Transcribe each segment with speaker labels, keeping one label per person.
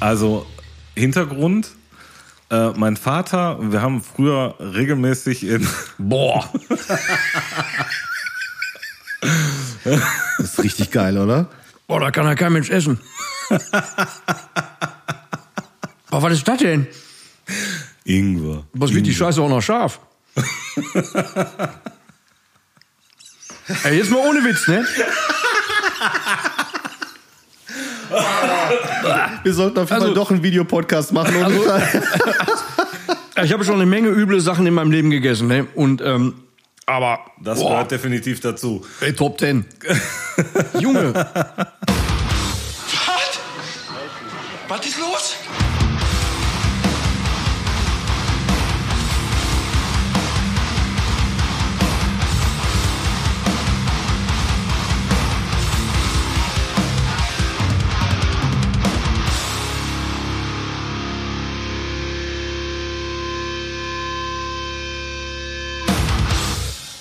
Speaker 1: Also Hintergrund, äh, mein Vater, wir haben früher regelmäßig in...
Speaker 2: Boah.
Speaker 3: Das ist richtig geil, oder?
Speaker 2: Boah, da kann ja kein Mensch essen. Boah, was ist das denn?
Speaker 1: Ingwer.
Speaker 2: Was wird die Scheiße auch noch scharf? Ey, jetzt mal ohne Witz, ne?
Speaker 3: Wir sollten auf jeden Fall
Speaker 2: Also-
Speaker 3: doch einen Videopodcast machen. Und
Speaker 2: Ich habe schon eine Menge üble Sachen in meinem Leben gegessen, ne? Und, ähm, aber.
Speaker 1: Das
Speaker 2: boah,
Speaker 1: gehört definitiv dazu.
Speaker 2: ey, Top Ten. Junge,
Speaker 4: Was? Was ist los?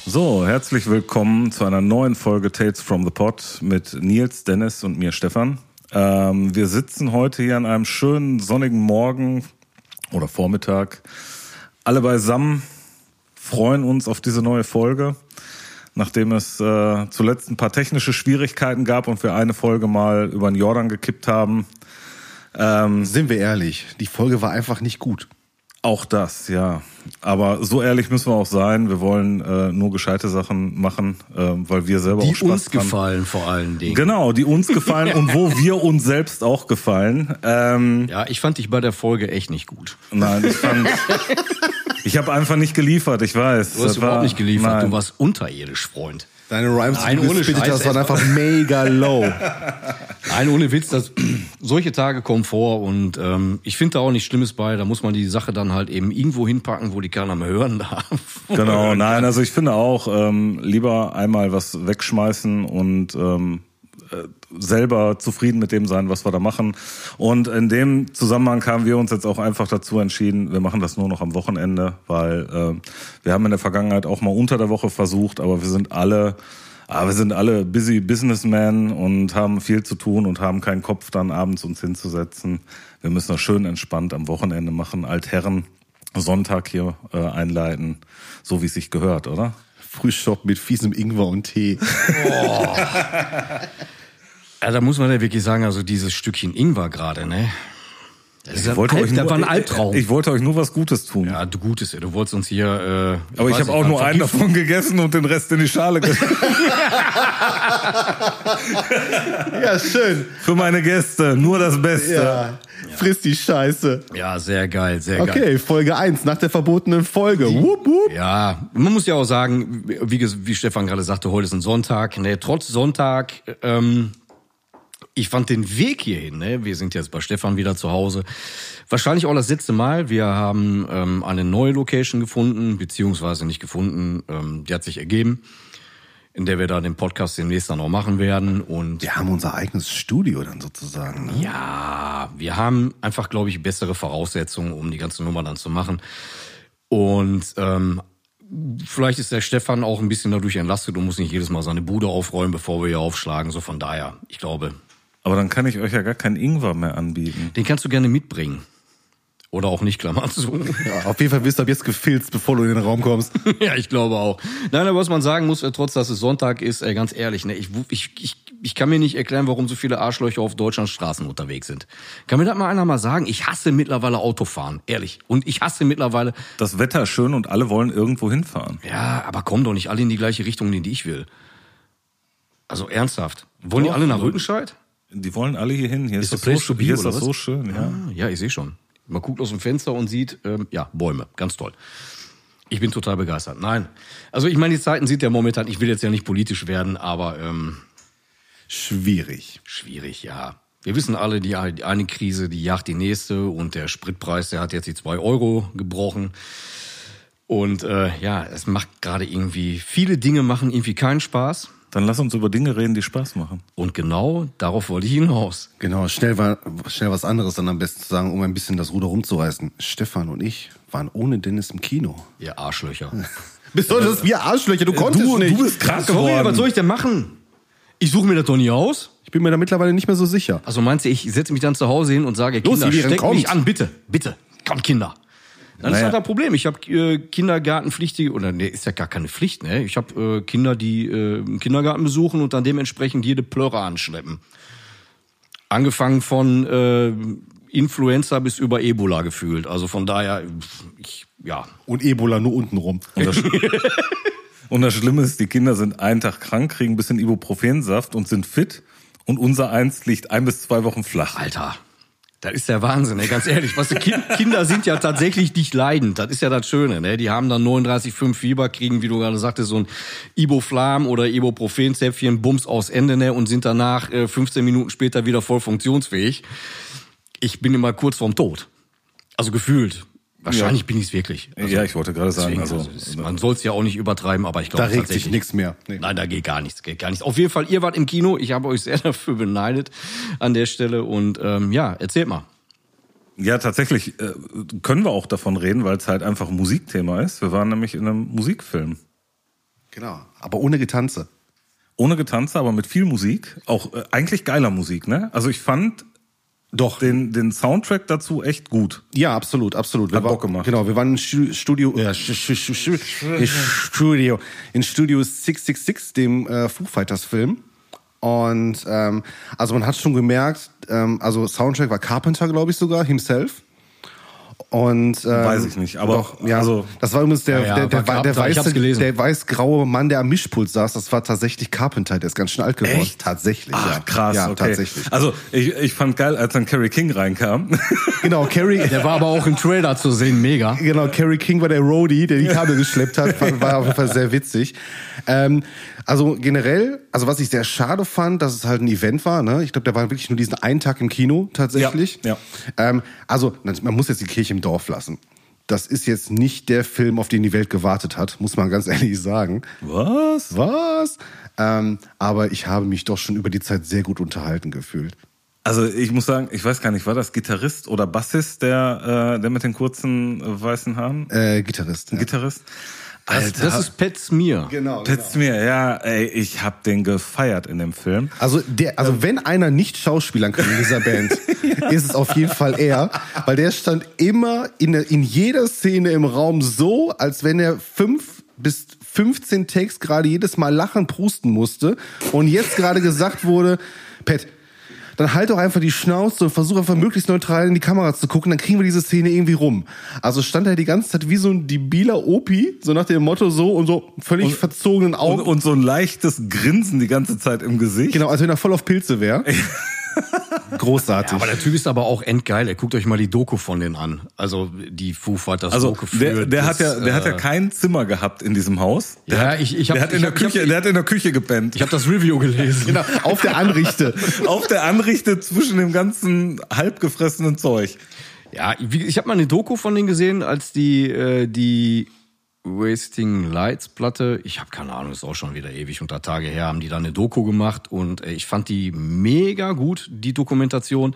Speaker 1: So, herzlich willkommen zu einer neuen Folge Tales from the Pot mit Nils, Dennis und mir, Stefan. Ähm, wir sitzen heute hier an einem schönen sonnigen Morgen oder Vormittag, alle beisammen, freuen uns auf diese neue Folge, nachdem es äh, zuletzt ein paar technische Schwierigkeiten gab und wir eine Folge mal über den Jordan gekippt haben.
Speaker 3: sind wir ehrlich, die Folge war einfach nicht gut.
Speaker 1: Auch das, ja. Aber so ehrlich müssen wir auch sein. Wir wollen äh, nur gescheite Sachen machen, äh, weil wir selber
Speaker 2: die
Speaker 1: auch Spaß
Speaker 2: uns
Speaker 1: dran
Speaker 2: gefallen vor allen Dingen.
Speaker 1: Genau, die uns gefallen und wo wir uns selbst auch gefallen. Ähm,
Speaker 2: Ja, ich fand dich bei der Folge echt nicht gut.
Speaker 1: nein, ich fand, ich habe einfach nicht geliefert. Ich weiß.
Speaker 2: Du hast
Speaker 1: Das war-
Speaker 2: überhaupt nicht geliefert,
Speaker 1: Nein.
Speaker 2: du warst unterirdisch, Freund.
Speaker 3: Deine Rhymes,
Speaker 2: Nein, ohne Scheiß,
Speaker 3: hast, waren einfach mega low.
Speaker 2: Nein, ohne Witz, das, solche Tage kommen vor und ähm, ich finde da auch nichts Schlimmes bei. Da muss man die Sache dann halt eben irgendwo hinpacken, wo die keiner mehr hören darf.
Speaker 1: Genau, nein, also ich finde auch ähm, lieber einmal was wegschmeißen und ähm, äh, selber zufrieden mit dem sein, was wir da machen. Und in dem Zusammenhang haben wir uns jetzt auch einfach dazu entschieden, wir machen das nur noch am Wochenende, weil äh, wir haben in der Vergangenheit auch mal unter der Woche versucht, aber wir sind alle aber wir sind alle busy Businessmen und haben viel zu tun und haben keinen Kopf, dann abends uns hinzusetzen. Wir müssen das schön entspannt am Wochenende machen, Altherren Sonntag hier äh, einleiten, so wie es sich gehört, oder?
Speaker 3: Frühstopp mit fiesem Ingwer und Tee.
Speaker 2: Ja, da muss man ja wirklich sagen, also dieses Stückchen Ingwer gerade, ne? Das ist ein Alp, das war ein Albtraum.
Speaker 1: Ich, ich wollte euch nur was Gutes tun.
Speaker 2: ja, du Gutes, du wolltest uns hier. Äh,
Speaker 1: aber ich habe auch nur einen davon gegessen und den Rest in die Schale getan.
Speaker 3: ja, schön.
Speaker 1: Für meine Gäste, nur das Beste.
Speaker 3: Ja. Friss die Scheiße.
Speaker 2: Ja, sehr geil, sehr geil.
Speaker 3: Okay, Folge 1, nach der verbotenen Folge. Wupp, wupp.
Speaker 2: Ja, man muss ja auch sagen, wie, wie Stefan gerade sagte, heute ist ein Sonntag. Ne, trotz Sonntag, ähm, ich fand den Weg hierhin, ne, wir sind jetzt bei Stefan wieder zu Hause, wahrscheinlich auch das letzte Mal. Wir haben ähm, eine neue Location gefunden, beziehungsweise nicht gefunden, ähm, die hat sich ergeben, in der wir da den Podcast demnächst dann auch machen werden. Und
Speaker 3: Wir haben unser eigenes Studio dann sozusagen. Ne?
Speaker 2: ja, wir haben einfach, glaube ich, bessere Voraussetzungen, um die ganze Nummer dann zu machen. Und ähm, vielleicht ist der Stefan auch ein bisschen dadurch entlastet und muss nicht jedes Mal seine Bude aufräumen, bevor wir hier aufschlagen. So von daher, ich glaube,
Speaker 1: Aber dann kann ich euch ja gar keinen Ingwer mehr anbieten.
Speaker 2: den kannst du gerne mitbringen. Oder auch nicht, Klammer zu.
Speaker 3: Ja, auf jeden Fall wirst du ab jetzt gefilzt, bevor du in den Raum kommst.
Speaker 2: ja, ich glaube auch. Nein, aber was man sagen muss, äh, trotz dass es Sonntag ist, äh, ganz ehrlich, ne, ich, ich, ich, ich kann mir nicht erklären, warum so viele Arschlöcher auf Deutschlands Straßen unterwegs sind. Kann mir das mal einer mal sagen? Ich hasse mittlerweile Autofahren, ehrlich. Und ich hasse mittlerweile,
Speaker 1: Das Wetter ist schön und alle wollen irgendwo hinfahren.
Speaker 2: ja, aber kommen doch nicht alle in die gleiche Richtung, in die ich will. Also ernsthaft. Wollen die
Speaker 1: Doch,
Speaker 2: alle nach
Speaker 1: also-
Speaker 2: Rüttenscheid?
Speaker 1: Die wollen alle hier hin. Hier ist,
Speaker 2: the
Speaker 1: das so, hier ist das so schön, ja.
Speaker 2: Ah, ja, ich sehe schon. Man guckt aus dem Fenster und sieht, ähm, ja, Bäume. Ganz toll. Ich bin total begeistert. Nein. Also ich meine, die Zeiten sind ja momentan, ich will jetzt ja nicht politisch werden, aber ähm,
Speaker 3: Schwierig.
Speaker 2: schwierig, ja. Wir wissen alle, die, die eine Krise, die jagt die nächste und der Spritpreis, der hat jetzt die zwei Euro gebrochen. Und äh, ja, es macht gerade irgendwie, viele Dinge machen irgendwie keinen Spaß.
Speaker 1: Dann lass uns über Dinge reden, die Spaß machen.
Speaker 2: Und genau darauf wollte ich hinaus.
Speaker 3: Genau, schnell, war, schnell was anderes dann am besten zu sagen, um ein bisschen das Ruder rumzureißen. Stefan und ich waren ohne Dennis im Kino.
Speaker 2: Ihr Arschlöcher.
Speaker 3: Besonders wir Arschlöcher, du konntest
Speaker 1: du,
Speaker 3: nicht.
Speaker 1: du bist krank
Speaker 2: Sorry,
Speaker 1: geworden.
Speaker 2: was soll ich denn machen? Ich suche mir das doch nie aus.
Speaker 3: Ich bin mir da mittlerweile nicht mehr so sicher.
Speaker 2: Also meinst du, ich setze mich dann zu Hause hin und sage,
Speaker 3: Los,
Speaker 2: Kinder,
Speaker 3: Viren,
Speaker 2: steckt
Speaker 3: kommt.
Speaker 2: mich an, bitte, bitte, kommt Kinder. Dann ist
Speaker 1: Naja.
Speaker 2: halt ein Problem. Ich habe äh, Kindergartenpflichtige, oder nee, ist ja gar keine Pflicht, ne? Ich habe äh, Kinder, die äh, einen Kindergarten besuchen und dann dementsprechend jede Plörre anschleppen. Angefangen von äh, Influenza bis über Ebola gefühlt. Also von daher, ich, ja.
Speaker 3: Und Ebola nur unten rum.
Speaker 1: Und das, und das Schlimme ist, die Kinder sind einen Tag krank, kriegen ein bisschen Ibuprofensaft und sind fit. Und unser eins liegt ein bis zwei Wochen flach.
Speaker 2: Alter, das ist der Wahnsinn, ey, ganz ehrlich. Was kind, Kinder sind ja tatsächlich nicht leidend. Das ist ja das Schöne, ne? Die haben dann 39,5 Fieber, kriegen, wie du gerade sagtest, so ein Iboflam oder Ibuprofenzäpfchen, Bums aus Ende, ne? Und sind danach äh, 15 Minuten später wieder voll funktionsfähig. Ich bin immer kurz vorm Tod. Also gefühlt. Wahrscheinlich bin ich es wirklich. Also,
Speaker 1: ja, ich wollte gerade sagen,
Speaker 2: deswegen,
Speaker 1: also,
Speaker 2: also, es- man soll es ja auch nicht übertreiben, aber ich glaube
Speaker 3: Da regt sich
Speaker 2: tatsächlich-
Speaker 3: nichts mehr. Nee.
Speaker 2: Nein, da geht gar nichts, geht gar nichts. Auf jeden Fall, ihr wart im Kino. Ich habe euch sehr dafür beneidet an der Stelle. Und ähm, ja, erzählt mal.
Speaker 1: Ja, tatsächlich äh, können wir auch davon reden, weil es halt einfach ein Musikthema ist. Wir waren nämlich in einem Musikfilm.
Speaker 3: Genau. Aber ohne Getanze.
Speaker 1: Ohne Getanze, aber mit viel Musik. Auch äh, eigentlich geiler Musik, ne? Also ich fand
Speaker 3: Doch.
Speaker 1: den, den Soundtrack dazu echt gut.
Speaker 3: Ja, absolut, absolut. Wir
Speaker 1: Hat
Speaker 3: war-
Speaker 1: Bock gemacht.
Speaker 3: Genau, wir waren in Stu- Studio, Stu- in Studio, in Studio 666, dem äh, Foo Fighters Film. Und ähm, also man hat schon gemerkt, ähm, also Soundtrack war Carpenter, glaube ich sogar, himself. Und ähm,
Speaker 1: Weiß ich nicht, aber
Speaker 3: doch, ja,
Speaker 1: also-
Speaker 3: das war übrigens der,
Speaker 2: Ja, ja,
Speaker 3: der, der, der,
Speaker 2: hab's
Speaker 3: weiße, der weiß-graue Mann, der am Mischpult saß. Das war tatsächlich Carpenter, der ist ganz schön alt geworden.
Speaker 1: Echt?
Speaker 3: Tatsächlich,
Speaker 1: Ah,
Speaker 3: ja.
Speaker 1: krass,
Speaker 3: ja,
Speaker 1: okay.
Speaker 3: tatsächlich.
Speaker 1: Also ich, ich fand geil, als dann Carrie King reinkam.
Speaker 3: Genau, Carrie,
Speaker 2: Der war aber auch im Trailer zu sehen, mega.
Speaker 3: Genau, Kerry King war der Roadie, der die Kabel geschleppt hat. War, auf jeden Fall sehr witzig. Ähm, also generell, also was ich sehr schade fand, dass es halt ein Event war. Ne? Ich glaube, da war wirklich nur diesen einen Tag im Kino tatsächlich.
Speaker 1: Ja,
Speaker 3: Ähm, also man muss jetzt die Kirche im Dorf lassen. Das ist jetzt nicht der Film, auf den die Welt gewartet hat, muss man ganz ehrlich sagen.
Speaker 1: Was?
Speaker 3: Was? Ähm, aber ich habe mich doch schon über die Zeit sehr gut unterhalten gefühlt.
Speaker 1: Also ich muss sagen, ich weiß gar nicht, war das Gitarrist oder Bassist, der, äh, der mit den kurzen äh, weißen Haaren?
Speaker 3: Äh, Gitarrist. Ja.
Speaker 1: Gitarrist?
Speaker 2: Das, das ist Pat Smear.
Speaker 3: Genau.
Speaker 1: Petz mir, ja, ey, ich hab den gefeiert in dem Film.
Speaker 3: Also, der, also wenn einer nicht schauspielern kann in dieser Band, ist es auf jeden Fall er, weil der stand immer in, in jeder Szene im Raum so, als wenn er fünf bis 15 Takes gerade jedes Mal lachen, prusten musste und jetzt gerade gesagt wurde, Pat, dann halt doch einfach die Schnauze und versuch einfach möglichst neutral in die Kamera zu gucken, dann kriegen wir diese Szene irgendwie rum. Also stand er die ganze Zeit wie so ein debiler Opi, so nach dem Motto so und so völlig verzogenen Augen.
Speaker 1: Und, und so ein leichtes Grinsen die ganze Zeit im Gesicht.
Speaker 3: Genau, als wenn er voll auf Pilze wäre. Großartig.
Speaker 2: Aber der Typ ist aber auch endgeil. Ey, guckt euch mal die Doku von denen an. Also die Foo Fighters
Speaker 1: Also
Speaker 2: Doku
Speaker 1: der,
Speaker 2: für
Speaker 1: der hat ja,
Speaker 2: das,
Speaker 1: der hat ja
Speaker 2: äh,
Speaker 1: kein Zimmer gehabt in diesem Haus. Der
Speaker 2: Ja,
Speaker 1: hat,
Speaker 2: ich- ich hab-
Speaker 1: der hat in
Speaker 2: ich
Speaker 1: der
Speaker 2: hab- ich hab-
Speaker 1: Küche, der hat in der Küche gepennt.
Speaker 2: Ich habe das Review gelesen.
Speaker 3: genau, auf der Anrichte.
Speaker 1: auf der Anrichte zwischen dem ganzen halbgefressenen Zeug.
Speaker 2: Ja, ich habe mal eine Doku von denen gesehen, als die äh, die Wasting Lights Platte, ich habe keine Ahnung, ist auch schon wieder ewig unter Tage her, haben die da eine Doku gemacht und äh, ich fand die mega gut, die Dokumentation.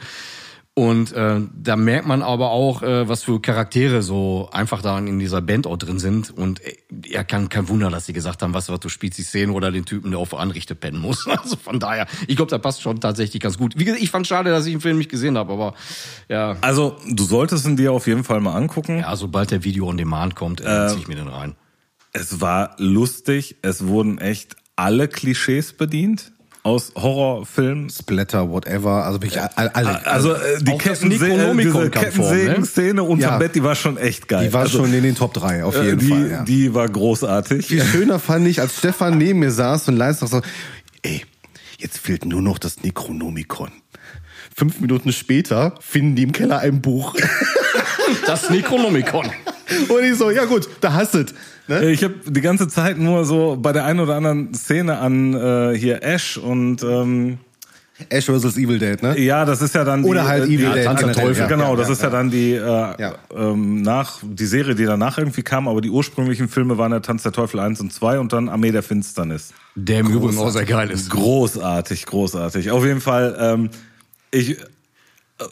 Speaker 2: Und äh, da merkt man aber auch, äh, was für Charaktere so einfach da in dieser Band auch drin sind. Und äh, ja, kein, kein Wunder, dass sie gesagt haben, was, was du spielst die Szene oder den Typen, der auf Anrichte pennen muss. Also von daher, ich glaube, da passt schon tatsächlich ganz gut. Wie gesagt, ich fand schade, dass ich den Film nicht gesehen habe, aber ja.
Speaker 1: Also du solltest ihn dir auf jeden Fall mal angucken.
Speaker 2: Ja, sobald der Video on Demand kommt, äh, zieh ich mir den rein.
Speaker 1: Es war lustig. Es wurden echt alle Klischees bedient aus Horrorfilmen.
Speaker 3: Splatter, whatever. Also wirklich alle. alle.
Speaker 1: Also äh, die Kettense äh,
Speaker 2: vor, ne?
Speaker 1: Kettensägen-Szene unterm
Speaker 3: Ja.
Speaker 1: Bett, die war schon echt geil.
Speaker 3: die war
Speaker 1: also,
Speaker 3: schon in den Top 3, auf
Speaker 1: äh,
Speaker 3: jeden
Speaker 1: die,
Speaker 3: Fall. Ja.
Speaker 1: die war großartig.
Speaker 3: Viel schöner fand ich, als Stefan neben mir saß und leise noch so, ey, jetzt fehlt nur noch das Necronomicon. Fünf Minuten später finden die im Keller ein Buch.
Speaker 2: Das Necronomicon.
Speaker 3: Und ich so, ja gut, da hast du es. Ne?
Speaker 1: Ich habe die ganze Zeit nur so bei der einen oder anderen Szene an äh, hier Ash und ähm,
Speaker 3: Ash vs. Evil Dead, ne?
Speaker 1: ja, das ist ja dann die,
Speaker 3: Oder halt
Speaker 1: äh,
Speaker 3: Evil
Speaker 1: die,
Speaker 3: Dead
Speaker 1: Tanz der
Speaker 3: generell,
Speaker 1: Teufel,
Speaker 3: ja,
Speaker 1: genau,
Speaker 3: ja,
Speaker 1: das
Speaker 3: ja,
Speaker 1: ist ja,
Speaker 3: ja.
Speaker 1: dann die äh,
Speaker 3: Ja.
Speaker 1: ähm, nach die Serie, die danach irgendwie kam, aber die ursprünglichen Filme waren ja Tanz der Teufel 1 und 2 und dann Armee der Finsternis.
Speaker 2: Der im Übrigen auch sehr geil ist.
Speaker 1: Großartig, großartig. Auf jeden Fall, ähm, ich äh,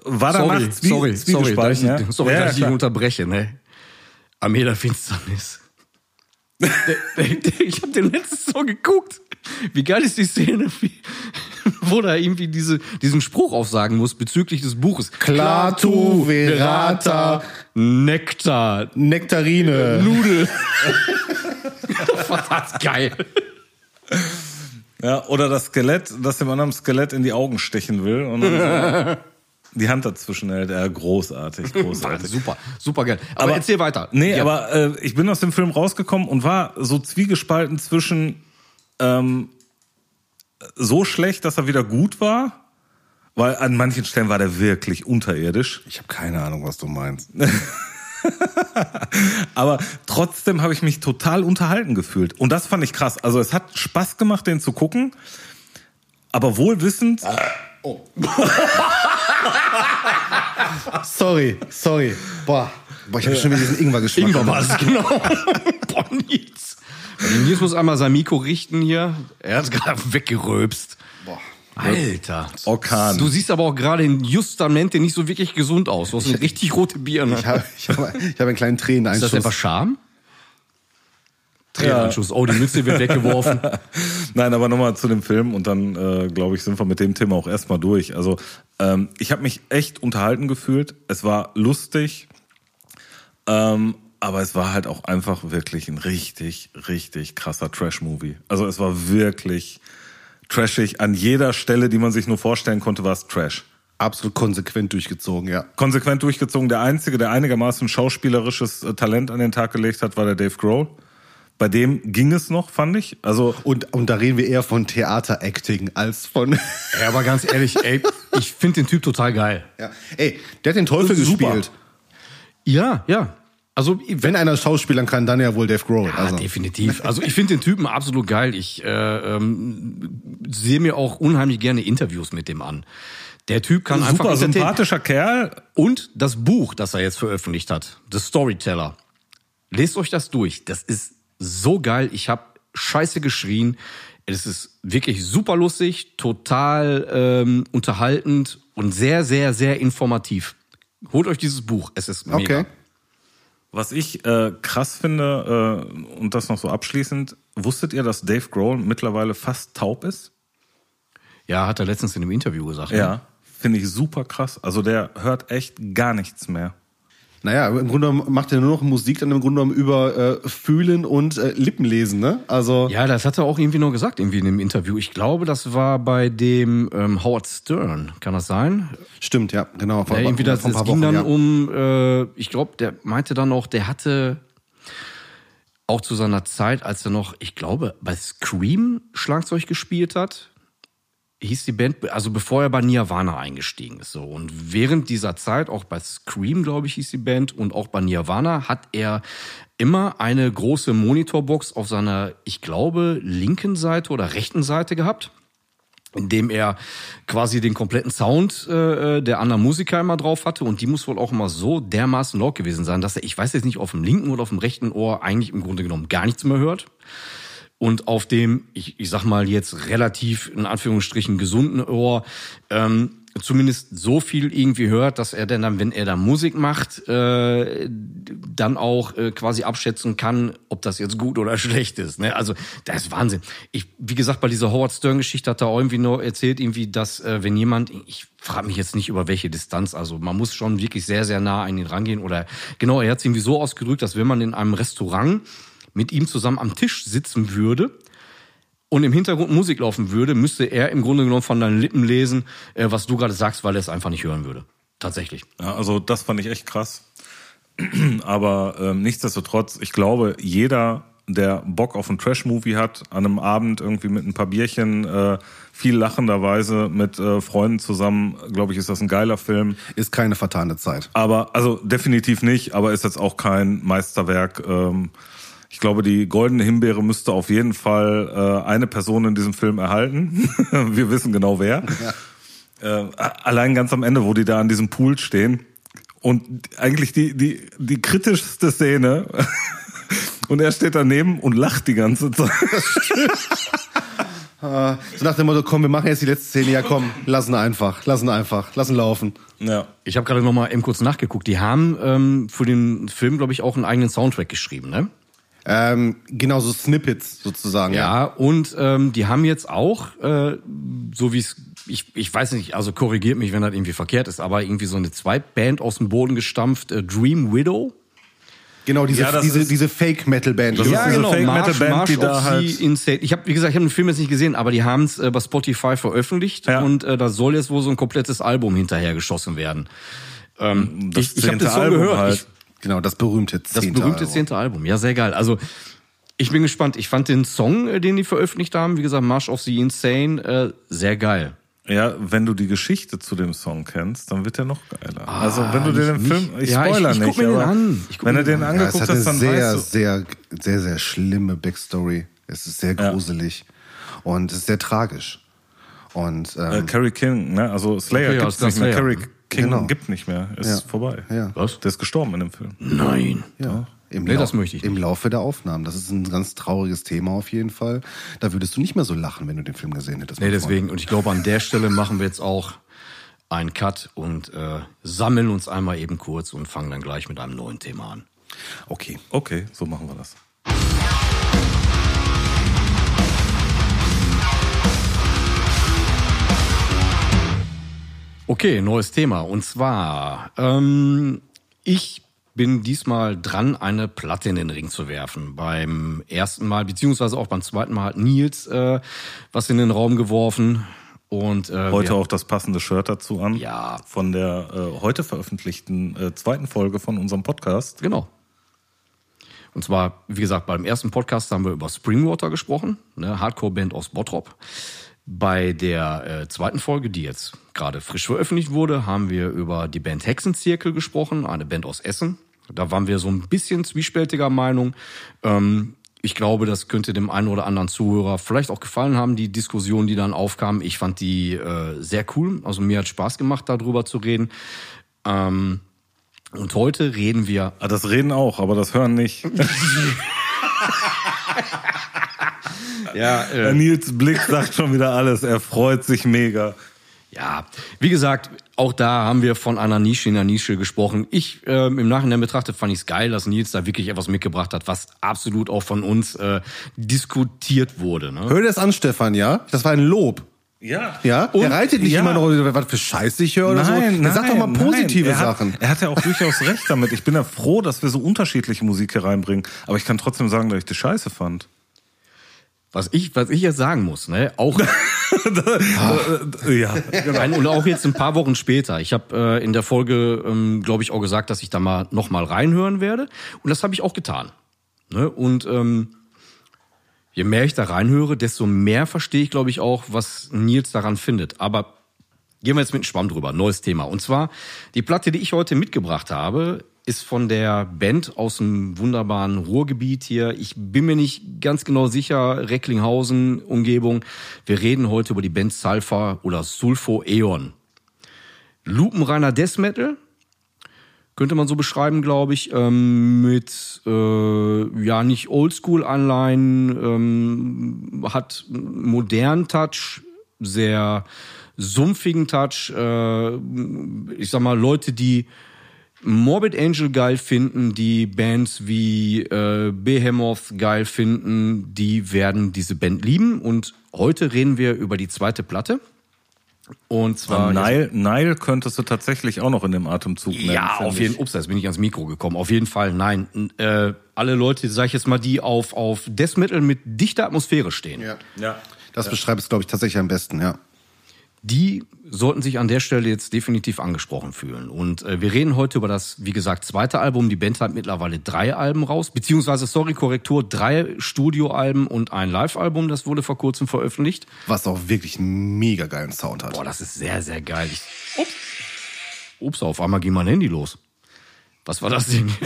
Speaker 1: war danach
Speaker 2: Sorry, sorry, sorry, dass ich,
Speaker 1: ja?
Speaker 2: sorry
Speaker 1: ja,
Speaker 2: dass ich dich
Speaker 1: klar.
Speaker 2: unterbreche, ne? Armee der Finsternis. Ich habe den letztens so geguckt. Wie geil ist die Szene, wie, wo da irgendwie diese, diesen Spruch aufsagen muss bezüglich des Buches.
Speaker 3: Clatu, Verata,
Speaker 2: Nektar,
Speaker 3: Nektarine.
Speaker 2: Nudel. Verdammt geil.
Speaker 1: Ja, oder das Skelett, das dem anderen Skelett in die Augen stechen will und dann so die Hand dazwischen hält. Ja, großartig, großartig.
Speaker 2: Super, super geil. Aber, erzähl weiter.
Speaker 1: Nee,
Speaker 2: Ja.
Speaker 1: aber äh, ich bin aus dem Film rausgekommen und war so zwiegespalten zwischen ähm, so schlecht, dass er wieder gut war, weil an manchen Stellen war der wirklich unterirdisch.
Speaker 3: Ich habe keine Ahnung, was du meinst.
Speaker 1: Aber trotzdem habe ich mich total unterhalten gefühlt. Und das fand ich krass. Also es hat Spaß gemacht, den zu gucken. Aber wohl wissend,
Speaker 3: Sorry, sorry. Boah. Boah, ich habe schon wieder diesen Ingwer-Geschmack.
Speaker 2: Ingwer war es, genau. Boah, Nils. Nils muss einmal sein Mikro richten hier. Er hat gerade weggeröbst.
Speaker 3: Boah.
Speaker 2: Alter.
Speaker 1: Orkan.
Speaker 2: Du siehst aber auch gerade in Justamente nicht so wirklich gesund aus. Du hast eine richtig rote Birne.
Speaker 3: Ich habe ich hab, ich hab einen kleinen
Speaker 2: Ist das
Speaker 3: Träneneinschuss.
Speaker 2: etwa Scham? Träneneinschuss. Oh, die Mütze wird weggeworfen.
Speaker 1: Nein, aber nochmal zu dem Film und dann, äh, glaube ich, sind wir mit dem Thema auch erstmal durch. Also ähm, ich habe mich echt unterhalten gefühlt. Es war lustig, ähm, aber es war halt auch einfach wirklich ein richtig, richtig krasser Trash-Movie. Also es war wirklich trashig. An jeder Stelle, die man sich nur vorstellen konnte, war es Trash.
Speaker 3: Absolut konsequent durchgezogen, ja.
Speaker 1: Konsequent durchgezogen. Der Einzige, der einigermaßen schauspielerisches äh, Talent an den Tag gelegt hat, war der Dave Grohl. Bei dem ging es noch, fand ich. Also
Speaker 3: Und, und da reden wir eher von Theater-Acting als von.
Speaker 2: Ja, aber ganz ehrlich, ey, ich finde den Typ total geil.
Speaker 3: ja. Ey, der hat den Teufel
Speaker 1: Super.
Speaker 3: gespielt.
Speaker 2: Ja, ja. Also,
Speaker 3: Wenn einer Schauspielern kann, dann ja wohl Dave Grohl.
Speaker 2: Ja,
Speaker 3: also.
Speaker 2: definitiv. Also ich finde den Typen absolut geil. Ich äh, ähm, sehe mir auch unheimlich gerne Interviews mit dem an. Der Typ kann einfach
Speaker 1: super sympathischer Kerl.
Speaker 2: Und das Buch, das er jetzt veröffentlicht hat, The Storyteller. Lest euch das durch. Das ist so geil. Ich habe scheiße geschrien. Es ist wirklich super lustig, total ähm, unterhaltend und sehr, sehr, sehr informativ. Holt euch dieses Buch. Es ist mega.
Speaker 3: Okay.
Speaker 1: Was ich äh, krass finde, äh, und das noch so abschließend, wusstet ihr, dass Dave Grohl mittlerweile fast taub ist?
Speaker 2: Ja, hat er letztens in einem Interview gesagt. ne?
Speaker 1: Ja. Finde ich super krass. Also der hört echt gar nichts mehr.
Speaker 3: Naja, im Grunde genommen macht er nur noch Musik dann im Grunde genommen über äh, Fühlen und äh, Lippenlesen, ne? Also.
Speaker 2: Ja, das hat er auch irgendwie noch gesagt, irgendwie in dem Interview. Ich glaube, das war bei dem ähm, Howard Stern. Kann das sein?
Speaker 3: Stimmt, ja, genau. Vor-
Speaker 2: Ja, irgendwie das, das ging
Speaker 3: Wochen,
Speaker 2: dann
Speaker 3: ja.
Speaker 2: um, äh, ich glaube, der meinte dann auch, der hatte auch zu seiner Zeit, als er noch, ich glaube, bei Scream Schlagzeug gespielt hat, hieß die Band, also bevor er bei Nirvana eingestiegen ist. So. Und während dieser Zeit, auch bei Scream, glaube ich, hieß die Band, und auch bei Nirvana, hat er immer eine große Monitorbox auf seiner, ich glaube, linken Seite oder rechten Seite gehabt indem er quasi den kompletten Sound äh, der anderen Musiker immer drauf hatte und die muss wohl auch immer so dermaßen laut gewesen sein, dass er, ich weiß jetzt nicht, auf dem linken oder auf dem rechten Ohr eigentlich im Grunde genommen gar nichts mehr hört und auf dem, ich, ich sag mal jetzt relativ in Anführungsstrichen gesunden Ohr ähm, zumindest so viel irgendwie hört, dass er denn dann, wenn er da Musik macht, äh, dann auch äh, quasi abschätzen kann, ob das jetzt gut oder schlecht ist. Ne? Also das ist Wahnsinn. Ich, wie gesagt, bei dieser Howard Stern-Geschichte hat er irgendwie noch erzählt, irgendwie, dass äh, wenn jemand, ich frage mich jetzt nicht über welche Distanz, also man muss schon wirklich sehr, sehr nah an ihn rangehen oder genau, er hat es irgendwie so ausgedrückt, dass wenn man in einem Restaurant mit ihm zusammen am Tisch sitzen würde, und im Hintergrund Musik laufen würde, müsste er im Grunde genommen von deinen Lippen lesen, äh, was du gerade sagst, weil er es einfach nicht hören würde. Tatsächlich.
Speaker 1: Ja, also das fand ich echt krass. Aber ähm, nichtsdestotrotz, ich glaube, jeder, der Bock auf einen Trash-Movie hat, an einem Abend irgendwie mit ein paar Bierchen, äh, viel lachenderweise mit äh, Freunden zusammen, glaube ich, ist das ein geiler Film.
Speaker 3: Ist keine vertane Zeit.
Speaker 1: Aber, also definitiv nicht, aber ist jetzt auch kein Meisterwerk. Ähm, ich glaube, die goldene Himbeere müsste auf jeden Fall äh, eine Person in diesem Film erhalten. Wir wissen genau wer. Äh, allein ganz am Ende, wo die da an diesem Pool stehen und eigentlich die, die, die kritischste Szene und er steht daneben und lacht die ganze Zeit.
Speaker 3: So nach dem Motto, komm, wir machen jetzt die letzte Szene. Ja, komm, lassen einfach, lassen einfach, lassen laufen.
Speaker 1: Ja.
Speaker 2: Ich habe gerade noch mal eben kurz nachgeguckt. Die haben ähm, für den Film, glaube ich, auch einen eigenen Soundtrack geschrieben, ne?
Speaker 3: Ähm, genau, so Snippets sozusagen.
Speaker 2: Ja, und ähm, die haben jetzt auch, äh, so wie es, ich, ich weiß nicht, also korrigiert mich, wenn das irgendwie verkehrt ist, aber irgendwie so eine Zweitband aus dem Boden gestampft, äh, Dream Widow.
Speaker 3: Genau, diese,
Speaker 1: Ja, das
Speaker 3: diese, diese Fake-Metal-Band.
Speaker 1: Das ist diese Fake-Metal-Band, die
Speaker 2: genau, March
Speaker 1: da halt-
Speaker 2: Insane. Ich habe, wie gesagt, ich habe den Film jetzt nicht gesehen, aber die haben es äh, bei Spotify veröffentlicht
Speaker 1: Ja.
Speaker 2: und äh, da soll jetzt wohl so ein komplettes Album hinterher geschossen werden. Ähm,
Speaker 1: Das
Speaker 2: ich ich habe den Song
Speaker 1: Album
Speaker 2: gehört.
Speaker 1: halt.
Speaker 2: Ich,
Speaker 3: Genau, das berühmte
Speaker 2: das
Speaker 3: zehnte
Speaker 2: berühmte
Speaker 3: Album.
Speaker 2: zehnte Album. Ja, sehr geil. Also ich bin gespannt. Ich fand den Song, äh, den die veröffentlicht haben, wie gesagt, March of the Insane, äh, sehr geil.
Speaker 1: Ja, wenn du die Geschichte zu dem Song kennst, dann wird der noch geiler. also wenn du dir den Film, ich
Speaker 2: ja, ich-
Speaker 1: spoiler
Speaker 2: ich guck
Speaker 1: nicht,
Speaker 2: mir den an. Ich guck
Speaker 1: wenn
Speaker 2: mir
Speaker 1: du
Speaker 2: den an.
Speaker 3: Ja, es
Speaker 1: angeguckt
Speaker 3: hat eine
Speaker 1: hast, dann
Speaker 3: sehr,
Speaker 1: weißt du.
Speaker 3: sehr, sehr, sehr schlimme Backstory. Es ist sehr gruselig. Und es ist sehr tragisch. Und
Speaker 1: Äh,
Speaker 3: ähm,
Speaker 1: Carrie King, ne? Also Slayer
Speaker 2: Okay, ja,
Speaker 1: gibt's
Speaker 2: das
Speaker 1: nicht mehr.
Speaker 2: Slayer.
Speaker 1: Carrie King
Speaker 3: Genau.
Speaker 1: gibt nicht mehr. Ist
Speaker 3: Ja.
Speaker 1: vorbei.
Speaker 3: Ja.
Speaker 2: Was?
Speaker 1: Der ist gestorben in dem Film.
Speaker 2: Nein.
Speaker 3: ja, im,
Speaker 2: Nee,
Speaker 3: Lau-
Speaker 2: das möchte ich
Speaker 3: im
Speaker 2: nicht.
Speaker 3: Laufe der Aufnahmen. Das ist ein ganz trauriges Thema auf jeden Fall. Da würdest du nicht mehr so lachen, wenn du den Film gesehen hättest.
Speaker 2: Nee,
Speaker 3: mein Freund.
Speaker 2: deswegen. Und ich glaube, an der Stelle machen wir jetzt auch einen Cut und äh, sammeln uns einmal eben kurz und fangen dann gleich mit einem neuen Thema an.
Speaker 3: Okay.
Speaker 1: Okay, so machen wir das.
Speaker 2: Okay, neues Thema. Und zwar, ähm, ich bin diesmal dran, eine Platte in den Ring zu werfen. Beim ersten Mal, beziehungsweise auch beim zweiten Mal hat Nils äh, was in den Raum geworfen. Und äh,
Speaker 1: Heute auch das passende Shirt dazu an.
Speaker 2: Ja.
Speaker 1: Von der äh, heute veröffentlichten äh, zweiten Folge von unserem Podcast.
Speaker 2: Genau. Und zwar, wie gesagt, beim ersten Podcast haben wir über Springwater gesprochen, ne, Hardcore-Band aus Bottrop. Bei der äh, zweiten Folge, die jetzt gerade frisch veröffentlicht wurde, haben wir über die Band Hexenzirkel gesprochen, eine Band aus Essen. Da waren wir so ein bisschen zwiespältiger Meinung. Ähm, ich glaube, das könnte dem einen oder anderen Zuhörer vielleicht auch gefallen haben, die Diskussion, die dann aufkam. Ich fand die äh, sehr cool. Also mir hat Spaß gemacht, darüber zu reden. Ähm, und heute reden wir
Speaker 1: Ah, das Reden auch, aber das Hören nicht.
Speaker 2: Ja,
Speaker 1: Äh, Nils Blick sagt schon wieder alles. Er freut sich mega.
Speaker 2: ja, wie gesagt, auch da haben wir von einer Nische in der Nische gesprochen. Ich ähm, im Nachhinein betrachtet fand ich es geil, dass Nils da wirklich etwas mitgebracht hat, was absolut auch von uns äh, diskutiert wurde. Ne?
Speaker 3: Hör dir das an, Stefan, ja? Das war ein Lob.
Speaker 1: Ja.
Speaker 3: Ja? er reitet nicht
Speaker 1: ja.
Speaker 3: immer noch, was für Scheiße ich höre oder so. Er sagt doch mal positive
Speaker 1: Er hat,
Speaker 3: Sachen.
Speaker 1: Er hat ja auch durchaus recht damit. Ich bin ja froh, dass wir so unterschiedliche Musik hier reinbringen. Aber ich kann trotzdem sagen, dass ich die Scheiße fand.
Speaker 2: Was ich, was ich jetzt sagen muss, ne, auch
Speaker 1: Ja.
Speaker 2: Nein, und auch jetzt ein paar Wochen später. Ich habe äh, in der Folge, ähm, glaube ich, auch gesagt, dass ich da mal noch mal reinhören werde. Und das habe ich auch getan. Ne? Und ähm, je mehr ich da reinhöre, desto mehr verstehe ich, glaube ich, auch, was Nils daran findet. Aber gehen wir jetzt mit dem Schwamm drüber. Neues Thema. Und zwar die Platte, die ich heute mitgebracht habe, ist von der Band aus dem wunderbaren Ruhrgebiet hier. Ich bin mir nicht ganz genau sicher, Recklinghausen, Umgebung. Wir reden heute über die Band Sulfur oder Sulfo Eon. Lupenreiner Death Metal, könnte man so beschreiben, glaube ich, ähm, mit äh, ja nicht Oldschool-Anleihen, ähm, hat modernen Touch, sehr sumpfigen Touch. Äh, ich sag mal, Leute, die Morbid Angel geil finden, die Bands wie äh, Behemoth geil finden, die werden diese Band lieben. Und heute reden wir über die zweite Platte. Und zwar
Speaker 1: Nile, Nile könntest du tatsächlich auch noch in dem Atemzug nennen.
Speaker 2: ja, auf jeden Fall. Ups, jetzt bin ich ans Mikro gekommen. Auf jeden Fall, nein. Äh, alle Leute, sag ich jetzt mal, die auf, auf Death Metal mit dichter Atmosphäre stehen,
Speaker 3: Ja.
Speaker 1: Ja.
Speaker 3: Das beschreibt es, glaube ich, tatsächlich am besten, ja.
Speaker 2: Die sollten sich an der Stelle jetzt definitiv angesprochen fühlen. Und äh, wir reden heute über das, wie gesagt, zweite Album. Die Band hat mittlerweile drei Alben raus, beziehungsweise, sorry, Korrektur, drei Studioalben und ein Live-Album. Das wurde vor kurzem veröffentlicht.
Speaker 3: Was auch wirklich einen mega geilen Sound hat.
Speaker 2: Boah, das ist sehr, sehr geil. Ich, ups. ups, auf einmal ging mein Handy los. Was war das Ding?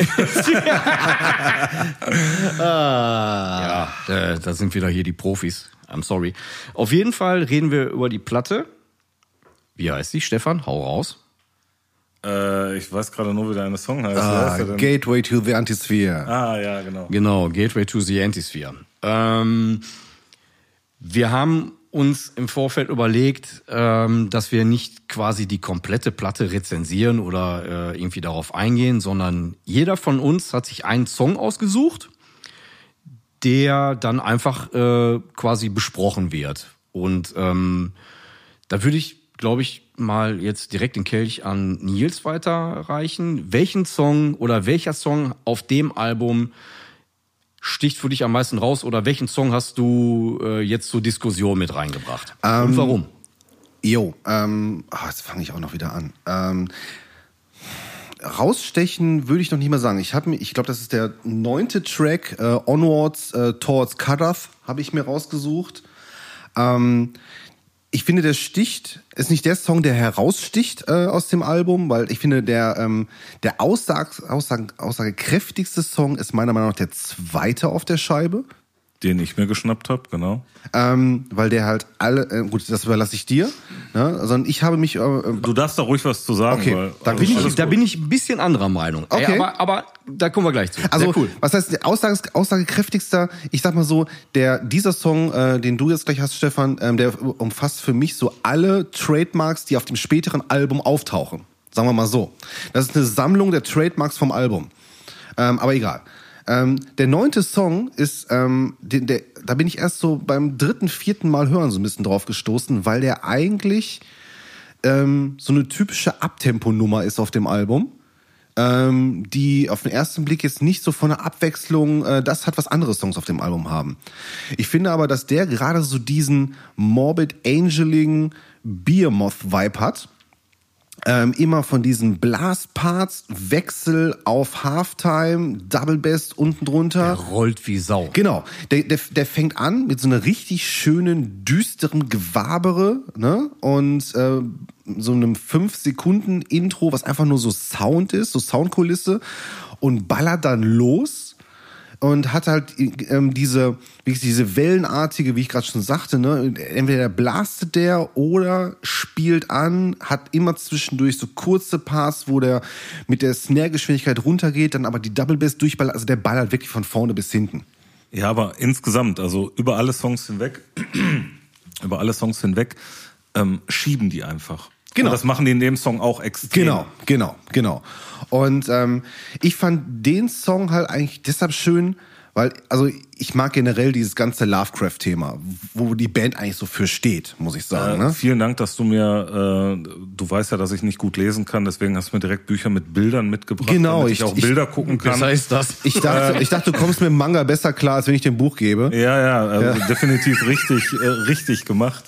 Speaker 2: ja, da, da sind wieder hier die Profis. I'm sorry. Auf jeden Fall reden wir über die Platte. Wie heißt sie, Stefan? Hau raus.
Speaker 1: Äh, ich weiß gerade nur, wie deine Song heißt.
Speaker 3: Ah,
Speaker 1: heißt?
Speaker 3: Gateway to the Antisphere.
Speaker 1: ah, ja, genau.
Speaker 2: Genau, Gateway to the Antisphere. Ähm, wir haben uns im Vorfeld überlegt, ähm, dass wir nicht quasi die komplette Platte rezensieren oder äh, irgendwie darauf eingehen, sondern jeder von uns hat sich einen Song ausgesucht, der dann einfach äh, quasi besprochen wird. Und ähm, da würde ich, glaube ich, mal jetzt direkt den Kelch an Nils weiterreichen. Welchen Song oder welcher Song auf dem Album sticht für dich am meisten raus oder welchen Song hast du äh, jetzt zur Diskussion mit reingebracht?
Speaker 3: Ähm,
Speaker 2: Und warum?
Speaker 3: Jo, ähm, ah, jetzt fange ich auch noch wieder an. Ähm, rausstechen würde ich noch nicht mal sagen. Ich habe mir, ich glaube, das ist der neunte Track, äh, Onwards äh, Towards Kadath, habe ich mir rausgesucht. Ähm, ich finde, der sticht, ist nicht der Song, der heraussticht äh, aus dem Album, weil ich finde, der, ähm, der Aussag, Aussag, aussagekräftigste Song ist meiner Meinung nach der zweite auf der Scheibe.
Speaker 1: Den ich mir geschnappt habe, genau.
Speaker 3: Ähm, weil der halt alle, äh, gut, das überlasse ich dir, ne? sondern ich habe mich. Äh,
Speaker 1: Du darfst da ruhig was zu sagen,
Speaker 3: Okay,
Speaker 1: weil
Speaker 3: dann
Speaker 2: Bin
Speaker 1: alles
Speaker 2: ich, da bin ich ein bisschen anderer Meinung. Ey,
Speaker 3: Okay.
Speaker 2: aber, aber da kommen wir gleich zu.
Speaker 3: Also,
Speaker 2: Sehr cool.
Speaker 3: was heißt der Aussages, aussagekräftigster? Ich sag mal so, der dieser Song, äh, den du jetzt gleich hast, Stefan, ähm, der umfasst für mich so alle Trademarks, die auf dem späteren Album auftauchen. Sagen wir mal so. Das ist eine Sammlung der Trademarks vom Album. Ähm, aber egal. Ähm, der neunte Song ist, ähm, den, der, da bin ich erst so beim dritten, vierten Mal hören so ein bisschen drauf gestoßen, weil der eigentlich ähm, so eine typische Abtempo-Nummer ist auf dem Album ähm, die auf den ersten Blick jetzt nicht so von der Abwechslung äh, das hat, was andere Songs auf dem Album haben. Ich finde aber, dass der gerade so diesen Morbid Angeling Beermoth-Vibe hat. Ähm, immer von diesen Blastparts, Wechsel auf Halftime, Double Bass unten drunter.
Speaker 2: Rollt wie Sau.
Speaker 3: Genau, der, der, der fängt an mit so einer richtig schönen, düsteren Gewabere, ne? Und äh, so einem 5-Sekunden-Intro, was einfach nur so Sound ist, so Soundkulisse, und ballert dann los und hat halt ähm, diese, wie gesagt, diese wellenartige, wie ich gerade schon sagte, ne, entweder blastet der oder spielt an, hat immer zwischendurch so kurze Parts, wo der mit der Snare-Geschwindigkeit runtergeht, dann aber die Double Bass durchballert, also der ballert wirklich von vorne bis hinten.
Speaker 1: Ja, aber insgesamt, also über alle Songs hinweg, über alle Songs hinweg, ähm, schieben die einfach.
Speaker 3: Genau.
Speaker 1: Und das machen die in dem Song auch extrem.
Speaker 3: Genau, genau, genau. Und ähm, ich fand den Song halt eigentlich deshalb schön, weil, also ich mag generell dieses ganze Lovecraft-Thema, wo die Band eigentlich so für steht, muss ich sagen.
Speaker 1: Äh,
Speaker 3: Ne?
Speaker 1: Vielen Dank, dass du mir, äh, du weißt ja, dass ich nicht gut lesen kann, deswegen hast du mir direkt Bücher mit Bildern mitgebracht,
Speaker 3: Genau,
Speaker 1: damit ich,
Speaker 3: ich-
Speaker 1: auch
Speaker 3: ich-
Speaker 1: Bilder gucken kann.
Speaker 2: Was heißt das?
Speaker 3: Ich dachte, ich dachte, du kommst mit dem Manga besser klar, als wenn ich dir ein Buch gebe.
Speaker 1: Ja, ja, äh, definitiv richtig, äh, richtig gemacht.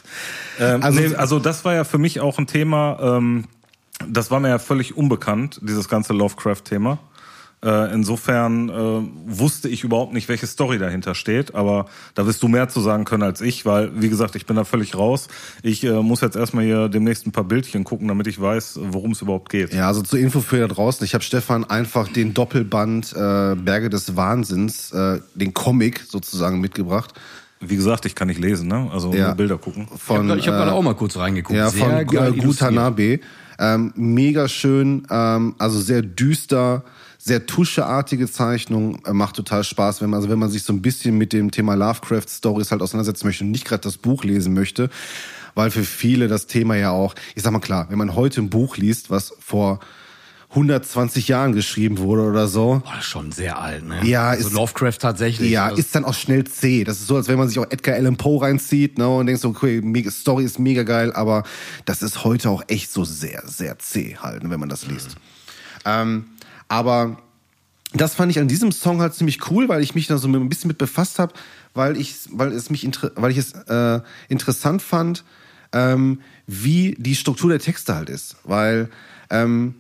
Speaker 1: Ähm,
Speaker 3: Also-
Speaker 1: nee, also das war ja für mich auch ein Thema, ähm, das war mir ja völlig unbekannt, dieses ganze Lovecraft-Thema. Äh, insofern äh, wusste ich überhaupt nicht, welche Story dahinter steht, aber da wirst du mehr zu sagen können als ich, weil, wie gesagt, ich bin da völlig raus. Ich äh, muss jetzt erstmal hier demnächst ein paar Bildchen gucken, damit ich weiß, worum es überhaupt geht.
Speaker 3: Ja, also zur Info für da draußen. Ich habe Stefan einfach den Doppelband äh, Berge des Wahnsinns, äh, den Comic sozusagen mitgebracht.
Speaker 1: Wie gesagt, ich kann nicht lesen, ne? Also
Speaker 3: Ja.
Speaker 1: nur Bilder gucken.
Speaker 3: Von,
Speaker 2: ich habe gerade
Speaker 3: äh,
Speaker 2: auch mal kurz reingeguckt.
Speaker 3: Ja,
Speaker 2: Sehr
Speaker 3: von
Speaker 2: geil
Speaker 3: äh. Gutanabe. Ähm, mega schön, ähm, also sehr düster, sehr tuscheartige Zeichnung, äh, macht total Spaß, wenn man, also wenn man sich so ein bisschen mit dem Thema Lovecraft Stories halt auseinandersetzen möchte und nicht gerade das Buch lesen möchte, weil für viele das Thema ja auch, ich sag mal klar, wenn man heute ein Buch liest, was vor 120 Jahren geschrieben wurde oder so,
Speaker 2: Boah, schon sehr alt, ne?
Speaker 3: Ja,
Speaker 2: also
Speaker 3: ist-
Speaker 2: Lovecraft tatsächlich.
Speaker 3: ja,
Speaker 2: also,
Speaker 3: ist dann auch schnell zäh. Das ist so, als wenn man sich auch Edgar Allan Poe reinzieht ne, und denkt so, okay, Story ist mega geil, aber das ist heute auch echt so sehr, sehr zäh halt, ne, wenn man das liest. Ähm, aber das fand ich an diesem Song halt ziemlich cool, weil ich mich da so ein bisschen mit befasst habe, weil ich, weil es mich, weil ich es äh, interessant fand, ähm, wie die Struktur der Texte halt ist, weil ähm,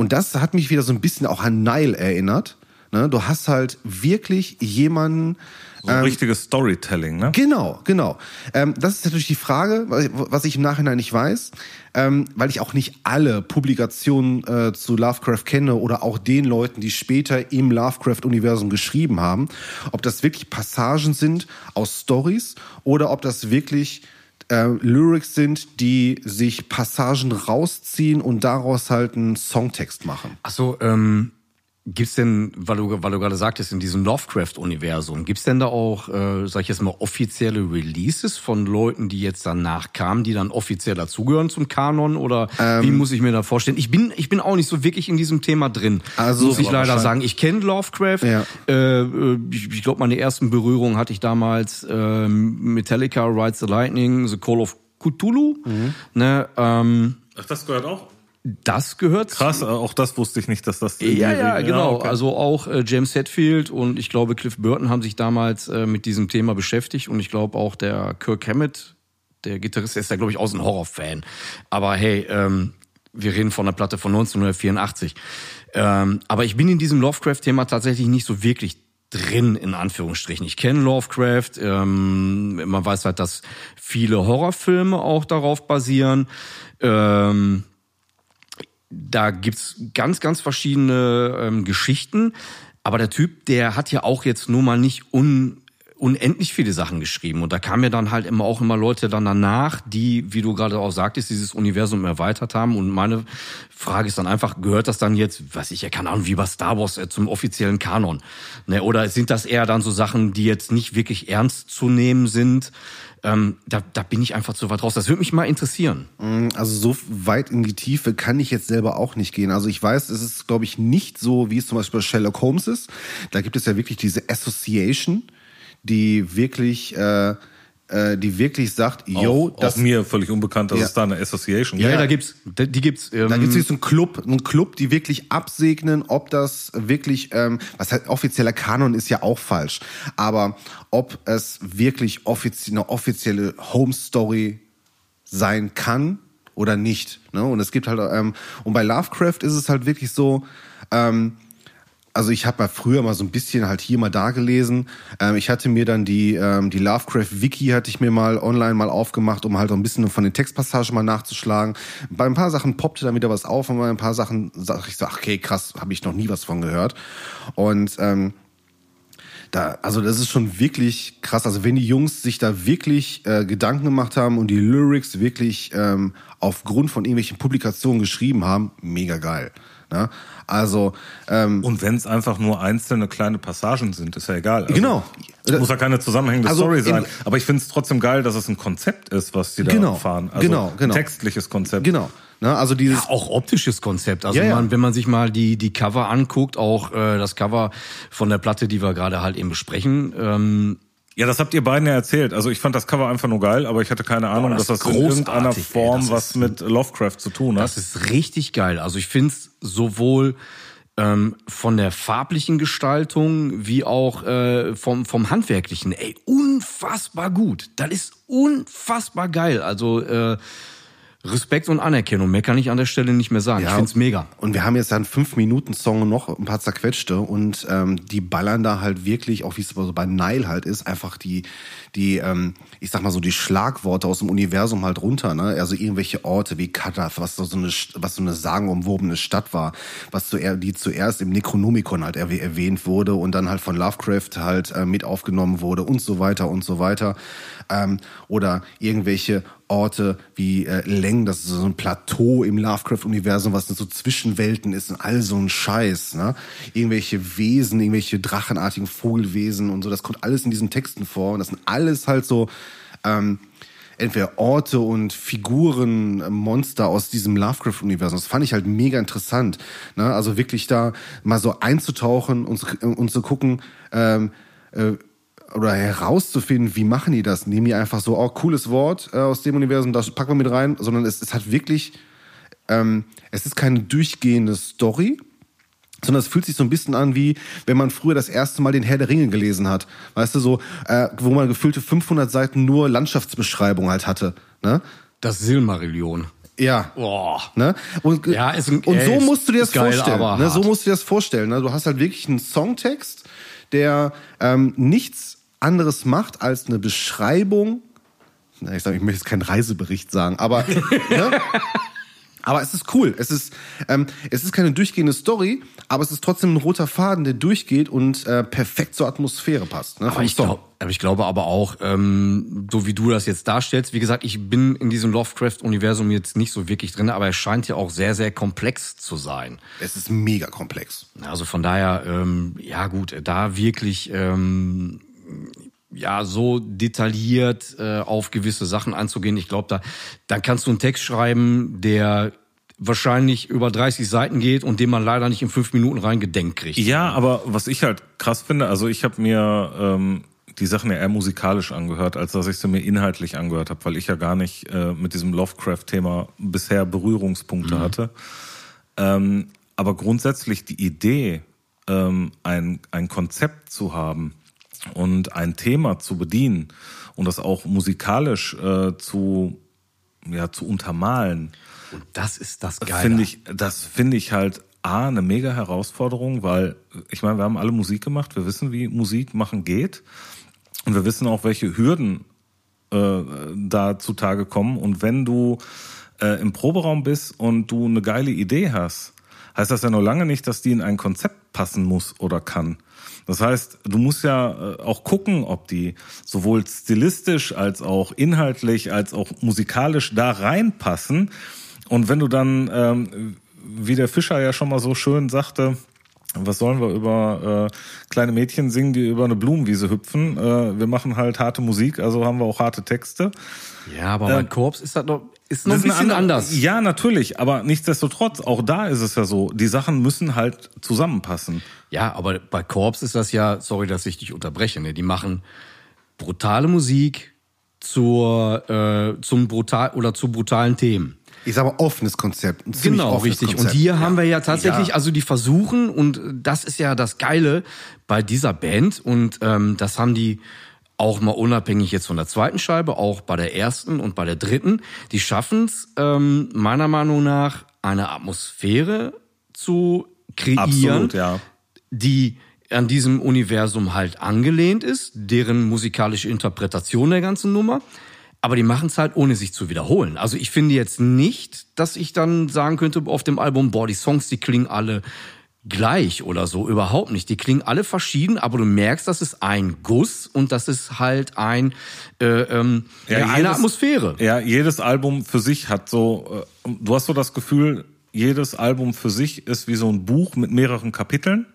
Speaker 3: und das hat mich wieder so ein bisschen auch an Nile erinnert. Ne? Du hast halt wirklich jemanden,
Speaker 1: So ein richtiges Storytelling, ne?
Speaker 3: Genau, genau. Ähm, das ist natürlich die Frage, was ich im Nachhinein nicht weiß, ähm, weil ich auch nicht alle Publikationen äh, zu Lovecraft kenne oder auch den Leuten, die später im Lovecraft-Universum geschrieben haben, ob das wirklich Passagen sind aus Stories oder ob das wirklich äh, Lyrics sind, die sich Passagen rausziehen und daraus halt einen Songtext machen.
Speaker 2: Ach so, ähm, Gibt's denn, weil du, weil du gerade sagtest, in diesem Lovecraft-Universum, gibt's denn da auch, äh, sag ich jetzt mal, offizielle Releases von Leuten, die jetzt danach kamen, die dann offiziell dazugehören zum Kanon? Oder
Speaker 3: Ähm.
Speaker 2: wie muss ich mir da vorstellen? Ich bin, ich bin auch nicht so wirklich in diesem Thema drin.
Speaker 3: Also,
Speaker 2: muss ich leider sagen. Ich kenne Lovecraft.
Speaker 3: Ja.
Speaker 2: Äh, äh, ich ich glaube, meine ersten Berührungen hatte ich damals ähm, Metallica, Rides the Lightning, The Call of Cthulhu.
Speaker 3: Mhm.
Speaker 2: Ne, ähm,
Speaker 1: Ach, das gehört auch?
Speaker 2: Das gehört
Speaker 1: Krass, äh, auch das wusste ich nicht, dass das...
Speaker 2: ja, ja, genau.
Speaker 1: okay.
Speaker 2: Also auch äh, James Hetfield und ich glaube Cliff Burton haben sich damals äh, mit diesem Thema beschäftigt und ich glaube auch der Kirk Hammett, der Gitarrist, der ist ja glaube ich auch so ein Horrorfan. Aber hey, ähm, wir reden von einer Platte von 1984. Ähm, aber ich bin in diesem Lovecraft-Thema tatsächlich nicht so wirklich drin, in Anführungsstrichen. Ich kenne Lovecraft, ähm, man weiß halt, dass viele Horrorfilme auch darauf basieren. Ähm, da gibt's ganz, ganz verschiedene ähm, Geschichten. Aber der Typ, der hat ja auch jetzt nur mal nicht un, unendlich viele Sachen geschrieben. Und da kamen ja dann halt immer auch immer Leute dann danach, die, wie du gerade auch sagtest, dieses Universum erweitert haben. Und meine Frage ist dann einfach, gehört das dann jetzt, weiß ich ja, keine Ahnung, wie bei Star Wars äh, zum offiziellen Kanon? Ne? Oder sind das eher dann so Sachen, die jetzt nicht wirklich ernst zu nehmen sind? Ähm, da, da bin ich einfach zu weit raus. Das würde mich mal interessieren.
Speaker 3: Also so weit in die Tiefe kann ich jetzt selber auch nicht gehen. Also ich weiß, es ist, glaube ich, nicht so, wie es zum Beispiel bei Sherlock Holmes ist. Da gibt es ja wirklich diese Association, die wirklich, äh, äh, die wirklich sagt, yo,
Speaker 1: auch,
Speaker 3: das
Speaker 1: auch mir völlig unbekannt, dass
Speaker 3: Ja.
Speaker 1: es da eine Association
Speaker 2: Ja,
Speaker 1: gibt.
Speaker 2: da gibt's, die die gibt's. Ähm,
Speaker 3: Da gibt es so einen Club, einen Club, die wirklich absegnen, ob das wirklich, ähm, was halt offizieller Kanon ist ja auch falsch, aber ob es wirklich offizie eine offizielle Home Story sein kann oder nicht. Ne? Und es gibt halt, ähm, und bei Lovecraft ist es halt wirklich so, ähm, also ich habe mal früher mal so ein bisschen halt hier mal da gelesen. Ähm, ich hatte mir dann die ähm, die Lovecraft Wiki hatte ich mir mal online mal aufgemacht, um halt auch ein bisschen von den Textpassagen mal nachzuschlagen. Bei ein paar Sachen poppte dann wieder was auf und bei ein paar Sachen sag ich so, okay, krass, habe ich noch nie was von gehört. Und ähm, da, also das ist schon wirklich krass. Also wenn die Jungs sich da wirklich äh, Gedanken gemacht haben und die Lyrics wirklich ähm, aufgrund von irgendwelchen Publikationen geschrieben haben, mega geil. Ne? Also ähm,
Speaker 1: Und wenn es einfach nur einzelne kleine Passagen sind, ist ja egal. Also,
Speaker 3: Genau.
Speaker 1: Es muss ja keine zusammenhängende
Speaker 3: Also
Speaker 1: Story
Speaker 3: in-
Speaker 1: sein. Aber ich finde es trotzdem geil, dass es ein Konzept ist, was die da
Speaker 3: Genau.
Speaker 1: fahren. Also
Speaker 3: Genau, genau.
Speaker 1: Ein textliches Konzept.
Speaker 3: genau. Ne? Also dieses
Speaker 2: Ja, auch optisches Konzept. Also
Speaker 3: Ja, ja.
Speaker 2: Man, wenn man sich mal die die Cover anguckt, auch äh, das Cover von der Platte, die wir gerade halt eben besprechen. Ähm,
Speaker 1: Ja, das habt ihr beiden ja erzählt. Also ich fand das Cover einfach nur geil, aber ich hatte keine Ahnung,
Speaker 2: das
Speaker 1: dass das in irgendeiner
Speaker 2: ey.
Speaker 1: Form
Speaker 2: Das
Speaker 1: was
Speaker 2: ist-
Speaker 1: mit Lovecraft zu tun hat.
Speaker 2: das ist richtig geil. Also ich find's sowohl ähm, von der farblichen Gestaltung wie auch äh, vom vom handwerklichen. Ey, unfassbar gut. Das ist unfassbar geil. Also äh, Respekt und Anerkennung. Mehr kann ich an der Stelle nicht mehr sagen. ich find's mega.
Speaker 3: Und wir haben jetzt dann fünf Minuten Song noch ein paar zerquetschte und ähm, die ballern da halt wirklich, auch wie es so bei Nile halt ist, einfach die, die, ähm, ich sag mal so die Schlagworte aus dem Universum halt runter, ne? Also irgendwelche Orte wie Kadath, was so eine, was so eine sagenumwobene Stadt war, was zuer, die zuerst im Necronomicon halt erwäh- erwähnt wurde und dann halt von Lovecraft halt äh, mit aufgenommen wurde und so weiter und so weiter. Ähm, oder irgendwelche Orte wie äh, Leng, das ist so ein Plateau im Lovecraft-Universum, was so Zwischenwelten ist und all so ein Scheiß. Ne? Irgendwelche Wesen, irgendwelche drachenartigen Vogelwesen und so, das kommt alles in diesen Texten vor. Und das sind alles halt so ähm, entweder Orte und Figuren, Monster aus diesem Lovecraft-Universum. Das fand ich halt mega interessant. Ne? Also wirklich da mal so einzutauchen und, zu- und zu gucken, ähm, äh, oder herauszufinden, wie machen die das? Nehmen die einfach so, oh, cooles Wort äh, aus dem Universum, das packen wir mit rein, sondern es, es hat wirklich, ähm, es ist keine durchgehende Story, sondern es fühlt sich so ein bisschen an, wie wenn man früher das erste Mal den Herr der Ringe gelesen hat. Weißt du, so, äh, wo man gefüllte 500 Seiten nur Landschaftsbeschreibung halt hatte. Ne?
Speaker 2: Das Silmarillion.
Speaker 3: Ja.
Speaker 2: Boah.
Speaker 3: Ne? Und,
Speaker 2: Ja, ist
Speaker 3: und
Speaker 2: ey,
Speaker 3: so musst du dir das
Speaker 2: geil,
Speaker 3: vorstellen. Ne? So musst du dir das vorstellen. Ne? Du hast halt wirklich einen Songtext, der ähm, nichts anderes macht als eine Beschreibung. Ich, sag, ich möchte jetzt keinen Reisebericht sagen, aber ne? Aber es ist cool. Es ist, ähm, es ist keine durchgehende Story, aber es ist trotzdem ein roter Faden, der durchgeht und äh, perfekt zur Atmosphäre passt. Ne,
Speaker 2: Aber ich, glaub, aber ich glaube aber auch, ähm, so wie du das jetzt darstellst, wie gesagt, ich bin in diesem Lovecraft-Universum jetzt nicht so wirklich drin, aber es scheint ja auch sehr, sehr komplex zu sein.
Speaker 3: Es ist mega komplex.
Speaker 2: Also von daher, ähm, ja gut, da wirklich ähm, ja so detailliert äh, auf gewisse Sachen anzugehen. Ich glaube, da dann kannst du einen Text schreiben, der wahrscheinlich über 30 Seiten geht und den man leider nicht in fünf Minuten reingedenkt kriegt.
Speaker 1: Ja, aber was ich halt krass finde, also ich habe mir ähm, die Sachen ja eher musikalisch angehört, als dass ich sie mir inhaltlich angehört habe, weil ich ja gar nicht äh, mit diesem Lovecraft-Thema bisher Berührungspunkte hatte. Ähm, aber grundsätzlich die Idee, ähm, ein, ein Konzept zu haben und ein Thema zu bedienen und das auch musikalisch äh, zu, ja, zu untermalen,
Speaker 2: Und das ist das Geile.
Speaker 1: finde ich, das finde ich halt A, eine mega Herausforderung, weil ich meine, wir haben alle Musik gemacht, wir wissen, wie Musik machen geht und wir wissen auch, welche Hürden äh, da zutage kommen. Und wenn du äh, im Proberaum bist und du eine geile Idee hast, heißt das ja noch lange nicht, dass die in ein Konzept passen muss oder kann. Das heißt, du musst ja äh, auch gucken, ob die sowohl stilistisch als auch inhaltlich als auch musikalisch da reinpassen. Und wenn du dann, ähm, wie der Fischer ja schon mal so schön sagte, was sollen wir über äh, kleine Mädchen singen, die über eine Blumenwiese hüpfen? Äh, wir machen halt harte Musik, also haben wir auch harte Texte.
Speaker 2: ja, aber bei Korps ist das noch, ist ein bisschen
Speaker 1: andere-
Speaker 2: anders.
Speaker 1: Ja, natürlich, aber nichtsdestotrotz, auch da ist es ja so, die Sachen müssen halt zusammenpassen.
Speaker 2: Ja, aber bei Korps ist das ja, sorry, dass ich dich unterbreche, ne? die machen brutale Musik zur, äh, zum brutal oder zu brutalen Themen.
Speaker 3: Ich sage mal offenes Konzept.
Speaker 2: Genau,
Speaker 3: offenes
Speaker 2: richtig.
Speaker 3: Konzept.
Speaker 2: Und hier haben wir ja tatsächlich,
Speaker 3: Ja.
Speaker 2: also die versuchen, und das ist ja das Geile bei dieser Band, und ähm, das haben die auch mal unabhängig jetzt von der zweiten Scheibe, auch bei der ersten und bei der dritten, die schaffen es ähm, meiner Meinung nach, eine Atmosphäre zu kreieren,
Speaker 1: Absolut, ja.
Speaker 2: die an diesem Universum halt angelehnt ist, deren musikalische Interpretation der ganzen Nummer. Aber die machen es halt, ohne sich zu wiederholen. Also ich finde jetzt nicht, dass ich dann sagen könnte auf dem Album, boah, die Songs, die klingen alle gleich oder so. Überhaupt nicht. Die klingen alle verschieden, aber du merkst, das ist ein Guss und das ist halt ein äh, ähm, ja, eine
Speaker 1: jedes-
Speaker 2: Atmosphäre.
Speaker 1: Ja, jedes Album für sich hat so, äh, du hast so das Gefühl, jedes Album für sich ist wie so ein Buch mit mehreren Kapiteln.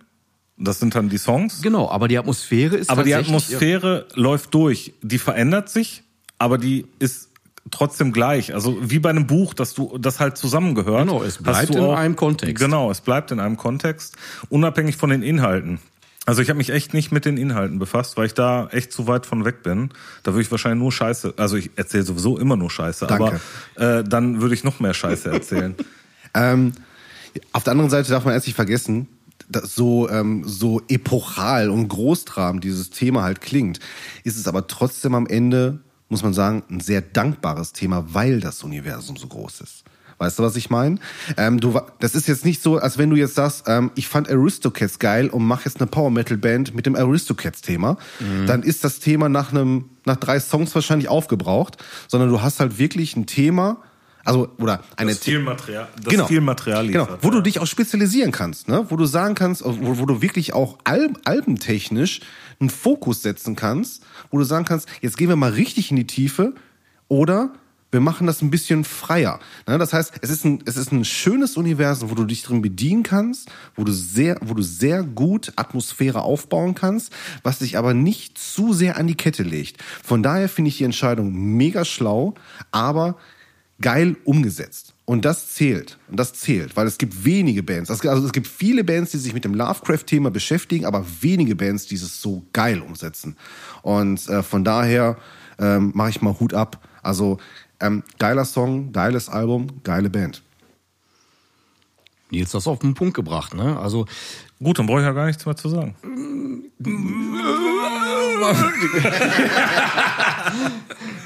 Speaker 1: Das sind dann die Songs.
Speaker 2: Genau, aber die Atmosphäre ist
Speaker 1: Aber die Atmosphäre läuft durch. Die verändert sich, aber die ist trotzdem gleich. Also wie bei einem Buch, dass du das halt zusammengehört.
Speaker 2: Genau, es bleibt in einem Kontext.
Speaker 1: Genau, es bleibt in einem Kontext, unabhängig von den Inhalten. Also ich habe mich echt nicht mit den Inhalten befasst, weil ich da echt zu weit von weg bin. Da würde ich wahrscheinlich nur Scheiße, also ich erzähle sowieso immer nur Scheiße,
Speaker 3: Danke.
Speaker 1: aber äh, dann würde ich noch mehr Scheiße erzählen.
Speaker 3: Ähm, auf der anderen Seite darf man erst nicht vergessen, dass so, ähm, so epochal und großtrabend dieses Thema halt klingt, ist es aber trotzdem am Ende, muss man sagen, ein sehr dankbares Thema, weil das Universum so groß ist. Weißt du, was ich meine? Ähm, du, das ist jetzt nicht so, als wenn du jetzt sagst, ähm, ich fand Aristocats geil und mach jetzt eine Power Metal Band mit dem Aristocats-Thema. Dann ist das Thema nach einem, nach drei Songs wahrscheinlich aufgebraucht, sondern du hast halt wirklich ein Thema, also oder eine
Speaker 1: Das viel Material, das
Speaker 3: genau.
Speaker 1: viel Material
Speaker 3: genau,
Speaker 1: liefert.
Speaker 3: wo du dich auch spezialisieren kannst, ne? wo du sagen kannst, wo, wo du wirklich auch Al albentechnisch einen Fokus setzen kannst, wo du sagen kannst, jetzt gehen wir mal richtig in die Tiefe oder wir machen das ein bisschen freier. Ne? Das heißt, es ist, ein, es ist ein schönes Universum, wo du dich drin bedienen kannst, wo du sehr, wo du sehr gut Atmosphäre aufbauen kannst, was dich aber nicht zu sehr an die Kette legt. Von daher finde ich die Entscheidung mega schlau, aber geil umgesetzt. Und das zählt. Und das zählt, weil es gibt wenige Bands. Also es gibt viele Bands, die sich mit dem Lovecraft-Thema beschäftigen, aber wenige Bands, die es so geil umsetzen. Und äh, von daher ähm, mache ich mal Hut ab. Also ähm, geiler Song, geiles Album, geile Band.
Speaker 2: Nils das auf den Punkt gebracht, ne? Also
Speaker 1: Gut, dann brauche ich ja gar nichts mehr zu sagen.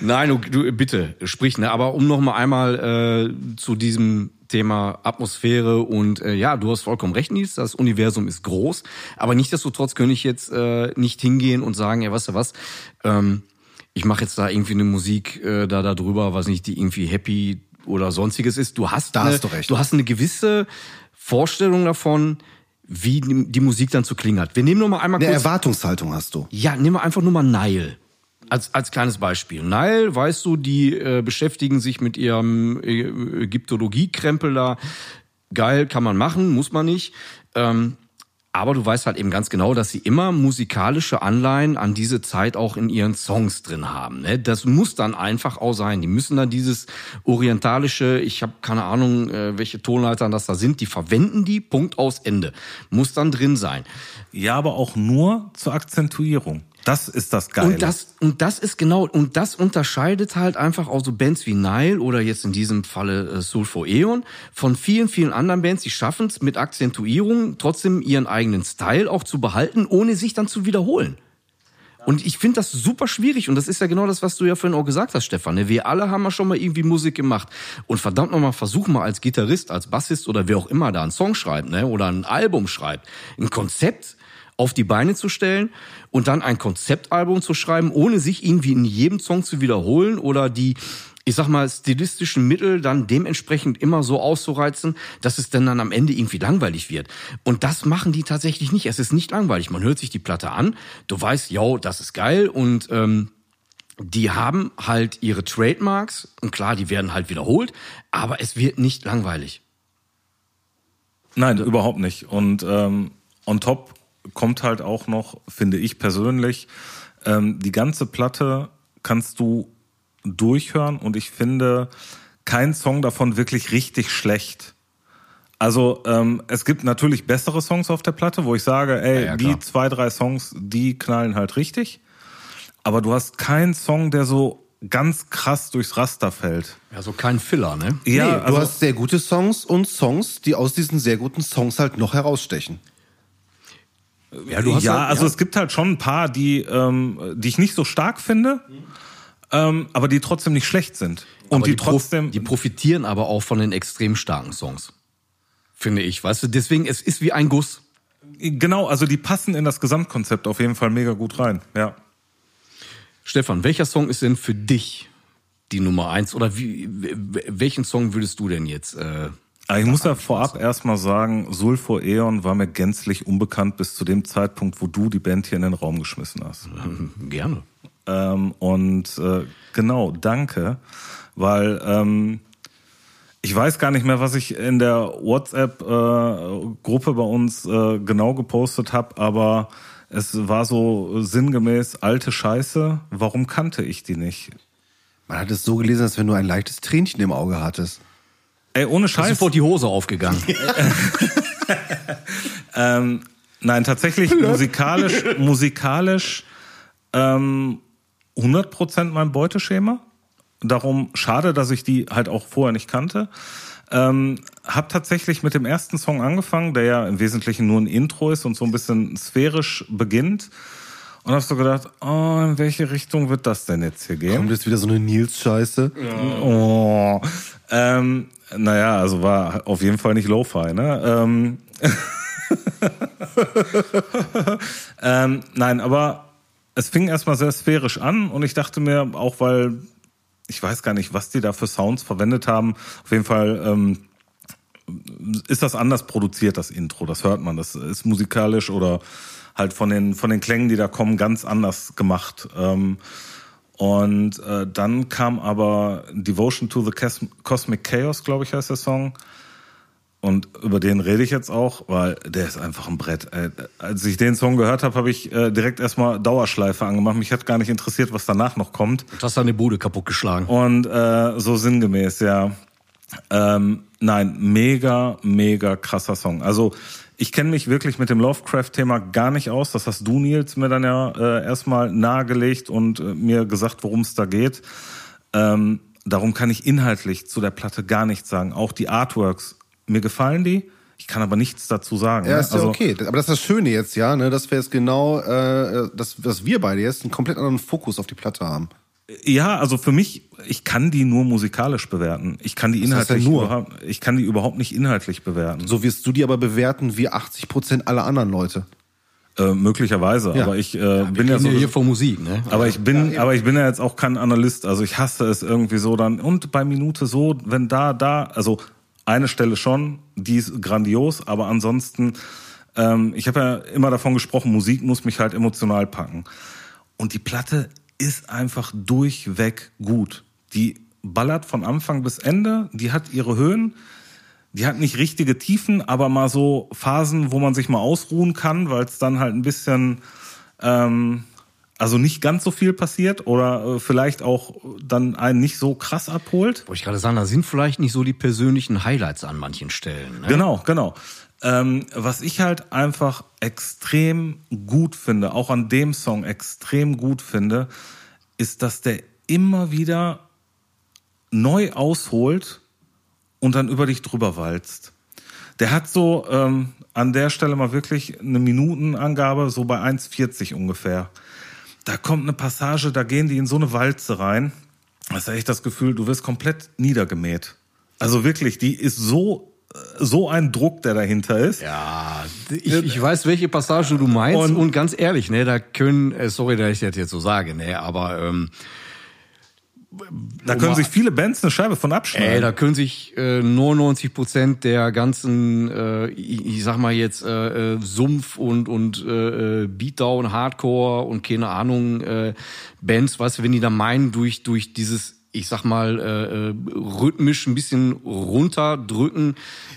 Speaker 2: Nein, du, du bitte, sprich, ne? Aber um noch mal einmal äh, zu diesem Thema Atmosphäre und äh, ja, du hast vollkommen recht, Nils, das Universum ist groß, aber nichtsdestotrotz könnte ich jetzt äh, nicht hingehen und sagen, ja, weißt du was, ähm, ich mache jetzt da irgendwie eine Musik äh, da da drüber, was nicht, die irgendwie happy oder sonstiges ist. Du hast,
Speaker 3: Da
Speaker 2: eine,
Speaker 3: hast du recht.
Speaker 2: du hast eine gewisse Vorstellung davon, wie die Musik dann zu klingen hat. Wir nehmen nur mal einmal
Speaker 3: Eine
Speaker 2: kurz.
Speaker 3: Erwartungshaltung hast du.
Speaker 2: Ja, nehmen wir einfach nur mal Nile. Als, als kleines Beispiel. Nile, weißt du, die äh, beschäftigen sich mit ihrem äh, Ägyptologie-Krempel da. Geil, kann man machen, muss man nicht. Ähm, aber du weißt halt eben ganz genau, dass sie immer musikalische Anleihen an diese Zeit auch in ihren Songs drin haben. Ne? Das muss dann einfach auch sein. Die müssen dann dieses orientalische, ich habe keine Ahnung, äh, welche Tonleitern das da sind, die verwenden die, Punkt aus Ende. Muss dann drin sein.
Speaker 1: Ja, aber auch nur zur Akzentuierung. Das ist das Geile.
Speaker 2: Und das, und das ist genau, und das unterscheidet halt einfach auch so Bands wie Nile oder jetzt in diesem Falle äh, Sulfur Eon von vielen, vielen anderen Bands, die schaffen es mit Akzentuierung trotzdem ihren eigenen Style auch zu behalten, ohne sich dann zu wiederholen. Und ich finde das super schwierig und das ist ja genau das, was du ja vorhin auch gesagt hast, Stefan. ne? Wir alle haben ja schon mal irgendwie Musik gemacht und verdammt nochmal, versuch mal als Gitarrist, als Bassist oder wer auch immer da einen Song schreibt ne? oder ein Album schreibt, ein Konzept auf die Beine zu stellen und dann ein Konzeptalbum zu schreiben, ohne sich irgendwie in jedem Song zu wiederholen oder die, ich sag mal, stilistischen Mittel dann dementsprechend immer so auszureizen, dass es dann, dann am Ende irgendwie langweilig wird. Und das machen die tatsächlich nicht. Es ist nicht langweilig. Man hört sich die Platte an, du weißt, yo, das ist geil und ähm, die haben halt ihre Trademarks und klar, die werden halt wiederholt, aber es wird nicht langweilig.
Speaker 1: Nein, überhaupt nicht. Und ähm, on top kommt halt auch noch, finde ich persönlich, ähm, die ganze Platte kannst du durchhören und ich finde kein Song davon wirklich richtig schlecht. Also ähm, es gibt natürlich bessere Songs auf der Platte, wo ich sage, ey,
Speaker 2: Ja, ja,
Speaker 1: die zwei, drei Songs, die knallen halt richtig. Aber du hast keinen Song, der so ganz krass durchs Raster fällt.
Speaker 2: Also kein Filler, ne?
Speaker 3: nee,
Speaker 1: Ja,
Speaker 3: du
Speaker 1: also,
Speaker 3: hast sehr gute Songs und Songs, die aus diesen sehr guten Songs halt noch herausstechen.
Speaker 2: Ja, du hast
Speaker 1: ja,
Speaker 2: halt,
Speaker 1: also es gibt halt schon ein paar, die, ähm, die ich nicht so stark finde, ähm, aber die trotzdem nicht schlecht sind. Und
Speaker 2: Aber
Speaker 1: die,
Speaker 2: prof-
Speaker 1: trotzdem.
Speaker 2: die profitieren aber auch von den extrem starken Songs. Finde ich, weißt du, deswegen, es ist wie ein Guss.
Speaker 1: genau, also die passen in das Gesamtkonzept auf jeden Fall mega gut rein. Ja.
Speaker 2: Stefan, welcher Song ist denn für dich die Nummer eins? Oder wie, welchen Song würdest du denn jetzt? Äh,
Speaker 1: ich muss ja vorab erstmal sagen, Sulfur Eon war mir gänzlich unbekannt bis zu dem Zeitpunkt, wo du die Band hier in den Raum geschmissen hast.
Speaker 2: gerne.
Speaker 1: Ähm, und äh, genau, danke, weil ähm, ich weiß gar nicht mehr, was ich in der WhatsApp-Gruppe bei uns äh, genau gepostet habe, aber es war so sinngemäß alte Scheiße. Warum kannte ich die nicht?
Speaker 3: Man hat es so gelesen, als wenn du ein leichtes Tränchen im Auge hattest.
Speaker 1: Ey, ohne
Speaker 2: Ist
Speaker 1: Scheiß.
Speaker 2: sofort die Hose aufgegangen.
Speaker 1: Ähm, nein, tatsächlich musikalisch, musikalisch ähm, 100% mein Beuteschema. Darum schade, dass ich die halt auch vorher nicht kannte. Ähm, hab tatsächlich mit dem ersten Song angefangen, der ja im Wesentlichen nur ein Intro ist und so ein bisschen sphärisch beginnt. Und hab so gedacht, oh, in welche Richtung wird das denn jetzt hier gehen?
Speaker 3: Kommt jetzt wieder so eine Nils-Scheiße?
Speaker 1: Oh. Ähm, naja, also war auf jeden Fall nicht Lo-Fi, ne? Ähm, ähm, nein, aber es fing erstmal sehr sphärisch an und ich dachte mir, auch weil ich weiß gar nicht, was die da für Sounds verwendet haben, auf jeden Fall ähm, ist das anders produziert, das Intro. Das hört man. Das ist musikalisch oder halt von den, von den Klängen, die da kommen, ganz anders gemacht. Ähm, und äh, dann kam aber Devotion to the Cas- Cosmic Chaos, glaube ich, heißt der Song. Und über den rede ich jetzt auch, weil der ist einfach ein Brett. Äh, Als ich den Song gehört habe, habe ich äh, direkt erstmal Dauerschleife angemacht. Mich hat gar nicht interessiert, was danach noch kommt.
Speaker 2: Du hast deine Bude kaputtgeschlagen.
Speaker 1: Und äh, so sinngemäß, ja. Ähm, nein, mega, mega krasser Song. Also ich kenne mich wirklich mit dem Lovecraft-Thema gar nicht aus. Das hast du, Nils, mir dann ja äh, erstmal nahegelegt und äh, mir gesagt, worum es da geht. Ähm, darum kann ich inhaltlich zu der Platte gar nichts sagen. Auch die Artworks, mir gefallen die. Ich kann aber nichts dazu sagen.
Speaker 3: Ja,
Speaker 1: ne?
Speaker 3: ist ja okay. Aber das ist das Schöne jetzt, ja, ne, dass wir jetzt genau, äh, dass, dass wir beide jetzt einen komplett anderen Fokus auf die Platte haben.
Speaker 1: Ja, also für mich, ich kann die nur musikalisch bewerten. Ich kann die inhaltlich
Speaker 3: ja nur?
Speaker 1: überhaupt, ich kann die überhaupt nicht inhaltlich bewerten.
Speaker 3: So wirst du die aber bewerten wie 80 Prozent aller anderen Leute.
Speaker 1: Äh, möglicherweise,
Speaker 3: Ja.
Speaker 1: aber ich äh, bin ja so.
Speaker 2: ja hier von Musik, ne?
Speaker 1: Aber ich bin, aber ich bin ja jetzt auch kein Analyst. Also ich hasse es irgendwie so dann und bei Minute so, wenn da, da, also eine Stelle schon, die ist grandios, aber ansonsten, ähm, ich habe ja immer davon gesprochen, Musik muss mich halt emotional packen. Und die Platte ist einfach durchweg gut. Die ballert von Anfang bis Ende, die hat ihre Höhen, die hat nicht richtige Tiefen, aber mal so Phasen, wo man sich mal ausruhen kann, weil es dann halt ein bisschen, ähm, also nicht ganz so viel passiert oder äh, vielleicht auch dann einen nicht so krass abholt.
Speaker 2: Wollte ich gerade sagen, da sind vielleicht nicht so die persönlichen Highlights an manchen Stellen. Ne?
Speaker 1: Genau, genau. Ähm, was ich halt einfach extrem gut finde, auch an dem Song extrem gut finde, ist, dass der immer wieder neu ausholt und dann über dich drüber walzt. Der hat so ähm, an der Stelle mal wirklich eine Minutenangabe, so bei 1,40 ungefähr. Da kommt eine Passage, da gehen die in so eine Walze rein. Da hast du echt das Gefühl, du wirst komplett niedergemäht. Also wirklich, die ist so, so ein Druck, der dahinter ist.
Speaker 2: Ja, ich, ich weiß, welche Passage du meinst und,
Speaker 1: Und-
Speaker 2: ganz ehrlich, ne, da können, äh, sorry, dass ich das jetzt so sage, ne, aber ähm,
Speaker 1: Da können sich viele Bands eine Scheibe von
Speaker 2: ey,
Speaker 1: abschneiden.
Speaker 2: da können sich äh, 99 Prozent der ganzen, äh, ich, ich sag mal jetzt äh, äh, Sumpf und und äh, äh, Beatdown, Hardcore und keine Ahnung äh, Bands, weißt du, wenn die da meinen durch durch dieses ich sag mal, äh, äh, rhythmisch ein bisschen runterdrücken.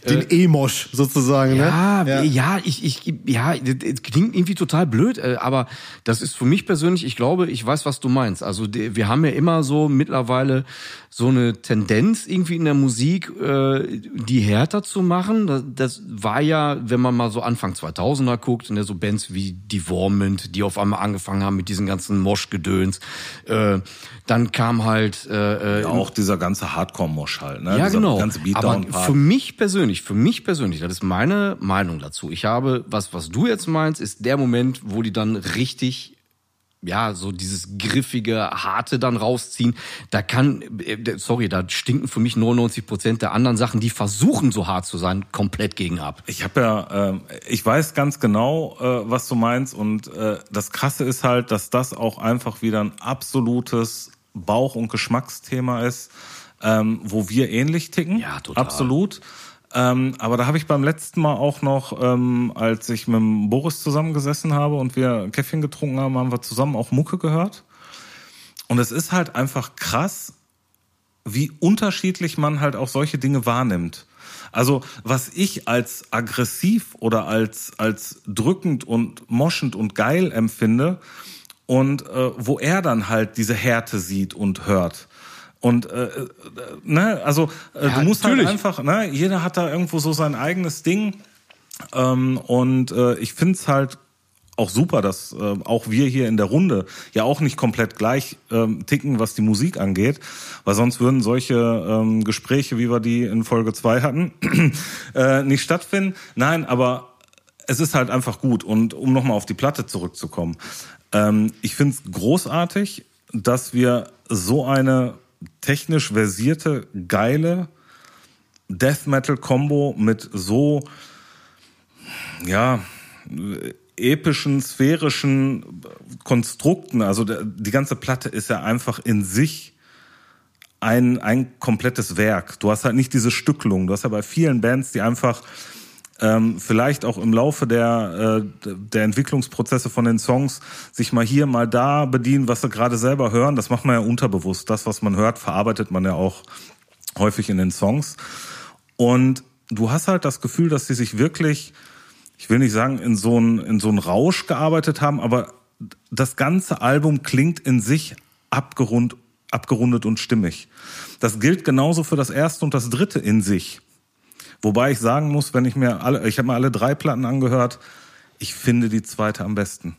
Speaker 3: Den E-Mosch sozusagen,
Speaker 2: Ja,
Speaker 3: ne?
Speaker 2: ja, ich, ich, ja, das klingt irgendwie total blöd, äh, aber das ist für mich persönlich, ich glaube, ich weiß, was du meinst. Also wir haben ja immer so mittlerweile so eine Tendenz irgendwie in der Musik, äh, die härter zu machen. Das, das war ja, wenn man mal so Anfang 2000er guckt, ne, so Bands wie Devorment, die auf einmal angefangen haben mit diesen ganzen Mosh-Gedöns. Äh, dann kam halt äh, äh,
Speaker 1: Ja, auch dieser ganze Hardcore-Mosch halt, ne?
Speaker 2: ja,
Speaker 1: dieser
Speaker 2: genau.
Speaker 1: ganze
Speaker 2: Aber für mich persönlich, für mich persönlich, das ist meine Meinung dazu. Ich habe, was, was du jetzt meinst, ist der Moment, wo die dann richtig, ja, so dieses griffige, harte dann rausziehen. Da kann, äh, sorry, da stinken für mich 99 Prozent der anderen Sachen, die versuchen so hart zu sein, komplett gegen ab.
Speaker 1: Ich habe ja, ähm, ich weiß ganz genau, äh, was du meinst und äh, das Krasse ist halt, dass das auch einfach wieder ein absolutes Bauch- und Geschmacksthema ist, ähm, wo wir ähnlich ticken.
Speaker 2: Ja, total.
Speaker 1: Absolut. Ähm, aber da habe ich beim letzten Mal auch noch, ähm, als ich mit dem Boris zusammengesessen habe und wir Käffchen getrunken haben, haben wir zusammen auch Mucke gehört. Und es ist halt einfach krass, wie unterschiedlich man halt auch solche Dinge wahrnimmt. Also was ich als aggressiv oder als als drückend und moschend und geil empfinde und äh, wo er dann halt diese Härte sieht und hört. Und äh, äh, ne, also äh,
Speaker 2: Ja,
Speaker 1: du musst
Speaker 2: natürlich.
Speaker 1: halt einfach, ne, jeder hat da irgendwo so sein eigenes Ding. Ähm, und äh, ich find's halt auch super, dass äh, auch wir hier in der Runde ja auch nicht komplett gleich ähm, ticken, was die Musik angeht, weil sonst würden solche ähm, Gespräche, wie wir die in Folge zwei hatten, äh, nicht stattfinden. Nein, aber es ist halt einfach gut. Und um nochmal auf die Platte zurückzukommen, ähm, ich find's großartig, dass wir so eine technisch versierte, geile Death Metal Combo mit so ja epischen, sphärischen Konstrukten. Also die ganze Platte ist ja einfach in sich ein, ein komplettes Werk. Du hast halt nicht diese Stückelung. Du hast ja bei vielen Bands, die einfach ähm, vielleicht auch im Laufe der, äh, der Entwicklungsprozesse von den Songs sich mal hier, mal da bedienen, was sie gerade selber hören. Das macht man ja unterbewusst. Das, was man hört, verarbeitet man ja auch häufig in den Songs. Und du hast halt das Gefühl, dass sie sich wirklich, ich will nicht sagen, in so einen, in so Rausch gearbeitet haben, aber das ganze Album klingt in sich abgerund, abgerundet und stimmig. Das gilt genauso für das erste und das dritte in sich. Wobei ich sagen muss, wenn ich mir alle, ich habe mir alle drei Platten angehört, ich finde die zweite am besten.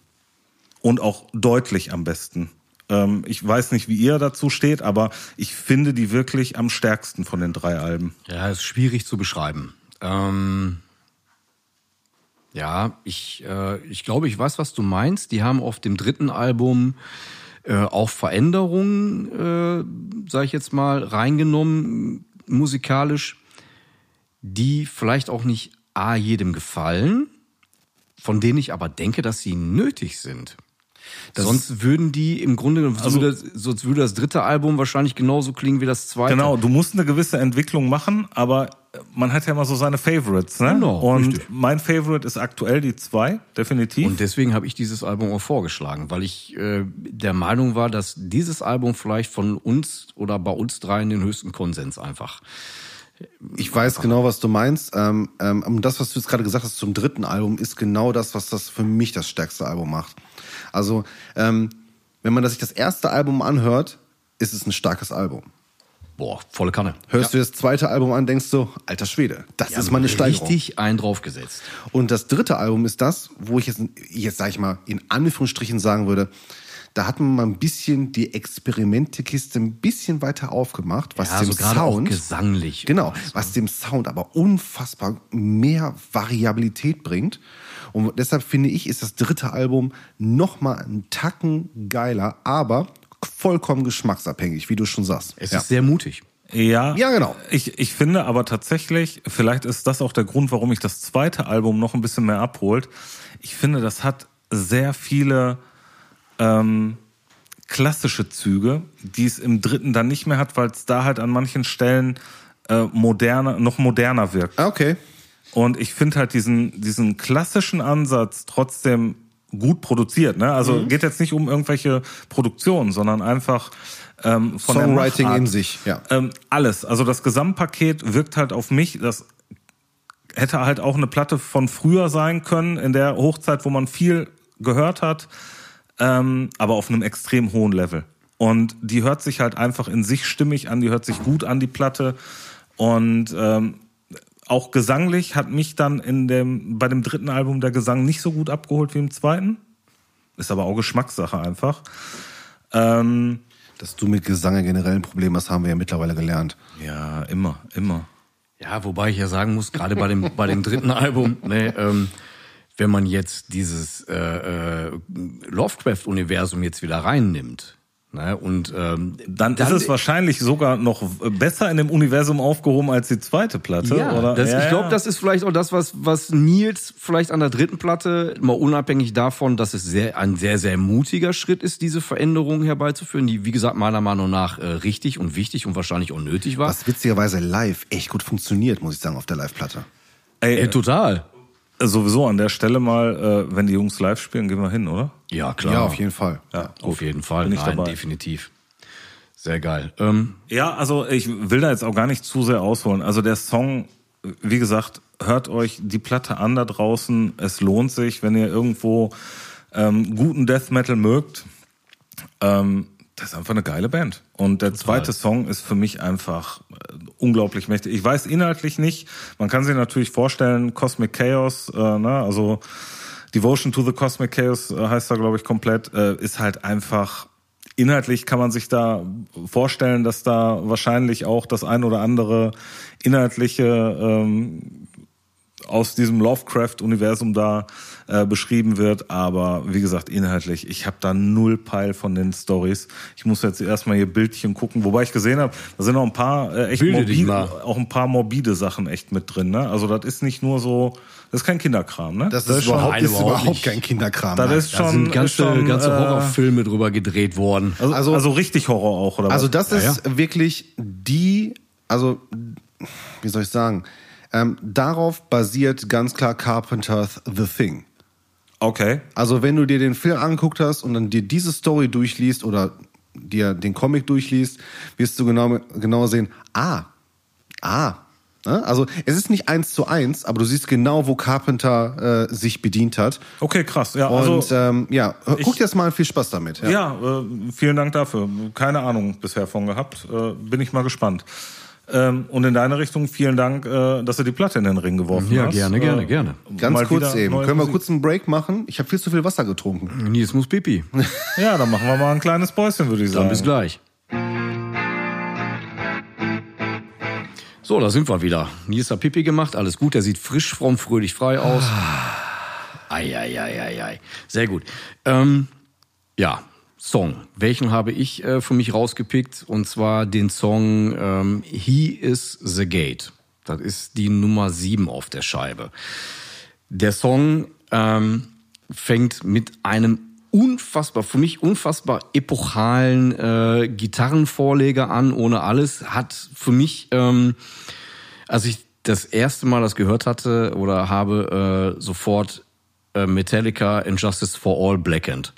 Speaker 1: Und auch deutlich am besten. Ähm, ich weiß nicht, wie ihr dazu steht, aber ich finde die wirklich am stärksten von den drei Alben.
Speaker 2: Ja, ist schwierig zu beschreiben. Ähm, ja, ich, äh, ich glaube, ich weiß, was du meinst. Die haben auf dem dritten Album äh, auch Veränderungen, äh, sage ich jetzt mal, reingenommen, musikalisch, die vielleicht auch nicht A jedem gefallen. von denen ich aber denke, dass sie nötig sind. sonst würden die im Grunde, also, würde, sonst würde das dritte Album wahrscheinlich genauso klingen wie das zweite.
Speaker 1: Genau, du musst eine gewisse Entwicklung machen, aber man hat ja immer so seine Favorites, ne?
Speaker 2: Genau,
Speaker 1: Und
Speaker 2: richtig.
Speaker 1: mein Favorite ist aktuell die zwei, definitiv.
Speaker 2: Und deswegen habe ich dieses Album auch vorgeschlagen, weil ich äh, der Meinung war, dass dieses Album vielleicht von uns oder bei uns dreien den höchsten Konsens einfach.
Speaker 3: Ich weiß genau, was du meinst. Ähm, ähm, und das, was du jetzt gerade gesagt hast zum dritten Album, ist genau das, was das für mich das stärkste Album macht. Also, ähm, wenn man sich das erste Album anhört, ist es ein starkes Album.
Speaker 2: Boah, volle Kanne.
Speaker 3: Hörst du das zweite Album an, denkst du, alter Schwede, das ist mal eine Steigerung.
Speaker 2: Richtig einen draufgesetzt.
Speaker 3: Und das dritte Album ist das, wo ich jetzt, jetzt sag ich mal, in Anführungsstrichen sagen würde, da hat man mal ein bisschen die Experimentekiste ein bisschen weiter aufgemacht, was
Speaker 2: Ja,
Speaker 3: dem
Speaker 2: so
Speaker 3: Sound
Speaker 2: gesanglich.
Speaker 3: Genau, was dem Sound aber unfassbar mehr Variabilität bringt. Und deshalb finde ich, ist das dritte Album noch mal einen Tacken geiler, aber vollkommen geschmacksabhängig, wie du schon sagst.
Speaker 2: Es
Speaker 3: ja.
Speaker 2: ist sehr mutig.
Speaker 1: Ja,
Speaker 3: Ja, genau.
Speaker 1: Ich, ich finde aber tatsächlich, vielleicht ist das auch der Grund, warum mich das zweite Album noch ein bisschen mehr abholt. Ich finde, das hat sehr viele ähm, klassische Züge, die es im dritten dann nicht mehr hat, weil es da halt an manchen Stellen äh, moderner, noch moderner wirkt.
Speaker 3: Ah, okay.
Speaker 1: Und ich finde halt diesen, diesen klassischen Ansatz trotzdem gut produziert. Ne? Also
Speaker 3: Mhm.
Speaker 1: geht jetzt nicht um irgendwelche Produktionen, sondern einfach ähm, von der
Speaker 3: Songwriting
Speaker 1: Machart.
Speaker 3: in sich, ja.
Speaker 1: Ähm, alles. Also das Gesamtpaket wirkt halt auf mich, das hätte halt auch eine Platte von früher sein können, in der Hochzeit, wo man viel gehört hat, ähm, aber auf einem extrem hohen Level. Und die hört sich halt einfach in sich stimmig an, die hört sich gut an, die Platte. Und ähm, auch gesanglich hat mich dann in dem, bei dem dritten Album der Gesang nicht so gut abgeholt wie im zweiten. Ist aber auch Geschmackssache einfach. Ähm,
Speaker 3: Dass du mit Gesang generell ein Problem hast, haben wir ja mittlerweile gelernt.
Speaker 1: ja, immer, immer.
Speaker 2: Ja, wobei ich ja sagen muss, gerade bei dem, bei dem dritten Album, ne, ähm, wenn man jetzt dieses äh, äh, Lovecraft-Universum jetzt wieder reinnimmt, ne, und ähm,
Speaker 1: Dann, ist es wahrscheinlich sogar noch besser in dem Universum aufgehoben als die zweite Platte,
Speaker 2: ja,
Speaker 1: oder?
Speaker 2: Das,
Speaker 1: ja,
Speaker 2: ich glaube,
Speaker 1: ja.
Speaker 2: das ist vielleicht auch das, was, was Nils vielleicht an der dritten Platte, mal unabhängig davon, dass es sehr, ein sehr, sehr mutiger Schritt ist, diese Veränderungen herbeizuführen, die, wie gesagt, meiner Meinung nach äh, richtig und wichtig und wahrscheinlich auch nötig war.
Speaker 3: Was witzigerweise live echt gut funktioniert, muss ich sagen, auf der Live-Platte.
Speaker 1: Ey,
Speaker 2: Ey, total.
Speaker 1: Sowieso an der Stelle mal, äh, wenn die Jungs live spielen, gehen wir hin, oder?
Speaker 2: Ja, klar.
Speaker 3: Ja, auf jeden Fall.
Speaker 1: Ja,
Speaker 2: Auf jeden Fall.
Speaker 1: Bin ich
Speaker 2: Nein,
Speaker 1: dabei.
Speaker 2: definitiv. Sehr geil. Ähm,
Speaker 1: Ja, also ich will da jetzt auch gar nicht zu sehr ausholen. Also der Song, wie gesagt, hört euch die Platte an da draußen. Es lohnt sich, wenn ihr irgendwo ähm, guten Death Metal mögt. Ähm, das ist einfach eine geile Band. Und der zweite Song ist für mich einfach äh, unglaublich mächtig. Ich weiß inhaltlich nicht. Man kann sich natürlich vorstellen, Cosmic Chaos, äh, ne, also Devotion to the Cosmic Chaos äh, heißt da, glaube ich, komplett, äh, ist halt einfach inhaltlich kann man sich da vorstellen, dass da wahrscheinlich auch das ein oder andere inhaltliche ähm, aus diesem Lovecraft-Universum da äh, beschrieben wird. Aber wie gesagt, inhaltlich, ich habe da null Peil von den Stories. Ich muss jetzt erstmal hier Bildchen gucken, wobei ich gesehen habe, da sind auch ein paar äh, echt
Speaker 2: Bilde
Speaker 1: morbide, auch ein paar morbide Sachen echt mit drin. Ne? Also das ist nicht nur so, das ist kein Kinderkram. Ne?
Speaker 3: Das, ist,
Speaker 1: schon,
Speaker 3: überhaupt, ist
Speaker 2: überhaupt nicht.
Speaker 3: kein Kinderkram.
Speaker 1: das ist
Speaker 2: da
Speaker 1: schon,
Speaker 2: sind
Speaker 1: ist
Speaker 2: ganze,
Speaker 1: schon,
Speaker 2: ganze
Speaker 1: äh,
Speaker 2: Horrorfilme drüber gedreht worden.
Speaker 1: Also,
Speaker 3: Also-
Speaker 1: also, richtig Horror auch, oder
Speaker 3: Also
Speaker 1: was?
Speaker 3: das ist wirklich die, also wie soll ich sagen, ähm, darauf basiert ganz klar Carpenter's The Thing.
Speaker 1: Okay.
Speaker 3: Also wenn du dir den Film angeguckt hast und dann dir diese Story durchliest oder dir den Comic durchliest, wirst du genau, genau sehen, ah, ah. Ne? Also es ist nicht eins zu eins, aber du siehst genau, wo Carpenter äh, sich bedient hat.
Speaker 1: Okay, krass. Ja,
Speaker 3: Und
Speaker 1: also,
Speaker 3: ähm, ja,
Speaker 1: ich-
Speaker 3: guck dir das mal an, viel Spaß damit. Ja.
Speaker 1: ja, äh, vielen Dank dafür. Keine Ahnung bisher von gehabt. Äh, bin ich mal gespannt. Ähm, und in deine Richtung vielen Dank, äh, dass du die Platte in den Ring geworfen
Speaker 2: Ja,
Speaker 1: hast.
Speaker 2: gerne, gerne,
Speaker 1: äh,
Speaker 2: gerne.
Speaker 3: Ganz
Speaker 1: mal
Speaker 3: kurz
Speaker 1: wieder
Speaker 3: eben. Können wir
Speaker 1: Musik.
Speaker 3: kurz einen Break machen? Ich habe viel zu viel Wasser getrunken.
Speaker 2: Nils muss pipi.
Speaker 1: Ja, dann machen wir mal ein kleines Päuschen, würde ich
Speaker 2: Dann
Speaker 1: sagen.
Speaker 2: bis gleich. So, da sind wir wieder. Nils hat Pipi gemacht, alles gut. Er sieht frisch, fromm, fröhlich, frei aus. Eieieiei. Sehr gut. Ähm, ja, Song. Welchen habe ich äh, für mich rausgepickt? Und zwar den Song ähm, He is the Gate. Das ist die Nummer 7 auf der Scheibe. Der Song ähm, fängt mit einem unfassbar, für mich unfassbar epochalen äh, Gitarrenvorleger an, ohne alles. Hat für mich, ähm, als ich das erste Mal das gehört hatte oder habe, äh, sofort äh, Metallica Injustice for All Blackened.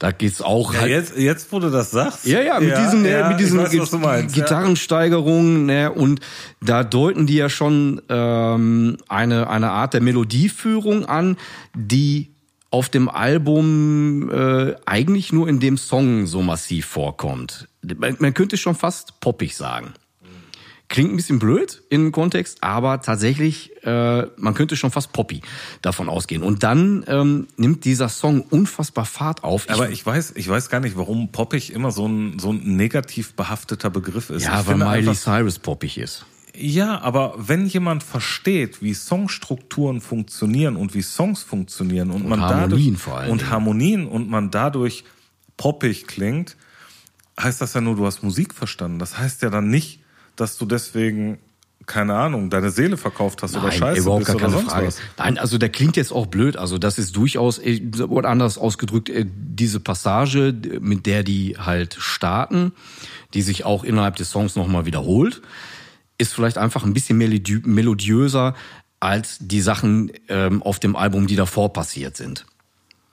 Speaker 2: Da geht's auch
Speaker 1: Ja,
Speaker 2: halt.
Speaker 1: jetzt, jetzt, wo du das sagst.
Speaker 2: Ja, ja, mit diesen,
Speaker 1: ja,
Speaker 2: äh, mit diesen
Speaker 1: weiß, meinst, ja.
Speaker 2: Gitarrensteigerungen, ne, und da deuten die ja schon ähm, eine, eine Art der Melodieführung an, die auf dem Album äh, eigentlich nur in dem Song so massiv vorkommt. Man, man könnte schon fast poppig sagen. Klingt ein bisschen blöd im Kontext, aber tatsächlich, äh, man könnte schon fast Poppy davon ausgehen. Und dann ähm, nimmt dieser Song unfassbar Fahrt auf.
Speaker 1: Aber ich weiß, ich weiß gar nicht, warum poppig immer so ein, so ein negativ behafteter Begriff ist.
Speaker 2: ja,
Speaker 1: ich
Speaker 2: weil Miley Cyrus poppig ist.
Speaker 1: Ja, aber wenn jemand versteht, wie Songstrukturen funktionieren und wie Songs funktionieren und, man
Speaker 2: Harmonien
Speaker 1: dadurch
Speaker 2: vor allen
Speaker 1: und. Harmonien und man dadurch poppig klingt, heißt das ja nur, du hast Musik verstanden. Das heißt ja dann nicht, dass du deswegen keine Ahnung, deine Seele verkauft hast oder
Speaker 2: Nein,
Speaker 1: Scheiße
Speaker 2: überhaupt
Speaker 1: bist
Speaker 2: gar
Speaker 1: oder
Speaker 2: keine
Speaker 1: sonst
Speaker 2: Frage.
Speaker 1: was.
Speaker 2: Nein, also der klingt jetzt auch blöd. Also das ist durchaus, äh, oder anders ausgedrückt, äh, diese Passage, mit der die halt starten, die sich auch innerhalb des Songs nochmal wiederholt, ist vielleicht einfach ein bisschen melodi melodiöser als die Sachen ähm, auf dem Album, die davor passiert sind.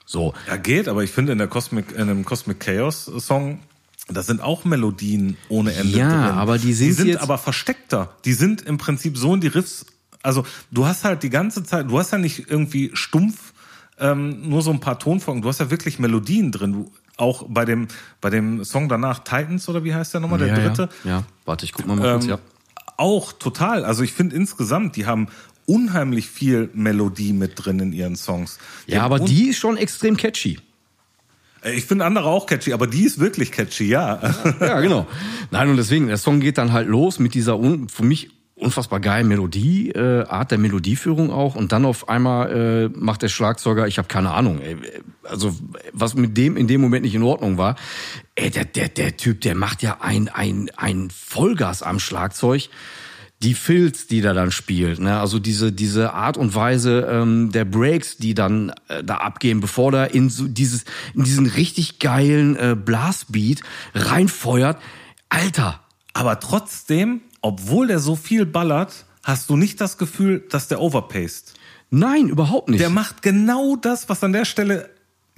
Speaker 2: So.
Speaker 1: Ja, geht, aber ich finde in der Cosmic, in dem Cosmic Chaos Song, da sind auch Melodien ohne Ende
Speaker 2: Ja,
Speaker 1: drin.
Speaker 2: aber die sind
Speaker 1: die sind aber versteckter. Die sind im Prinzip so in die Riffs. Also du hast halt die ganze Zeit, du hast ja nicht irgendwie stumpf ähm, nur so ein paar Tonfolgen. Du hast ja wirklich Melodien drin. Du, auch bei dem bei dem Song danach Titans oder wie heißt der nochmal der
Speaker 2: ja,
Speaker 1: dritte?
Speaker 2: Ja, ja, warte, ich guck mal, mal kurz,
Speaker 1: Ähm,
Speaker 2: ja.
Speaker 1: Auch total. Also ich finde insgesamt, die haben unheimlich viel Melodie mit drin in ihren Songs. Die
Speaker 2: Ja, aber die ist schon extrem catchy.
Speaker 1: Ich finde andere auch catchy, aber die ist wirklich catchy, ja.
Speaker 2: Ja, genau. Nein, und deswegen, der Song geht dann halt los mit dieser un, für mich unfassbar geilen Melodie, äh, Art der Melodieführung auch. Und dann auf einmal äh, macht der Schlagzeuger, ich habe keine Ahnung, ey, also was mit dem in dem Moment nicht in Ordnung war. Ey, der, der, der Typ, der macht ja ein, ein, ein Vollgas am Schlagzeug. Die Filz, die da dann spielt, ne? also diese diese Art und Weise ähm, der Breaks, die dann äh, da abgehen, bevor da in so dieses in diesen richtig geilen äh, Blastbeat reinfeuert, Alter,
Speaker 1: Aber trotzdem, obwohl der so viel ballert, hast du nicht das Gefühl, dass der overpaced.
Speaker 2: nein, überhaupt nicht.
Speaker 1: Der macht genau das, was an der Stelle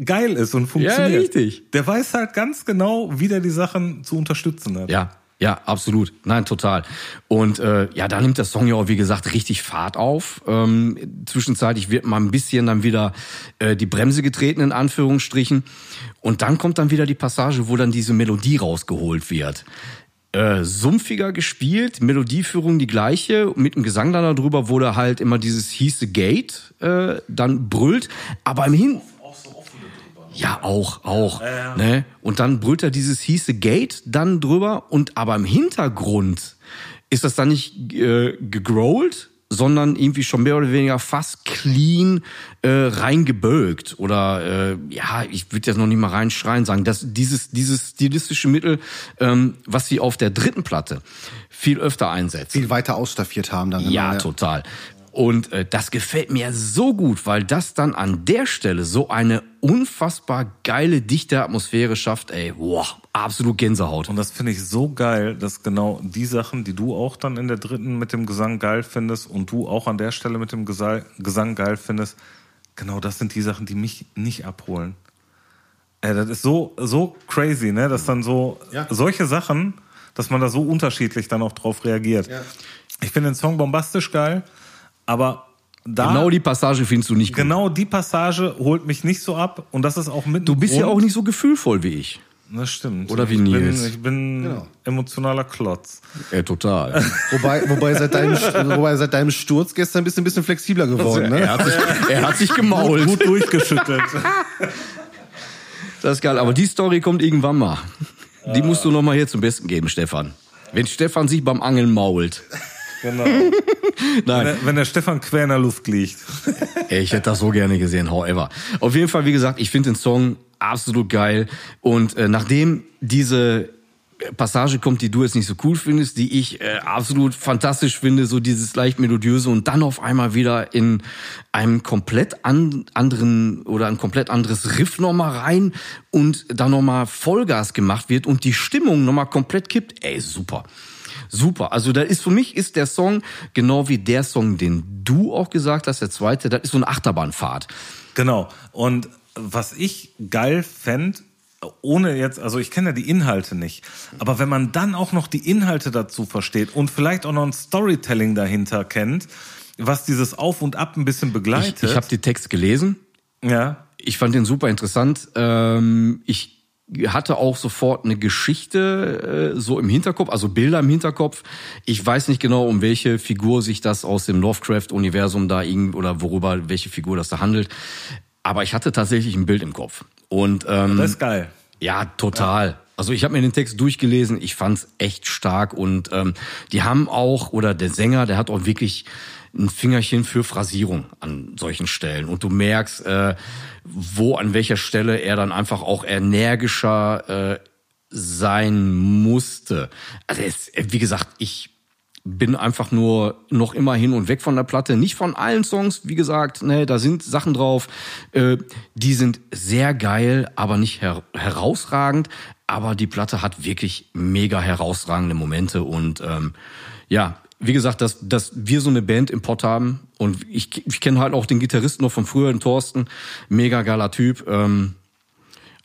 Speaker 1: geil ist und funktioniert.
Speaker 2: Ja, richtig.
Speaker 1: Der weiß halt ganz genau, wie der die Sachen zu unterstützen hat.
Speaker 2: Ja, ja, absolut. Nein, total. Und äh, ja, da nimmt der Song ja auch, wie gesagt, richtig Fahrt auf. Ähm, zwischenzeitlich wird mal ein bisschen dann wieder äh, die Bremse getreten, in Anführungsstrichen. Und dann kommt dann wieder die Passage, wo dann diese Melodie rausgeholt wird. Äh, sumpfiger gespielt, Melodieführung die gleiche, mit dem Gesang dann darüber, wo da halt immer dieses Hieße Gate äh, dann brüllt, aber im Hin ja, auch, auch. Ne? Und dann brüllt er dieses hieße Gate dann drüber und aber im Hintergrund ist das dann nicht äh, gegrollt, sondern irgendwie schon mehr oder weniger fast clean äh, reingebölkt. Oder äh, ja, ich würde jetzt noch nicht mal reinschreien sagen, dass dieses, dieses stilistische Mittel, ähm, was sie auf der dritten Platte viel öfter einsetzen.
Speaker 3: Viel weiter ausstaffiert haben dann.
Speaker 2: Ja,
Speaker 3: immer,
Speaker 2: total. Und äh, das gefällt mir so gut, weil das dann an der Stelle so eine unfassbar geile, dichte Atmosphäre schafft. Ey, wow, absolut Gänsehaut.
Speaker 1: Und das finde ich so geil, dass genau die Sachen, die du auch dann in der dritten mit dem Gesang geil findest und du auch an der Stelle mit dem Gesa Gesang geil findest, genau das sind die Sachen, die mich nicht abholen. Ey, das ist so, so crazy, ne? Dass dann so
Speaker 3: Ja.
Speaker 1: solche Sachen, dass man da so unterschiedlich dann auch drauf reagiert. Ich finde den Song bombastisch geil, aber da
Speaker 2: Genau die Passage findest du nicht gut.
Speaker 1: genau die Passage holt mich nicht so ab und das ist auch mit
Speaker 2: Du bist ja auch nicht so gefühlvoll wie ich.
Speaker 1: Das stimmt.
Speaker 2: Oder wie
Speaker 1: ich
Speaker 2: Nils.
Speaker 1: Bin, ich bin
Speaker 3: Genau.
Speaker 1: emotionaler Klotz.
Speaker 2: Ja, total.
Speaker 3: Wobei, wobei, seit deinem, wobei seit deinem Sturz gestern bist du ein bisschen flexibler geworden. Ne?
Speaker 2: er, hat sich, er hat sich gemault.
Speaker 1: Gut durchgeschüttelt.
Speaker 2: Das ist geil. Aber die Story kommt irgendwann mal. Die musst du noch mal hier zum Besten geben, Stefan. Wenn Stefan sich beim Angeln mault.
Speaker 1: Genau.
Speaker 2: Nein.
Speaker 1: Wenn, wenn der Stefan quer in der Luft liegt.
Speaker 2: Ich hätte das so gerne gesehen, however. Auf jeden Fall, wie gesagt, ich finde den Song absolut geil. Und äh, nachdem diese Passage kommt, die du jetzt nicht so cool findest, die ich äh, absolut fantastisch finde, so dieses leicht melodiöse und dann auf einmal wieder in einem komplett an, anderen oder ein komplett anderes Riff nochmal rein und dann nochmal Vollgas gemacht wird und die Stimmung nochmal komplett kippt. Ey, super. Super. Also da ist für mich ist der Song genau wie der Song, den du auch gesagt hast, der zweite, das ist so eine Achterbahnfahrt.
Speaker 1: Genau. Und was ich geil fänd, ohne jetzt, also ich kenne ja die Inhalte nicht, aber wenn man dann auch noch die Inhalte dazu versteht und vielleicht auch noch ein Storytelling dahinter kennt, was dieses Auf und Ab ein bisschen begleitet.
Speaker 2: Ich, ich habe die Text gelesen.
Speaker 1: ja,
Speaker 2: Ich fand den super interessant. Ähm, ich hatte auch sofort eine Geschichte äh, so im Hinterkopf, also Bilder im Hinterkopf. Ich weiß nicht genau, um welche Figur sich das aus dem Lovecraft-Universum da irgend oder worüber welche Figur das da handelt. Aber ich hatte tatsächlich ein Bild im Kopf. Und ähm,
Speaker 1: das ist geil.
Speaker 2: ja, total. Also ich habe mir den Text durchgelesen, ich fand's echt stark und ähm, die haben auch, oder der Sänger, der hat auch wirklich ein Fingerchen für Phrasierung an solchen Stellen. Und du merkst, äh, wo an welcher Stelle er dann einfach auch energischer äh, sein musste. Also es, wie gesagt, ich bin einfach nur noch immer hin und weg von der Platte. Nicht von allen Songs, wie gesagt, ne, da sind Sachen drauf, äh, die sind sehr geil, aber nicht her herausragend. Aber die Platte hat wirklich mega herausragende Momente und ähm, ja, wie gesagt, dass, dass wir so eine Band im Pott haben und ich, ich kenne halt auch den Gitarristen noch von früher, den Thorsten, mega geiler Typ. Ähm,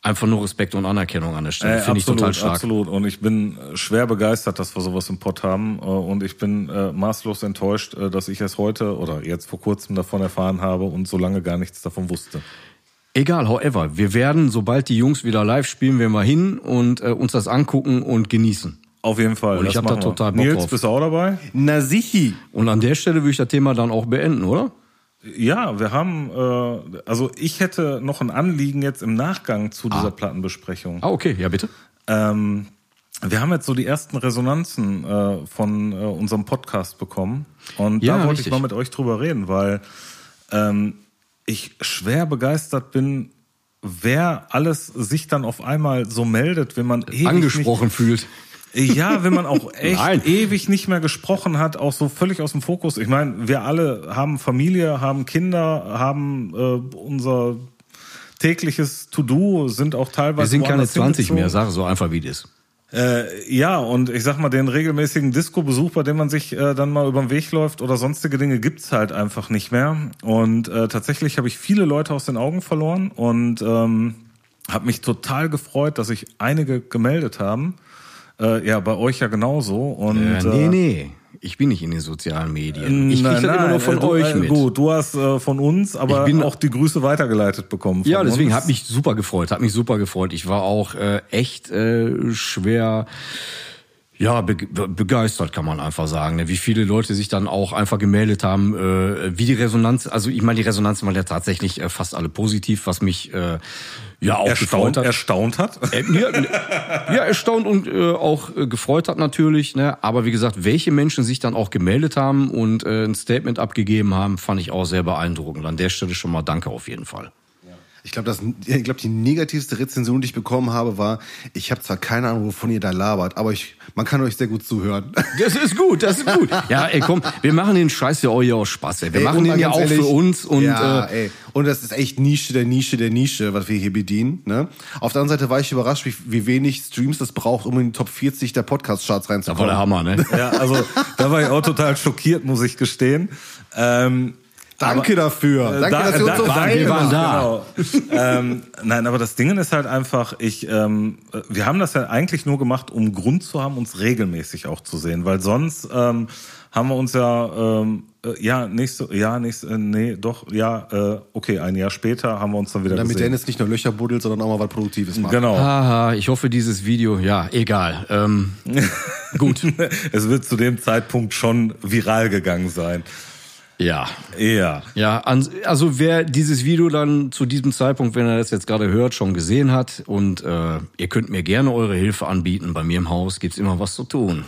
Speaker 2: einfach nur Respekt und Anerkennung an der Stelle.
Speaker 1: Äh,
Speaker 2: Finde ich total stark.
Speaker 1: Absolut. Und ich bin äh, schwer begeistert, dass wir sowas im Pott haben. Äh, Und ich bin äh, maßlos enttäuscht, äh, dass ich es heute oder jetzt vor kurzem davon erfahren habe und so lange gar nichts davon wusste.
Speaker 2: Egal, however, wir werden, sobald die Jungs wieder live spielen, wir mal hin und äh, uns das angucken und genießen.
Speaker 1: Auf jeden Fall.
Speaker 2: Und ich
Speaker 1: das
Speaker 2: hab da total Bock
Speaker 1: Nils,
Speaker 2: drauf.
Speaker 1: bist du auch dabei?
Speaker 3: Na sichi.
Speaker 2: Und an der Stelle würde ich das Thema dann auch beenden, oder?
Speaker 1: Ja, wir haben, äh, also ich hätte noch ein Anliegen jetzt im Nachgang zu dieser Plattenbesprechung.
Speaker 2: Ah, okay, ja bitte.
Speaker 1: Ähm, wir haben jetzt so die ersten Resonanzen äh, von äh, unserem Podcast bekommen. Und
Speaker 2: Ja,
Speaker 1: da wollte
Speaker 2: richtig.
Speaker 1: ich mal mit euch drüber reden, weil ähm, ich schwer begeistert bin, wer alles sich dann auf einmal so meldet, wenn man ewig
Speaker 2: Angesprochen fühlt.
Speaker 1: Ja, wenn man auch echt
Speaker 2: Nein.
Speaker 1: ewig nicht mehr gesprochen hat, auch so völlig aus dem Fokus. Ich meine, wir alle haben Familie, haben Kinder, haben äh, unser tägliches To-Do, sind auch teilweise
Speaker 2: Wir sind keine
Speaker 1: woanders
Speaker 2: 20 mehr, sag so einfach wie das.
Speaker 1: Äh, ja, und ich sag mal, den regelmäßigen Disco-Besuch, bei dem man sich äh, dann mal über den Weg läuft oder sonstige Dinge, gibt's halt einfach nicht mehr. Und äh, tatsächlich habe ich viele Leute aus den Augen verloren und ähm, habe mich total gefreut, dass sich einige gemeldet haben. Äh, ja, bei euch ja genauso. Und,
Speaker 2: Äh, nee,
Speaker 1: äh,
Speaker 2: nee. Ich bin nicht in den sozialen Medien. Ich krieg
Speaker 1: nein,
Speaker 2: das immer nur von
Speaker 1: äh, du,
Speaker 2: euch
Speaker 1: äh,
Speaker 2: mit.
Speaker 1: Gut, du hast äh, von uns, aber
Speaker 2: Ich bin-
Speaker 1: auch die Grüße weitergeleitet bekommen. Von
Speaker 2: Ja, deswegen hat mich super gefreut, hat mich super gefreut. Ich war auch äh, echt äh, schwer ja, be be- begeistert kann man einfach sagen. ne? Wie viele Leute sich dann auch einfach gemeldet haben, äh, wie die Resonanz, also ich meine, die Resonanz war ja tatsächlich äh, fast alle positiv, was mich äh, ja auch
Speaker 1: erstaunt,
Speaker 2: hat.
Speaker 1: erstaunt hat.
Speaker 2: Äh, ja, ja, erstaunt und äh, auch äh, gefreut hat natürlich. Ne? Aber wie gesagt, welche Menschen sich dann auch gemeldet haben und äh, ein Statement abgegeben haben, fand ich auch sehr beeindruckend. An der Stelle schon mal Danke auf jeden Fall.
Speaker 3: Ich glaube, das, ich glaube, die negativste Rezension, die ich bekommen habe, war, ich habe zwar keine Ahnung, wovon ihr da labert, aber ich, man kann euch sehr gut zuhören.
Speaker 2: Das ist gut, das ist gut. Ja, ey, komm, wir machen den Scheiß ja auch hier aus Spaß. Ey. Wir
Speaker 3: Ey,
Speaker 2: machen den ja auch
Speaker 3: ehrlich,
Speaker 2: für uns und
Speaker 3: ja,
Speaker 2: äh,
Speaker 3: ey. Und das ist echt Nische der Nische der Nische, was wir hier bedienen. Ne? Auf der anderen Seite war ich überrascht, wie, wie wenig Streams das braucht, um in die Top 40 der Podcast-Charts
Speaker 2: da war
Speaker 3: reinzukommen.
Speaker 2: der Hammer, ne?
Speaker 1: Ja, also da war ich auch total schockiert, muss ich gestehen. Ähm,
Speaker 3: Danke dafür.
Speaker 1: Äh,
Speaker 3: Danke,
Speaker 1: da-
Speaker 3: dass ihr uns
Speaker 1: da-
Speaker 3: so
Speaker 1: da-
Speaker 2: wir waren da.
Speaker 1: Genau. ähm, nein, aber das Ding ist halt einfach, ich, ähm, wir haben das ja eigentlich nur gemacht, um Grund zu haben, uns regelmäßig auch zu sehen, weil sonst ähm, haben wir uns ja, ähm, äh, ja, nächste, ja, nächste, äh, nee, doch, ja, äh, okay, ein Jahr später haben wir uns dann wieder
Speaker 3: Damit
Speaker 1: gesehen.
Speaker 3: Dennis nicht nur Löcher buddelt, sondern auch mal was Produktives macht.
Speaker 1: Genau.
Speaker 2: Haha, ich hoffe, dieses Video, ja, egal. Ähm, gut.
Speaker 1: es wird zu dem Zeitpunkt schon viral gegangen sein.
Speaker 2: Ja.
Speaker 1: Ja.
Speaker 2: Ja, an, also wer dieses Video dann zu diesem Zeitpunkt, wenn er das jetzt gerade hört, schon gesehen hat und äh, ihr könnt mir gerne eure Hilfe anbieten. Bei mir im Haus gibt's immer was zu tun.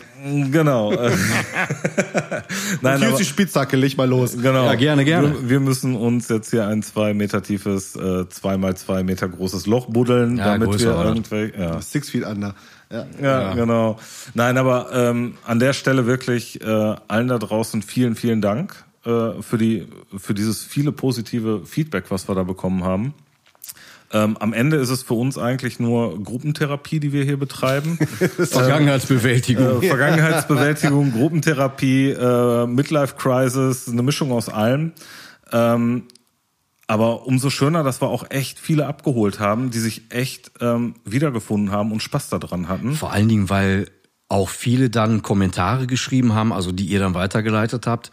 Speaker 1: Genau. Nein, aber,
Speaker 3: die Spitzhacke, leg mal los.
Speaker 1: genau.
Speaker 2: Ja, gerne, gerne.
Speaker 1: Wir, wir müssen uns jetzt hier ein zwei Meter tiefes, äh, zwei mal zwei Meter großes Loch buddeln,
Speaker 2: Ja,
Speaker 1: damit
Speaker 2: größer
Speaker 1: wir irgendwelche, ja.
Speaker 3: Six Feet Under. Ja.
Speaker 1: Ja, genau. Nein, aber ähm, an der Stelle wirklich äh, allen da draußen vielen, vielen Dank äh, für die für dieses viele positive Feedback, was wir da bekommen haben. Ähm, am Ende ist es für uns eigentlich nur Gruppentherapie, die wir hier betreiben.
Speaker 2: Vergangenheitsbewältigung.
Speaker 1: äh, Vergangenheitsbewältigung, Gruppentherapie, äh, Midlife Crisis, eine Mischung aus allem. Ähm, aber umso schöner, dass wir auch echt viele abgeholt haben, die sich echt ähm, wiedergefunden haben und Spaß daran hatten.
Speaker 2: Vor allen Dingen, weil auch viele dann Kommentare geschrieben haben, also die ihr dann weitergeleitet habt,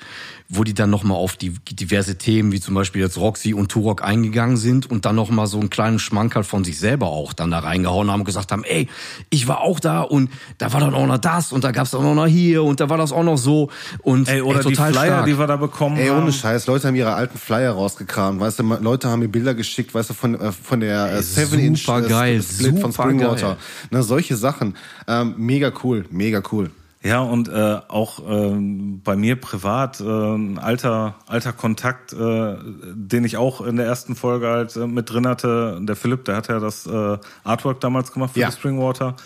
Speaker 2: wo die dann nochmal auf die diverse Themen, wie zum Beispiel jetzt Roxy und Turok eingegangen sind und dann nochmal so einen kleinen Schmankerl von sich selber auch dann da reingehauen haben und gesagt haben, ey, ich war auch da und da war dann auch noch das und da gab's auch noch hier und da war das auch noch so und
Speaker 1: Ey, oder
Speaker 2: ey, total
Speaker 1: die Flyer,
Speaker 2: stark.
Speaker 1: die wir da bekommen
Speaker 3: Ey,
Speaker 1: haben.
Speaker 3: ohne Scheiß, Leute haben ihre alten Flyer rausgekramt, weißt du, Leute haben mir Bilder geschickt, weißt du, von, äh, von der äh, 7-Inch
Speaker 2: super geil,
Speaker 3: Split von Springwater.
Speaker 2: geil.
Speaker 3: Na, solche Sachen. Ähm, mega cool, mega cool.
Speaker 1: Ja, und äh, auch ähm, bei mir privat äh, ein alter, alter Kontakt, äh, den ich auch in der ersten Folge halt äh, mit drin hatte. Der Philipp, der hat ja das äh, Artwork damals gemacht für
Speaker 3: Ja.
Speaker 1: die Springwater.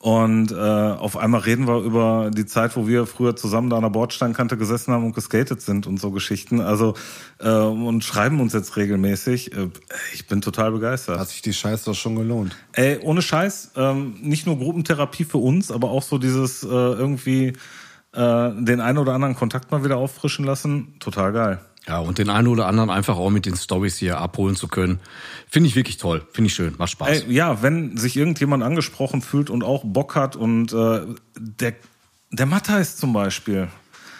Speaker 1: Und äh, auf einmal reden wir über die Zeit, wo wir früher zusammen da an der Bordsteinkante gesessen haben und geskatet sind und so Geschichten. Also äh, und schreiben uns jetzt regelmäßig. Äh, ich bin total begeistert.
Speaker 3: Hat sich die Scheiße doch schon gelohnt.
Speaker 1: Ey, ohne Scheiß, ähm, nicht nur Gruppentherapie für uns, aber auch so dieses äh, irgendwie äh, den einen oder anderen Kontakt mal wieder auffrischen lassen. Total geil.
Speaker 2: Ja, und den einen oder anderen einfach auch mit den Stories hier abholen zu können. Finde ich wirklich toll. Finde ich schön. Macht Spaß.
Speaker 1: Ey, ja, wenn sich irgendjemand angesprochen fühlt und auch Bock hat und äh, der, der Matthijs zum Beispiel.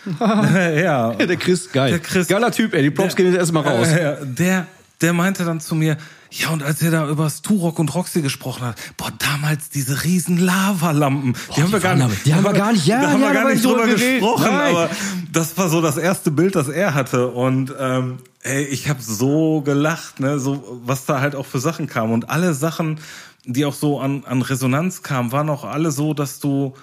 Speaker 1: ja.
Speaker 2: der Chris, geil.
Speaker 1: Der Chris.
Speaker 2: Geiler Typ, ey. Die Props gehen jetzt erstmal raus.
Speaker 1: Ja, der, der meinte dann zu mir, ja, und als er da über Turok und Roxy gesprochen hat, boah, damals diese riesen Lavalampen, die haben wir
Speaker 2: die
Speaker 1: gar
Speaker 2: waren
Speaker 1: nicht,
Speaker 2: die haben wir gar nicht- ja,
Speaker 1: da haben wir gar
Speaker 2: wir
Speaker 1: nicht drüber
Speaker 2: drüber geredet.
Speaker 1: gesprochen,
Speaker 2: Nein.
Speaker 1: aber das war so das erste Bild, das er hatte und ähm, ey, ich habe so gelacht, ne, so was da halt auch für Sachen kam und alle Sachen, die auch so an, an Resonanz kamen, waren auch alle so, dass du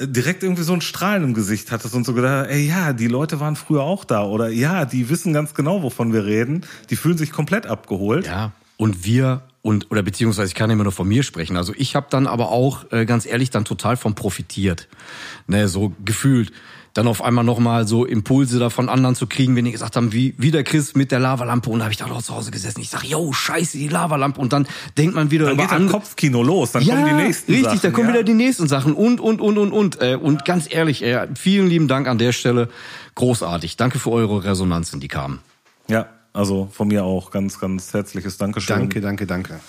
Speaker 1: direkt irgendwie so ein Strahlen im Gesicht hattest und so gedacht, ey, ja, die Leute waren früher auch da oder ja, die wissen ganz genau, wovon wir reden. Die fühlen sich komplett abgeholt.
Speaker 2: Ja, und wir und oder beziehungsweise ich kann immer nur von mir sprechen. Also ich habe dann aber auch äh, ganz ehrlich dann total von profitiert, ne, so gefühlt. Dann auf einmal nochmal so Impulse da von anderen zu kriegen, wenn die gesagt haben, wie, wie der Chris mit der Lavalampe. Und da habe ich da auch zu Hause gesessen. Ich sag, yo, scheiße, die Lavalampe. Und dann denkt man wieder
Speaker 1: Dann
Speaker 2: über
Speaker 1: geht das
Speaker 2: andere-
Speaker 1: Kopfkino los, dann
Speaker 2: ja,
Speaker 1: kommen die nächsten
Speaker 2: richtig,
Speaker 1: Sachen.
Speaker 2: da kommen
Speaker 1: ja.
Speaker 2: wieder die nächsten Sachen und, und, und, und, und. Äh, Und ganz ehrlich, äh, vielen lieben Dank an der Stelle. Großartig. Danke für eure Resonanzen, die kamen.
Speaker 1: Ja, also von mir auch ganz, ganz herzliches Dankeschön.
Speaker 3: Danke, danke, danke.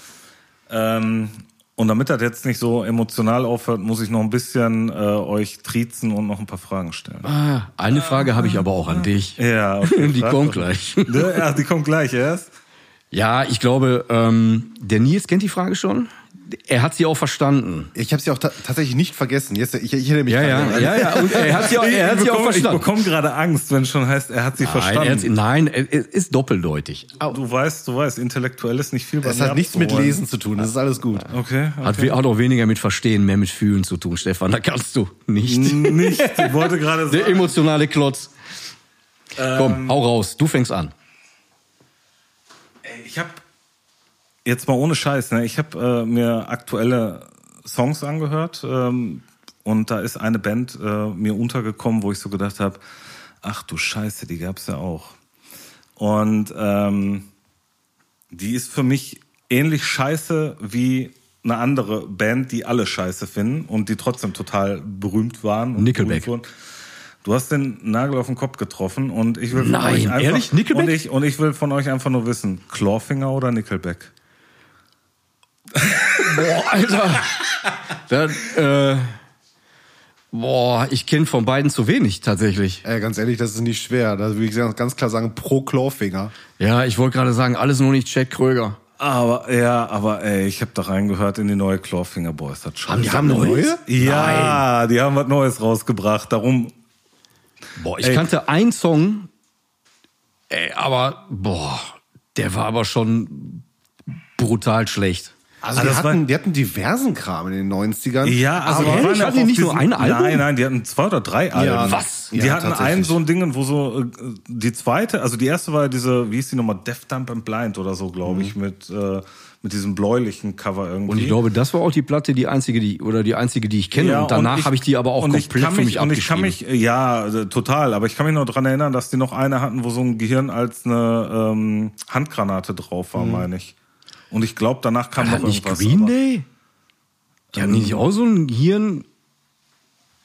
Speaker 1: Ähm, und damit das jetzt nicht so emotional aufhört, muss ich noch ein bisschen äh, euch triezen und noch ein paar Fragen stellen.
Speaker 2: Ah, Eine Frage habe ich aber auch an dich.
Speaker 1: Ja, okay,
Speaker 2: Die kommt gleich.
Speaker 1: Ja, die kommt gleich erst.
Speaker 2: Ja, ich glaube, ähm, der Nils kennt die Frage schon. Er hat sie auch verstanden.
Speaker 3: Ich habe sie auch ta tatsächlich nicht vergessen. Jetzt, ich, ich erinnere mich
Speaker 2: Ja,
Speaker 3: gerade
Speaker 2: ja, ja, ja. Und er hat sie auch, er hat
Speaker 1: ich
Speaker 2: sie auch
Speaker 1: bekomme, ich
Speaker 2: verstanden.
Speaker 1: bekomme gerade Angst, wenn es schon heißt, er hat sie
Speaker 2: Nein, er
Speaker 1: verstanden.
Speaker 2: hat sie, nein, es ist doppeldeutig.
Speaker 1: Du weißt, du weißt, intellektuell ist nicht viel bei
Speaker 3: Das
Speaker 1: mir
Speaker 3: hat nichts mit. Lesen zu tun. Das ist alles gut.
Speaker 1: Okay. okay.
Speaker 2: Hat, auch weniger mit Verstehen, mehr mit Fühlen zu tun, Stefan. Da kannst du nicht.
Speaker 1: Nicht. Ich wollte gerade
Speaker 2: Der
Speaker 1: sagen.
Speaker 2: emotionale Klotz. Komm, hau raus. Du fängst an.
Speaker 1: Ich habe jetzt mal ohne Scheiß, ne? Ich habe äh, mir aktuelle Songs angehört ähm, und da ist eine Band äh, mir untergekommen, wo ich so gedacht habe, ach du Scheiße, die gab's ja auch. Und ähm, die ist für mich ähnlich scheiße wie eine andere Band, die alle scheiße finden und die trotzdem total berühmt waren. Und
Speaker 2: Nickelback.
Speaker 1: berühmt wurden. Du hast den Nagel auf den Kopf getroffen und ich will von
Speaker 2: Nein,
Speaker 1: euch einfach,
Speaker 2: ehrlich? Nickelback?
Speaker 1: Und ich, und ich will von euch einfach nur wissen, Clawfinger oder Nickelback?
Speaker 2: Boah, Alter. Dann, äh, boah, ich kenne von beiden zu wenig tatsächlich.
Speaker 3: Ey, ganz ehrlich, das ist nicht schwer. Da würde ich ganz klar sagen, pro Clawfinger.
Speaker 2: Ja, ich wollte gerade sagen, alles nur nicht Chad Kröger.
Speaker 1: Aber ja, aber ey, ich habe da reingehört in die neue Clawfinger Boys. Das schon.
Speaker 2: Haben die haben eine neue?
Speaker 1: Ja, die haben was Neues rausgebracht. Darum
Speaker 2: Boah, ich
Speaker 1: Ey.
Speaker 2: kannte einen Song ey, aber boah, der war aber schon brutal schlecht.
Speaker 3: Also,
Speaker 1: Also
Speaker 3: die,
Speaker 1: das war-
Speaker 3: hatten, die hatten diversen Kram in den 90ern.
Speaker 1: Ja, also
Speaker 3: aber
Speaker 1: die waren
Speaker 2: Hatten die nicht nur ein Album?
Speaker 1: Nein, nein, die hatten zwei oder drei Alben.
Speaker 2: was?
Speaker 1: Die
Speaker 3: Ja,
Speaker 1: hatten
Speaker 3: tatsächlich.
Speaker 1: ein so ein Ding, wo so äh, die zweite, also die erste war ja diese, wie hieß die nochmal, Death Dump and Blind oder so, glaube ich, mit mit, äh, mit diesem bläulichen Cover irgendwie.
Speaker 2: Und ich glaube, das war auch die Platte, die einzige, die oder die einzige, die ich kenne.
Speaker 1: Ja,
Speaker 2: und danach habe ich die aber auch komplett
Speaker 1: kann
Speaker 2: für
Speaker 1: mich,
Speaker 2: mich
Speaker 1: Und ich kann
Speaker 2: abgeschrieben.
Speaker 1: mich, ja, äh, total, aber ich kann mich noch dran erinnern, dass die noch eine hatten, wo so ein Gehirn als eine ähm, Handgranate drauf war, meine ich. Und ich glaube, danach kam
Speaker 2: Hat
Speaker 1: noch
Speaker 2: nicht
Speaker 1: irgendwas.
Speaker 2: Green Day? Die hatten nicht auch so ein Hirn.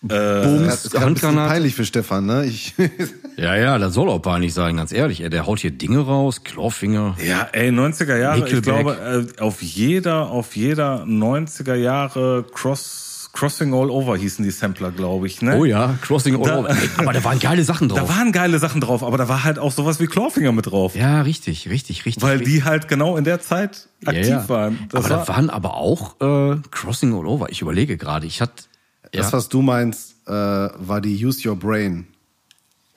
Speaker 1: Äh,
Speaker 3: das
Speaker 2: Bums,
Speaker 3: ist gerade ein bisschen
Speaker 2: Handgranate.
Speaker 3: peinlich für Stefan, ne? Ich,
Speaker 2: Ja, ja, das soll auch peinlich sein, ganz ehrlich. Ey, der haut hier Dinge raus, Clawfinger.
Speaker 1: Ja, ey, 90er Jahre, ich
Speaker 2: Nickelback.
Speaker 1: glaube, äh, auf jeder, auf jeder 90er Jahre Cross, Crossing All Over hießen die Sampler, glaube ich, ne?
Speaker 2: Oh ja, Crossing All
Speaker 1: Da-
Speaker 2: Over. Aber da waren geile Sachen drauf.
Speaker 1: Da waren geile Sachen drauf, aber da war halt auch sowas wie Clawfinger mit drauf.
Speaker 2: ja, richtig, richtig, richtig.
Speaker 1: Weil
Speaker 2: richtig.
Speaker 1: die halt genau in der Zeit
Speaker 2: ja,
Speaker 1: aktiv
Speaker 2: ja.
Speaker 1: waren. Das
Speaker 2: aber
Speaker 1: war,
Speaker 2: da waren aber auch äh, Crossing All Over. Ich überlege gerade, ich hatte ja,
Speaker 3: Das, was du meinst, äh, war die Use Your Brain.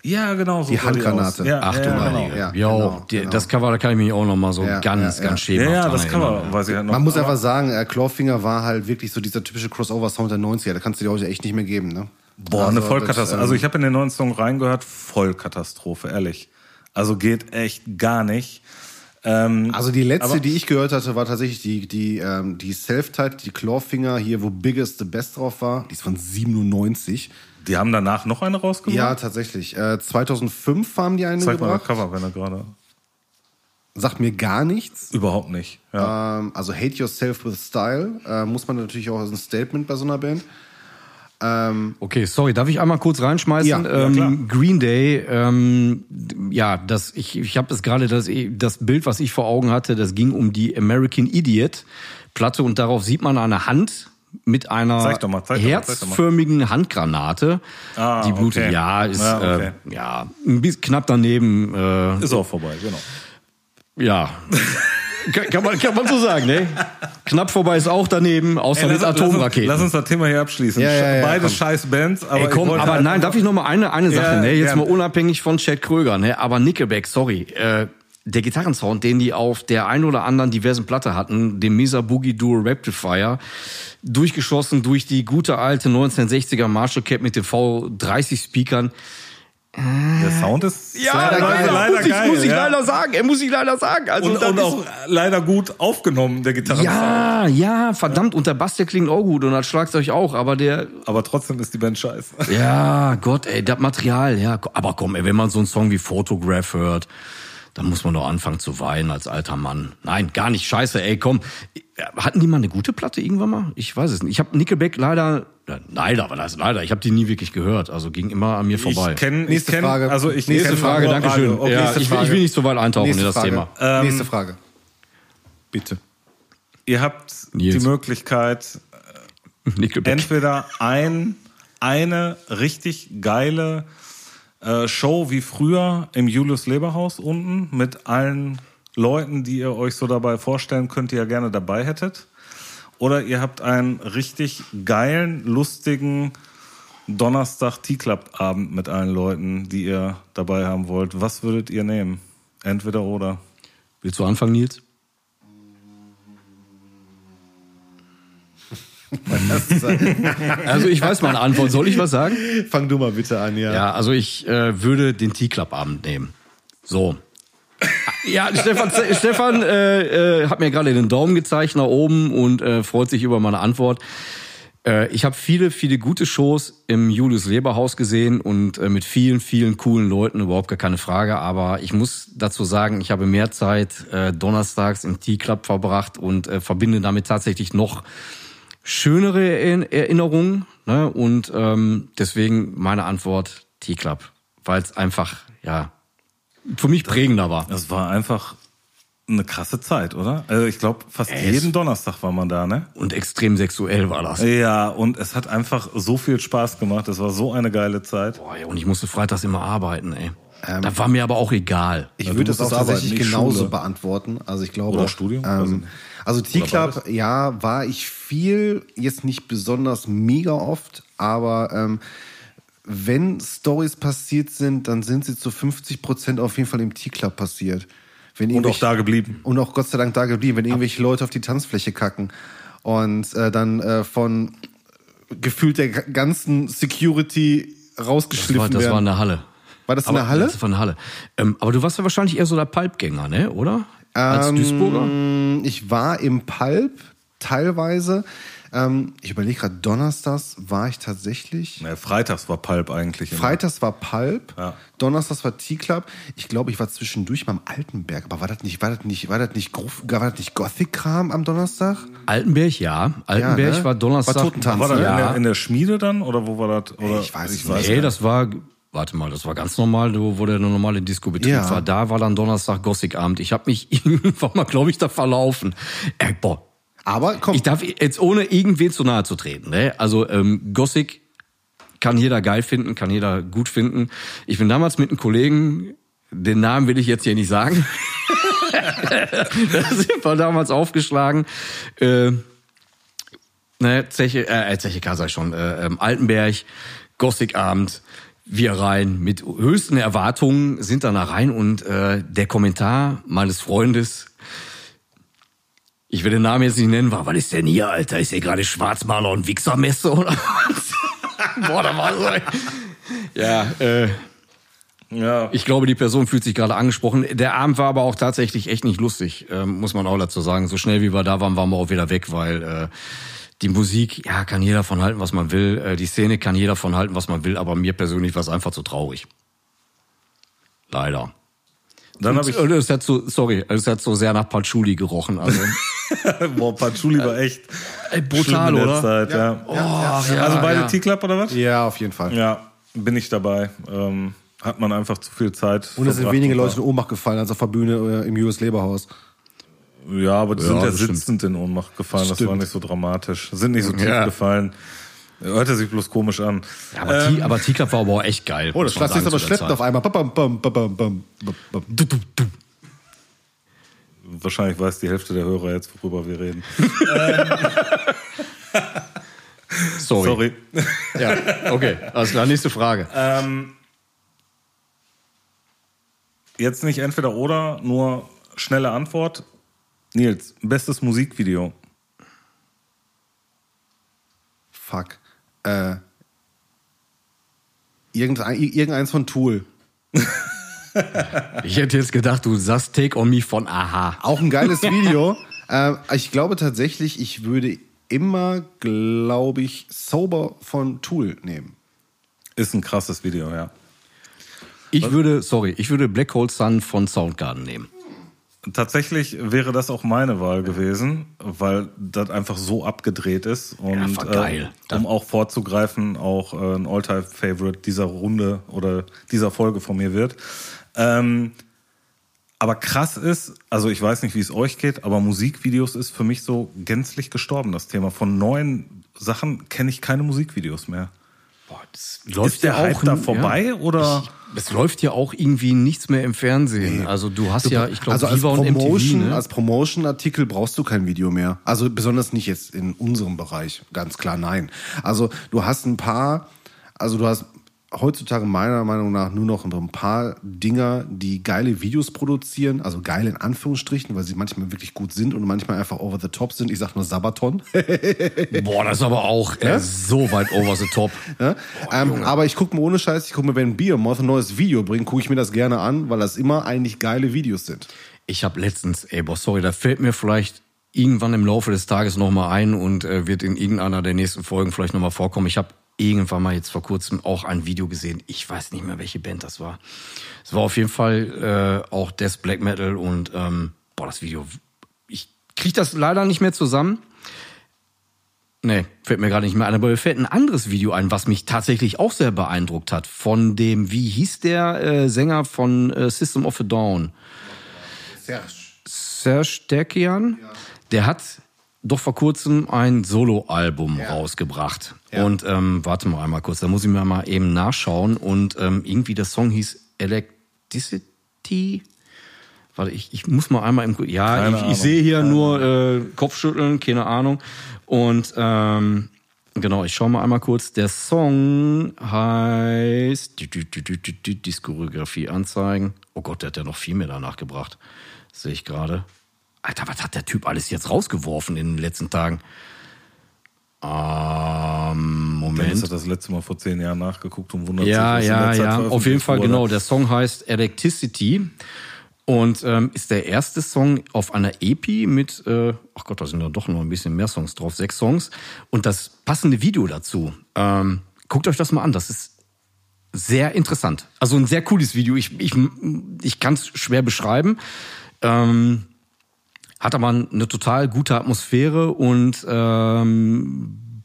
Speaker 1: Ja, genau so.
Speaker 3: Die Handgranate.
Speaker 1: Ja,
Speaker 2: Ach du
Speaker 1: ja,
Speaker 2: meine
Speaker 1: genau.
Speaker 3: Ja,
Speaker 2: Jo,
Speaker 3: genau,
Speaker 2: die,
Speaker 3: genau.
Speaker 2: das Cover, da kann ich mich auch noch mal so
Speaker 3: Ja,
Speaker 2: ganz,
Speaker 3: ja, ja.
Speaker 2: ganz
Speaker 1: Ja,
Speaker 2: schemenhaft
Speaker 1: ja,
Speaker 2: dran
Speaker 1: das man, weiß ich halt noch.
Speaker 3: Man muss einfach sagen, äh, Clawfinger war halt wirklich so dieser typische Crossover-Sound der 90er. Da kannst du dir heute echt nicht mehr geben, ne?
Speaker 1: Boah, eine
Speaker 3: Also,
Speaker 1: Vollkatastrophe.
Speaker 3: das,
Speaker 1: Also
Speaker 3: ähm,
Speaker 1: ich habe in den neuen Song reingehört, Vollkatastrophe, ehrlich. Also geht echt gar nicht. Ähm,
Speaker 3: Also die letzte,
Speaker 1: Aber-
Speaker 3: die ich gehört hatte, war tatsächlich die, die, ähm, die Self-Title, die Clawfinger hier, wo Biggest the Best drauf war. Die ist von 97.
Speaker 1: die haben danach noch eine rausgebracht.
Speaker 3: Ja, tatsächlich. Äh, 2005 haben die eine
Speaker 1: Zeig mal das
Speaker 3: gebracht.
Speaker 1: Cover, wenn er gerade.
Speaker 3: Sagt mir gar nichts.
Speaker 1: Überhaupt nicht. Ja.
Speaker 3: Ähm, also Hate Yourself with Style äh, muss man natürlich auch als ein Statement bei so einer Band.
Speaker 2: Okay, sorry, darf ich einmal kurz reinschmeißen?
Speaker 3: Ja, ja,
Speaker 2: ähm,
Speaker 1: klar.
Speaker 2: Green Day, ähm, ja, das, ich, ich habe es gerade das, das Bild, was ich vor Augen hatte, das ging um die American Idiot Platte und darauf sieht man eine Hand mit einer
Speaker 1: mal, doch mal,
Speaker 2: herzförmigen Handgranate.
Speaker 1: Ah,
Speaker 2: die blutet,
Speaker 1: okay.
Speaker 2: ja, ist
Speaker 1: Ja, okay.
Speaker 2: äh, ja ein bisschen knapp daneben. Äh,
Speaker 1: Ist auch vorbei, genau.
Speaker 2: ja, kann, kann, man, kann man so sagen, ne? Knapp vorbei ist auch daneben, außer mit
Speaker 1: lass,
Speaker 2: Atomraketen.
Speaker 1: Lass uns, lass uns das Thema hier abschließen.
Speaker 3: Ja, ja, ja,
Speaker 1: Beide
Speaker 3: komm.
Speaker 1: scheiß Bands, aber
Speaker 2: Ey, komm, aber
Speaker 1: halt
Speaker 2: nein, darf ich noch mal eine, eine Sache, ne? Jetzt mal unabhängig von Chad Kröger, ne? Aber Nickelback, sorry, äh, der Gitarrensound, den die auf der ein oder anderen diversen Platte hatten, dem Mesa Boogie Duo Rectifier, durchgeschossen durch die gute alte 1960er Marshall Cap mit den V30 Speakern.
Speaker 1: Der Sound ist
Speaker 2: Ja,
Speaker 1: leider,
Speaker 2: leider,
Speaker 1: leider
Speaker 2: muss ich,
Speaker 1: geil.
Speaker 2: muss ich
Speaker 1: ja.
Speaker 2: leider sagen. Er muss ich leider sagen. Also
Speaker 1: und, und
Speaker 2: ist-
Speaker 1: auch leider gut aufgenommen, der Gitarrensound.
Speaker 2: ja, ja, verdammt. Und der Bass, der klingt auch gut und das Schlagzeug auch, aber der,
Speaker 1: Aber trotzdem ist die Band scheiße.
Speaker 2: Ja, Gott, ey, das Material, ja. Aber komm, ey, wenn man so einen Song wie Photograph hört, dann muss man doch anfangen zu weinen als alter Mann. Nein, gar nicht scheiße, ey, komm. Hatten die mal eine gute Platte irgendwann mal? Ich weiß es nicht. Ich habe Nickelback leider, ja, leider, was heißt leider? Ich habe die nie wirklich gehört. Also ging immer an mir vorbei.
Speaker 1: Ich kenne, ich
Speaker 3: Nächste
Speaker 1: kenn,
Speaker 3: Frage.
Speaker 1: also ich
Speaker 3: Nächste
Speaker 1: kenn
Speaker 2: Frage,
Speaker 1: nur
Speaker 2: danke schön.
Speaker 1: Radio. Okay,
Speaker 2: ja, ich, will, ich
Speaker 1: Frage.
Speaker 2: will nicht so weit eintauchen
Speaker 3: Nächste
Speaker 2: in das
Speaker 3: Frage.
Speaker 2: Thema.
Speaker 3: Nächste Frage. Bitte.
Speaker 1: Ihr habt
Speaker 2: Nils.
Speaker 1: die Möglichkeit,
Speaker 2: Nickelback.
Speaker 1: entweder ein, eine richtig geile äh, Show wie früher im Julius Leberhaus unten mit allen Leuten, die ihr euch so dabei vorstellen könnt, die ihr gerne dabei hättet. Oder ihr habt einen richtig geilen, lustigen Donnerstag Tea-Club-Abend mit allen Leuten, die ihr dabei haben wollt. Was würdet ihr nehmen? Entweder oder.
Speaker 2: Willst du anfangen, Nils? Also ich weiß meine Antwort. Soll ich was sagen?
Speaker 3: Fang du mal bitte an, ja.
Speaker 2: Ja, also ich äh, würde den Tea-Club-Abend nehmen. So. Ja, Stefan, Stefan äh, äh, hat mir gerade den Daumen gezeigt nach oben und äh, freut sich über meine Antwort. Äh, ich habe viele, viele gute Shows im Julius Leberhaus gesehen und äh, mit vielen, vielen coolen Leuten, überhaupt gar keine Frage. Aber ich muss dazu sagen, ich habe mehr Zeit äh, donnerstags im Tea-Club verbracht und äh, verbinde damit tatsächlich noch schönere Erinner- Erinnerungen. Ne? Und ähm, deswegen meine Antwort Tea-Club, weil es einfach, ja, für mich prägender war.
Speaker 1: Das war einfach eine krasse Zeit, oder? Also ich glaube, fast
Speaker 2: Es-
Speaker 1: jeden Donnerstag war man da, ne?
Speaker 2: Und extrem sexuell war das.
Speaker 1: Ja, und es hat einfach so viel Spaß gemacht. Es war so eine geile Zeit.
Speaker 2: Boah, ja, und ich musste freitags immer arbeiten, ey. Das war mir aber auch egal.
Speaker 3: Ich
Speaker 1: du
Speaker 3: würde das auch tatsächlich genauso
Speaker 1: Schule.
Speaker 3: beantworten. Also ich glaube.
Speaker 1: Oder Studium,
Speaker 3: Ähm, also T-Club, ja, war ich viel, jetzt nicht besonders mega oft, aber ähm, wenn Stories passiert sind, dann sind sie zu 50 Prozent auf jeden Fall im T-Club passiert. Wenn
Speaker 1: Und auch da geblieben.
Speaker 3: und auch Gott sei Dank da geblieben, wenn irgendwelche Leute auf die Tanzfläche kacken und äh, dann äh, von gefühlt der ga- ganzen Security
Speaker 2: Das
Speaker 3: rausgeschliffen
Speaker 2: war, das
Speaker 3: werden.
Speaker 2: war eine Halle.
Speaker 3: War das in
Speaker 2: Aber,
Speaker 3: der Halle?
Speaker 2: Das war eine Halle. Ähm, aber du warst ja wahrscheinlich eher so der Pulpgänger, ne? Oder? Als Duisburger?
Speaker 3: Ähm, Ich war im Pulp teilweise. Ähm, ich überlege gerade, donnerstags war ich tatsächlich.
Speaker 1: Nee, freitags war Pulp eigentlich. immer.
Speaker 3: Freitags war Pulp,
Speaker 1: Ja.
Speaker 3: donnerstags war T-Club. Ich glaube, ich war zwischendurch beim Altenberg. Aber war das nicht, war das nicht, war das nicht, war das nicht Gothic-Kram am Donnerstag?
Speaker 2: Altenberg, ja. Altenberg
Speaker 3: ne?
Speaker 2: war Donnerstag.
Speaker 3: War Totentanz,
Speaker 1: War das
Speaker 2: ja.
Speaker 1: in, der, in der Schmiede dann oder wo war das? Oder,
Speaker 3: Ich weiß es
Speaker 2: Nee, das war, warte mal, das war ganz normal, wo der normale Disco-Betrieb
Speaker 3: Ja.
Speaker 2: war. Da war dann Donnerstag Gothic-Abend. Ich habe mich irgendwann mal, glaube ich, da verlaufen. Äh, boah,
Speaker 3: Aber komm,
Speaker 2: ich darf jetzt ohne irgendwen zu nahe zu treten. Ne? Also ähm, Gothic kann jeder geil finden, kann jeder gut finden. Ich bin damals mit einem Kollegen, den Namen will ich jetzt hier nicht sagen. da sind wir damals aufgeschlagen. Äh, ne, Zeche, äh, Zeche K ich schon, äh, ähm, Altenberg, Gothic-Abend, wir rein mit höchsten Erwartungen sind dann da rein und äh, der Kommentar meines Freundes, ich will den Namen jetzt nicht nennen, war, was ist denn hier, Alter? Ist hier gerade Schwarzmaler und Wichsermesse oder was? Boah, da war so. Ja, äh,
Speaker 1: Ja,
Speaker 2: ich glaube, die Person fühlt sich gerade angesprochen. Der Abend war aber auch tatsächlich echt nicht lustig, ähm, muss man auch dazu sagen. So schnell wie wir da waren, waren wir auch wieder weg, weil äh, die Musik, ja, kann jeder von halten, was man will. Äh, die Szene kann jeder von halten, was man will. Aber mir persönlich war es einfach zu traurig. Leider.
Speaker 1: dann habe ich.
Speaker 2: Und es hat so, sorry, es hat so sehr nach Patchouli gerochen. Also,
Speaker 1: Boah, Patchouli war echt
Speaker 2: ey, brutal,
Speaker 1: schlimm in der
Speaker 2: oder?
Speaker 1: Zeit, ja.
Speaker 2: Oh, ja,
Speaker 1: also beide
Speaker 2: ja.
Speaker 1: T-Club oder was?
Speaker 3: ja, auf jeden Fall.
Speaker 1: Ja, bin ich dabei. Ähm, hat man einfach zu viel Zeit.
Speaker 3: Und es sind wenige Leute in Ohnmacht gefallen, als auf der Bühne äh, im US Leberhaus.
Speaker 1: Ja, aber die
Speaker 2: Ja,
Speaker 1: sind ja
Speaker 2: das stimmt.
Speaker 1: sitzend in Ohnmacht gefallen. Das
Speaker 3: Stimmt.
Speaker 1: war nicht so dramatisch. Sind nicht so tief
Speaker 2: Ja.
Speaker 1: gefallen. Hörte sich bloß komisch an.
Speaker 2: Ja, aber, aber T-Club war aber auch echt geil.
Speaker 3: Oh, das Schlagzeug ist aber schleppend auf einmal. Bam, bam, bam, bam, bam, bam, bam.
Speaker 2: Du, du, du.
Speaker 1: Wahrscheinlich weiß die Hälfte der Hörer jetzt, worüber wir reden.
Speaker 2: Sorry.
Speaker 1: Sorry.
Speaker 2: Ja, okay. Alles klar, nächste Frage.
Speaker 1: Jetzt nicht entweder oder, nur schnelle Antwort. Nils, bestes Musikvideo.
Speaker 3: Fuck. Äh, irgendein, irgendeins von Tool.
Speaker 2: Ich hätte jetzt gedacht, du sagst Take on Me von Aha.
Speaker 3: Auch ein geiles Video. äh, ich glaube tatsächlich, ich würde immer, glaube ich, Sober von Tool nehmen.
Speaker 1: Ist ein krasses Video, ja.
Speaker 2: Ich würde, sorry, ich würde Black Hole Sun von Soundgarden nehmen.
Speaker 1: Tatsächlich wäre das auch meine Wahl gewesen, weil das einfach so abgedreht ist und
Speaker 2: geil.
Speaker 1: Äh, um auch vorzugreifen, auch äh, ein Alltime-Favorite dieser Runde oder dieser Folge von mir wird. Ähm, aber krass ist, also ich weiß nicht, wie es euch geht, aber Musikvideos ist für mich so gänzlich gestorben, das Thema. Von neuen Sachen kenne ich keine Musikvideos mehr.
Speaker 2: Boah, das
Speaker 1: ist der Hype da vorbei oder?
Speaker 2: Ich, es läuft ja auch irgendwie nichts mehr im Fernsehen. Also du hast ja, ich glaube,
Speaker 3: also als Promotion,
Speaker 2: MTV, ne?
Speaker 3: als Promotion-Artikel brauchst du kein Video mehr. Also besonders nicht jetzt in unserem Bereich. Ganz klar nein. Also du hast ein paar, also du hast heutzutage meiner Meinung nach nur noch ein paar Dinger, die geile Videos produzieren, also geil in Anführungsstrichen, weil sie manchmal wirklich gut sind und manchmal einfach over the top sind. Ich sag nur Sabaton.
Speaker 2: Boah, das ist aber auch äh, so weit over the top.
Speaker 3: Ja? ähm, aber ich gucke mir ohne Scheiß, ich gucke mir, wenn Beermoth ein neues Video bringt, gucke ich mir das gerne an, weil das immer eigentlich geile Videos sind.
Speaker 2: Ich habe letztens, ey, boah, sorry, da fällt mir vielleicht irgendwann im Laufe des Tages nochmal ein und äh, wird in irgendeiner der nächsten Folgen vielleicht nochmal vorkommen. Ich habe irgendwann mal jetzt vor kurzem auch ein Video gesehen. Ich weiß nicht mehr, welche Band das war. Es war auf jeden Fall äh, auch Death Black Metal und ähm, boah, das Video, ich krieg das leider nicht mehr zusammen. Nee, fällt mir gerade nicht mehr ein. Aber mir fällt ein anderes Video ein, was mich tatsächlich auch sehr beeindruckt hat. Von dem, wie hieß der äh, Sänger von äh, System of a Dawn? Serge Derkian. Der hat doch vor kurzem ein Soloalbum rausgebracht. Und ähm, warte mal einmal kurz, da muss ich mir mal eben nachschauen. Und ähm, irgendwie der Song hieß Electricity. Warte, ich, ich muss mal einmal im ja,
Speaker 1: Keine
Speaker 2: ich,
Speaker 1: Ahnung.
Speaker 2: ich sehe hier nur äh, Kopfschütteln, keine Ahnung. Und ähm, Genau, ich schaue mal einmal kurz. Der Song heißt Diskografie anzeigen. Oh Gott, der hat ja noch viel mehr danach gebracht. Sehe ich gerade. Alter, was hat der Typ alles jetzt rausgeworfen in den letzten Tagen? Ähm, Moment.
Speaker 1: Dennis hat das letzte Mal vor zehn Jahren nachgeguckt und wundert
Speaker 2: Ja,
Speaker 1: sich, was in
Speaker 2: ja,
Speaker 1: der Zeit
Speaker 2: ja. Auf jeden Fall, genau. Der Song heißt Electricity und ähm, ist der erste Song auf einer EP mit, äh, ach Gott, da sind ja doch noch ein bisschen mehr Songs drauf, sechs Songs. Und das passende Video dazu. Ähm, guckt euch das mal an. Das ist sehr interessant. Also ein sehr cooles Video. Ich, ich, ich kann es schwer beschreiben. Ähm, hat aber eine total gute Atmosphäre und ähm,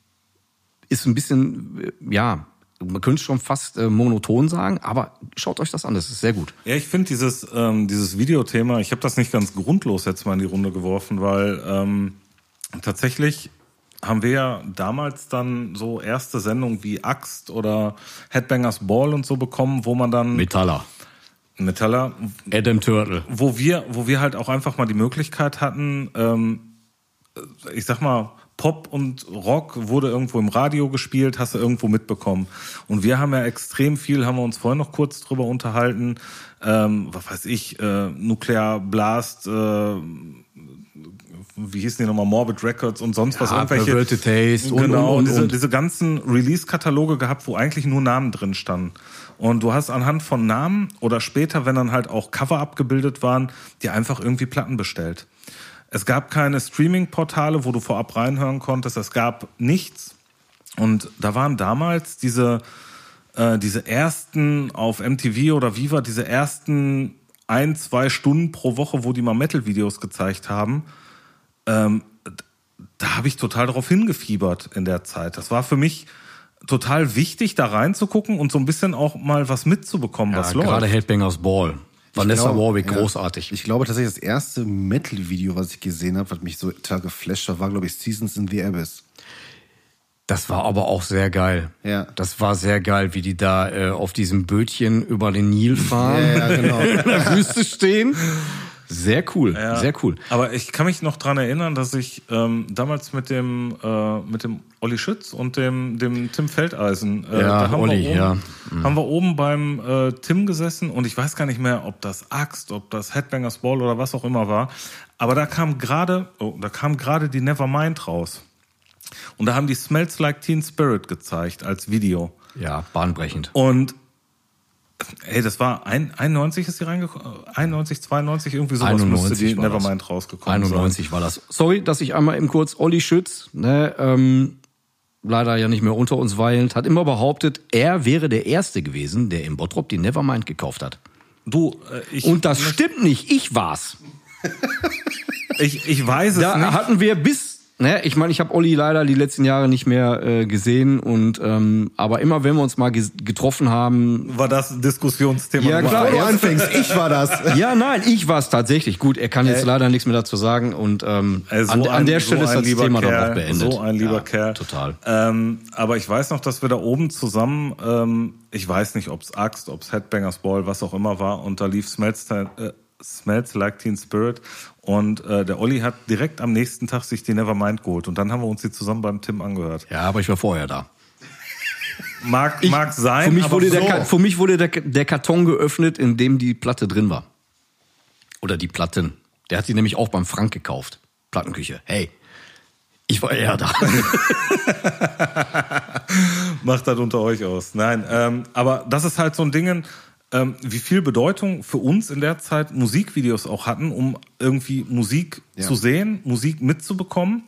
Speaker 2: ist ein bisschen, äh, ja, man könnte schon fast äh, monoton sagen, aber schaut euch das an, das ist sehr gut.
Speaker 1: Ja, ich finde dieses, ähm, dieses Videothema, ich habe das nicht ganz grundlos jetzt mal in die Runde geworfen, weil ähm, tatsächlich haben wir ja damals dann so erste Sendungen wie Axt oder Headbangers Ball und so bekommen, wo man dann
Speaker 2: Metaller.
Speaker 1: Metaller,
Speaker 2: Adam Turtle.
Speaker 1: wo wir, wo wir halt auch einfach mal die Möglichkeit hatten, ähm, ich sag mal, Pop und Rock wurde irgendwo im Radio gespielt, hast du irgendwo mitbekommen. Und wir haben ja extrem viel, haben wir uns vorhin noch kurz drüber unterhalten, ähm, was weiß ich, äh, Nuclear Blast, äh, wie hießen die nochmal, Morbid Records und sonst was,
Speaker 2: Ja,
Speaker 1: irgendwelche.
Speaker 2: Perverted Taste und-
Speaker 1: genau,
Speaker 2: und- und-
Speaker 1: diese,
Speaker 2: und.
Speaker 1: diese ganzen Release-Kataloge gehabt, wo eigentlich nur Namen drin standen. Und du hast anhand von Namen oder später, wenn dann halt auch Cover abgebildet waren, dir einfach irgendwie Platten bestellt. Es gab keine Streaming-Portale, wo du vorab reinhören konntest. Es gab nichts. Und da waren damals diese, äh, diese ersten auf MTV oder Viva, diese ersten ein, zwei Stunden pro Woche, wo die mal Metal-Videos gezeigt haben. Ähm, da habe ich total darauf hingefiebert in der Zeit. Das war für mich total wichtig, da reinzugucken und so ein bisschen auch mal was mitzubekommen,
Speaker 2: Ja,
Speaker 1: was
Speaker 2: gerade
Speaker 1: läuft.
Speaker 2: Headbangers Ball. Vanessa
Speaker 3: glaube,
Speaker 2: Warwick,
Speaker 3: ja.
Speaker 2: großartig.
Speaker 3: Ich glaube tatsächlich, das erste Metal-Video, was ich gesehen habe, was mich so total geflasht hat, war, glaube ich, Seasons in the Abyss.
Speaker 2: Das war aber auch sehr geil.
Speaker 3: Ja.
Speaker 2: Das war sehr geil, wie die da äh, auf diesem Bötchen über den Nil fahren,
Speaker 3: Ja, ja, genau.
Speaker 2: in der Wüste stehen. Sehr cool,
Speaker 1: Ja.
Speaker 2: sehr cool.
Speaker 1: Aber ich kann mich noch dran erinnern, dass ich ähm, damals mit dem äh, mit dem Olli Schütz und dem dem Tim Feldeisen, äh,
Speaker 2: Ja,
Speaker 1: da haben
Speaker 2: Olli,
Speaker 1: wir oben,
Speaker 2: ja.
Speaker 1: haben wir oben beim äh, Tim gesessen und ich weiß gar nicht mehr, ob das Axt, ob das Headbangers Ball oder was auch immer war. Aber da kam gerade, oh, da kam gerade die Nevermind raus. Und da haben die Smells Like Teen Spirit gezeigt als Video.
Speaker 2: Ja, bahnbrechend.
Speaker 1: Und ey, das war ein, 91 ist die reingekommen, 91, 92 irgendwie sowas
Speaker 2: 91
Speaker 1: müsste die
Speaker 2: war das.
Speaker 1: Nevermind rausgekommen sein.
Speaker 2: 91 war das. Sorry, dass ich einmal eben kurz Olli Schütz, ne, ähm, leider ja nicht mehr unter uns weilend, hat immer behauptet, er wäre der Erste gewesen, der im Bottrop die Nevermind gekauft hat.
Speaker 1: Du, äh, ich,
Speaker 2: Und das stimmt nicht, ich war's.
Speaker 1: ich, ich weiß es
Speaker 2: Da
Speaker 1: nicht.
Speaker 2: hatten wir bis, ne, ich meine, ich habe Olli leider die letzten Jahre nicht mehr äh, gesehen und ähm, aber immer wenn wir uns mal getroffen haben,
Speaker 1: War das ein Diskussionsthema?
Speaker 2: Ja, klar,
Speaker 3: du anfängst, ich war das.
Speaker 2: ja, nein, ich war's tatsächlich. Gut, er kann jetzt leider nichts mehr dazu sagen und ähm,
Speaker 1: Ey, so
Speaker 2: an, an
Speaker 1: ein-
Speaker 2: der
Speaker 1: so
Speaker 2: Stelle ist
Speaker 1: ein
Speaker 2: das
Speaker 1: lieber
Speaker 2: Thema dann
Speaker 1: Kerl,
Speaker 2: auch beendet.
Speaker 1: So ein lieber
Speaker 2: ja,
Speaker 1: Kerl.
Speaker 2: Total.
Speaker 1: Ähm, aber ich weiß noch, dass wir da oben zusammen, ähm, ich weiß nicht, ob's Axt, ob's Headbangers Ball, was auch immer war, und da lief Smells, äh, Smells Like Teen Spirit. Und äh, der Olli hat direkt am nächsten Tag sich die Nevermind geholt. Und dann haben wir uns die zusammen beim Tim angehört.
Speaker 2: Ja, aber ich war vorher da.
Speaker 1: Mag, mag sein,
Speaker 2: Für mich
Speaker 1: aber
Speaker 2: wurde,
Speaker 1: so.
Speaker 2: der, für mich wurde der, der Karton geöffnet, in dem die Platte drin war. Oder die Platten. Der hat die nämlich auch beim Frank gekauft. Plattenküche. Hey, ich war eher da.
Speaker 1: Macht das unter euch aus. Nein, ähm, aber das ist halt so ein Ding, ähm, wie viel Bedeutung für uns in der Zeit Musikvideos auch hatten, um irgendwie Musik
Speaker 3: Ja.
Speaker 1: zu sehen, Musik mitzubekommen.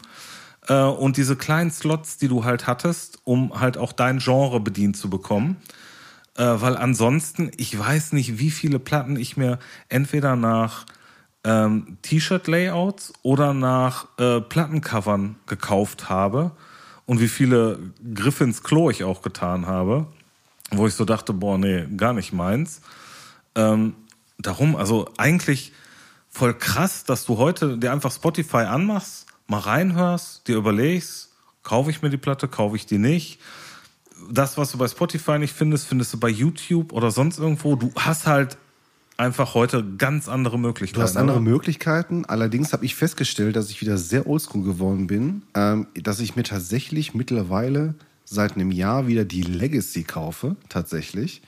Speaker 1: Äh, und diese kleinen Slots, die du halt hattest, um halt auch dein Genre bedient zu bekommen. Äh, weil ansonsten, ich weiß nicht, wie viele Platten ich mir entweder nach ähm, T-Shirt-Layouts oder nach äh, Plattencovern gekauft habe und wie viele Griffe ins Klo ich auch getan habe, wo ich so dachte, boah, nee, gar nicht meins. Ähm, darum, also eigentlich voll krass, dass du heute dir einfach Spotify anmachst, mal reinhörst, dir überlegst, kaufe ich mir die Platte, kaufe ich die nicht. Das, was du bei Spotify nicht findest, findest du bei YouTube oder sonst irgendwo. Du hast halt einfach heute ganz andere Möglichkeiten.
Speaker 3: Du hast andere
Speaker 1: oder?
Speaker 3: Möglichkeiten. Allerdings habe ich festgestellt, dass ich wieder sehr oldschool geworden bin, ähm, dass ich mir tatsächlich mittlerweile seit einem Jahr wieder die Legacy kaufe, tatsächlich.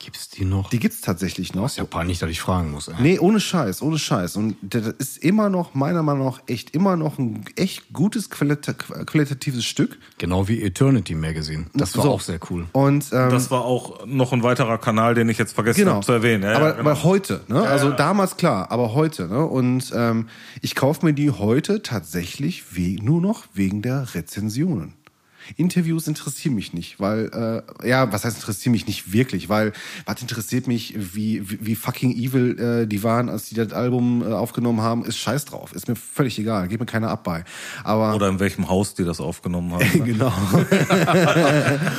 Speaker 2: Gibt's die noch?
Speaker 3: Die gibt's tatsächlich noch.
Speaker 2: ist ja peinlich, dass ich fragen muss. Ey.
Speaker 3: Nee, ohne Scheiß, ohne Scheiß. Und das ist immer noch, meiner Meinung nach, echt immer noch ein echt gutes qualita qualitatives Stück.
Speaker 2: Genau wie Eternity Magazine. Das war
Speaker 3: So.
Speaker 2: auch sehr cool.
Speaker 3: Und ähm,
Speaker 1: Das war auch noch ein weiterer Kanal, den ich jetzt vergessen
Speaker 3: genau.
Speaker 1: habe zu erwähnen. Ja,
Speaker 3: aber,
Speaker 1: ja, genau.
Speaker 3: aber heute, ne? also damals klar, aber heute. Ne? Und ähm, ich kaufe mir die heute tatsächlich nur noch wegen der Rezensionen. Interviews interessieren mich nicht, weil, äh, ja, was heißt interessieren mich nicht wirklich, weil, was interessiert mich, wie, wie, wie fucking evil äh, die waren, als die das Album äh, aufgenommen haben, ist scheiß drauf. Ist mir völlig egal, geht mir keiner ab bei. Aber
Speaker 1: Oder in welchem Haus die das aufgenommen haben. ne?
Speaker 3: genau.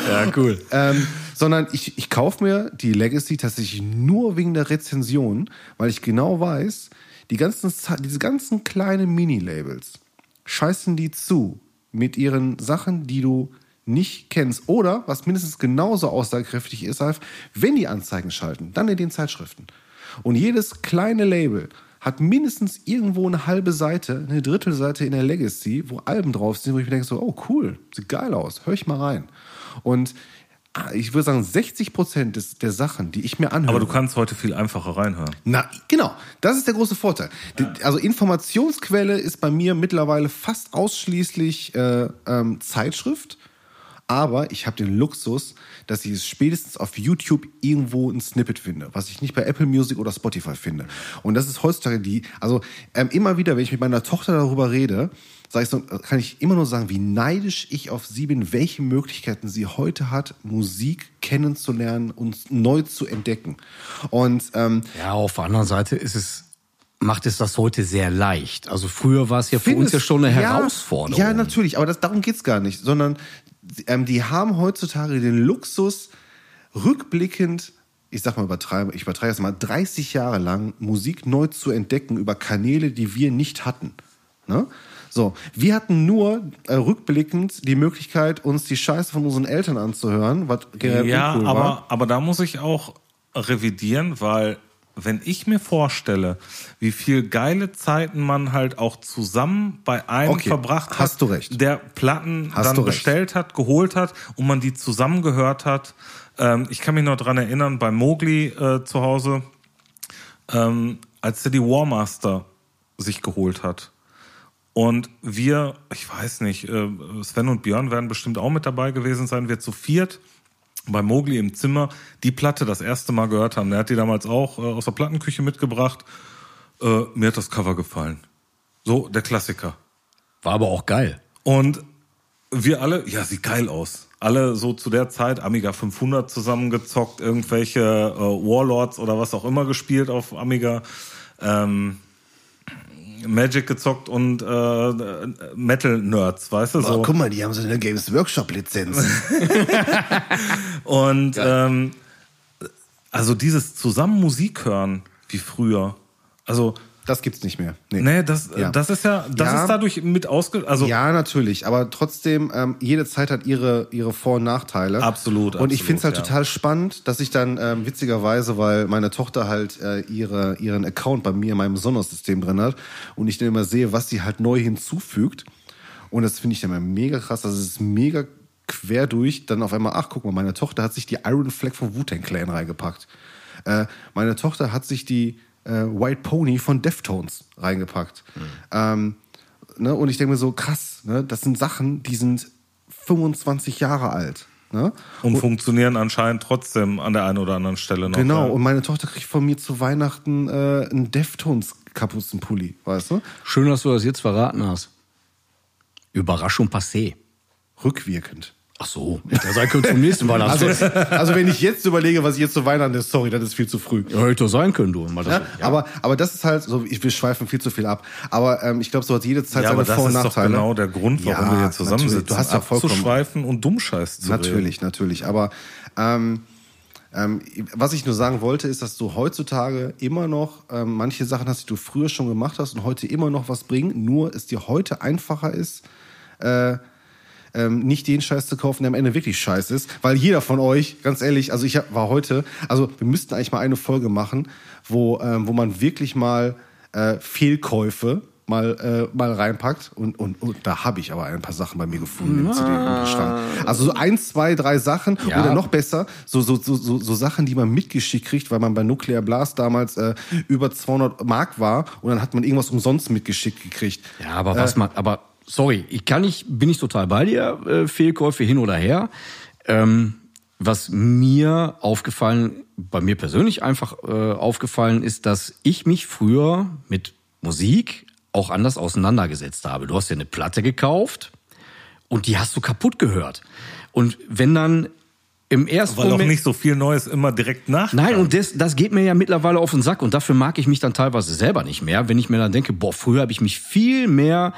Speaker 2: Ja, cool.
Speaker 3: ähm, sondern ich, ich kaufe mir die Legacy tatsächlich nur wegen der Rezension, weil ich genau weiß, die ganzen, diese ganzen kleinen Mini-Labels scheißen die zu mit ihren Sachen, die du nicht kennst. Oder, was mindestens genauso aussagekräftig ist, Ralf, wenn die Anzeigen schalten, dann in den Zeitschriften. Und jedes kleine Label hat mindestens irgendwo eine halbe Seite, eine Drittelseite in der Legacy, wo Alben drauf sind, wo ich mir denke so, oh cool, sieht geil aus, hör ich mal rein. Und ich würde sagen, 60 Prozent des- der Sachen, die ich mir anhöre.
Speaker 1: Aber du kannst heute viel einfacher reinhören.
Speaker 3: Na, genau. Das ist der große Vorteil. Die- Also Informationsquelle ist bei mir mittlerweile fast ausschließlich äh, ähm, Zeitschrift. Aber ich habe den Luxus, dass ich es spätestens auf YouTube irgendwo ein Snippet finde, was ich nicht bei Apple Music oder Spotify finde. Und das ist heutzutage die, also ähm, immer wieder, wenn ich mit meiner Tochter darüber rede, sag ich so, kann ich immer nur sagen, wie neidisch ich auf sie bin, welche Möglichkeiten sie heute hat, Musik kennenzulernen und neu zu entdecken. Und ähm,
Speaker 2: Ja, auf der anderen Seite ist es, macht es das heute sehr leicht. Also früher war es ja für uns ja schon eine
Speaker 3: ja,
Speaker 2: Herausforderung.
Speaker 3: Ja, natürlich, aber das, darum geht's gar nicht, sondern ähm, die haben heutzutage den Luxus, rückblickend, ich sag mal übertreibe, ich übertreibe es mal, 30 Jahre lang Musik neu zu entdecken über Kanäle, die wir nicht hatten. Ne? So, wir hatten nur äh, rückblickend die Möglichkeit, uns die Scheiße von unseren Eltern anzuhören, was generell
Speaker 1: Ja,
Speaker 3: uncool
Speaker 1: aber,
Speaker 3: war.
Speaker 1: aber da muss ich auch revidieren, weil wenn ich mir vorstelle, wie viel geile Zeiten man halt auch zusammen bei einem
Speaker 3: Okay,
Speaker 1: verbracht hat,
Speaker 3: hast du recht.
Speaker 1: der Platten
Speaker 3: Hast
Speaker 1: dann bestellt hat, geholt hat und man die zusammen gehört hat. Ähm, ich kann mich noch dran erinnern, bei Mowgli äh, zu Hause, ähm, als er die Warmaster sich geholt hat. Und wir, ich weiß nicht, äh, Sven und Björn werden bestimmt auch mit dabei gewesen sein, wir zu viert bei Mowgli im Zimmer die Platte das erste Mal gehört haben. Der hat die damals auch äh, aus der Plattenküche mitgebracht. Äh, mir hat das Cover gefallen. So, der Klassiker.
Speaker 2: War aber auch geil.
Speaker 1: Und wir alle, ja, sieht geil aus. Alle so zu der Zeit Amiga 500 zusammengezockt, irgendwelche äh, Warlords oder was auch immer gespielt auf Amiga. Ähm, Magic gezockt und äh, Metal-Nerds, weißt du? So.
Speaker 3: Oh, guck mal, die haben so eine Games Workshop-Lizenz.
Speaker 1: Und ähm, also dieses zusammen Musik hören wie früher. Also
Speaker 3: das gibt's nicht mehr. Nee.
Speaker 1: nee, das
Speaker 3: Ja.
Speaker 1: das ist ja das
Speaker 3: Ja.
Speaker 1: ist dadurch mit ausge also
Speaker 3: Ja, natürlich, aber trotzdem, ähm, jede Zeit hat ihre, ihre Vor- und Nachteile.
Speaker 1: Absolut,
Speaker 3: Und ich
Speaker 1: absolut,
Speaker 3: finde es halt
Speaker 1: ja.
Speaker 3: total spannend, dass ich dann ähm, witzigerweise, weil meine Tochter halt äh, ihre, ihren Account bei mir in meinem Sonos-System drin hat und ich dann immer sehe, was sie halt neu hinzufügt. Und das finde ich dann immer mega krass. Das ist mega quer durch. Dann auf einmal, ach, guck mal, meine Tochter hat sich die Iron Flag vom Wu-Tang Clan reingepackt. Äh, meine Tochter hat sich die äh, White Pony von Deftones reingepackt. Ähm, ne? Und ich denke mir so, krass, ne? das sind Sachen, die sind 25 Jahre alt. Ne?
Speaker 1: und funktionieren anscheinend trotzdem an der einen oder anderen Stelle noch.
Speaker 3: Genau,
Speaker 1: Ja.
Speaker 3: und meine Tochter kriegt von mir zu Weihnachten äh, einen Deftones-Kapuzenpulli, weißt du?
Speaker 2: Schön, dass du das jetzt verraten hast. Überraschung passé.
Speaker 3: Rückwirkend.
Speaker 2: Ach so, hätte sein können zum nächsten
Speaker 3: Also,
Speaker 2: Weihnachtsfest.
Speaker 3: also wenn ich jetzt überlege, was ich jetzt zu Weihnachten ist, sorry, das ist viel zu früh.
Speaker 2: Ja, hätte doch sein können, du. Mal das,
Speaker 3: Ja, Aber, aber das ist halt, so, ich, wir schweifen viel zu viel ab. Aber ähm, ich glaube, so hat jede Zeit
Speaker 1: ja,
Speaker 3: seine
Speaker 1: das
Speaker 3: Vor- und
Speaker 1: ist doch
Speaker 3: Nachteile.
Speaker 1: genau der Grund, warum
Speaker 3: Ja,
Speaker 1: wir hier zusammensitzen.
Speaker 3: Du hast ja vollkommen-
Speaker 1: abzuschweifen und Dummscheiß zu reden.
Speaker 3: Natürlich, natürlich. Aber ähm, ähm, was ich nur sagen wollte, ist, dass du heutzutage immer noch ähm, manche Sachen hast, die du früher schon gemacht hast und heute immer noch was bringen, nur es dir heute einfacher ist, äh, ähm, nicht den Scheiß zu kaufen, der am Ende wirklich scheiße ist. Weil jeder von euch, ganz ehrlich, also ich war heute, also wir müssten eigentlich mal eine Folge machen, wo, ähm, wo man wirklich mal äh, Fehlkäufe mal, äh, mal reinpackt. Und, und, und da habe ich aber ein paar Sachen bei mir gefunden im CD-Bestand. Also so eins, zwei, drei Sachen
Speaker 2: Ja.
Speaker 3: oder noch besser, so, so, so, so, so Sachen, die man mitgeschickt kriegt, weil man bei Nuclear Blast damals äh, über 200 Mark war und dann hat man irgendwas umsonst mitgeschickt gekriegt.
Speaker 2: Ja, aber was man, aber sorry, ich kann nicht, bin ich total bei dir, äh, Fehlkäufe hin oder her. Ähm, was mir aufgefallen, bei mir persönlich einfach äh, aufgefallen ist, dass ich mich früher mit Musik auch anders auseinandergesetzt habe. Du hast dir eine Platte gekauft und die hast du kaputt gehört. Und wenn dann im ersten
Speaker 1: Weil auch
Speaker 2: Moment
Speaker 1: nicht so viel Neues immer direkt nach.
Speaker 2: Nein, und das, das geht mir ja mittlerweile auf den Sack und dafür mag ich mich dann teilweise selber nicht mehr, wenn ich mir dann denke, boah, früher habe ich mich viel mehr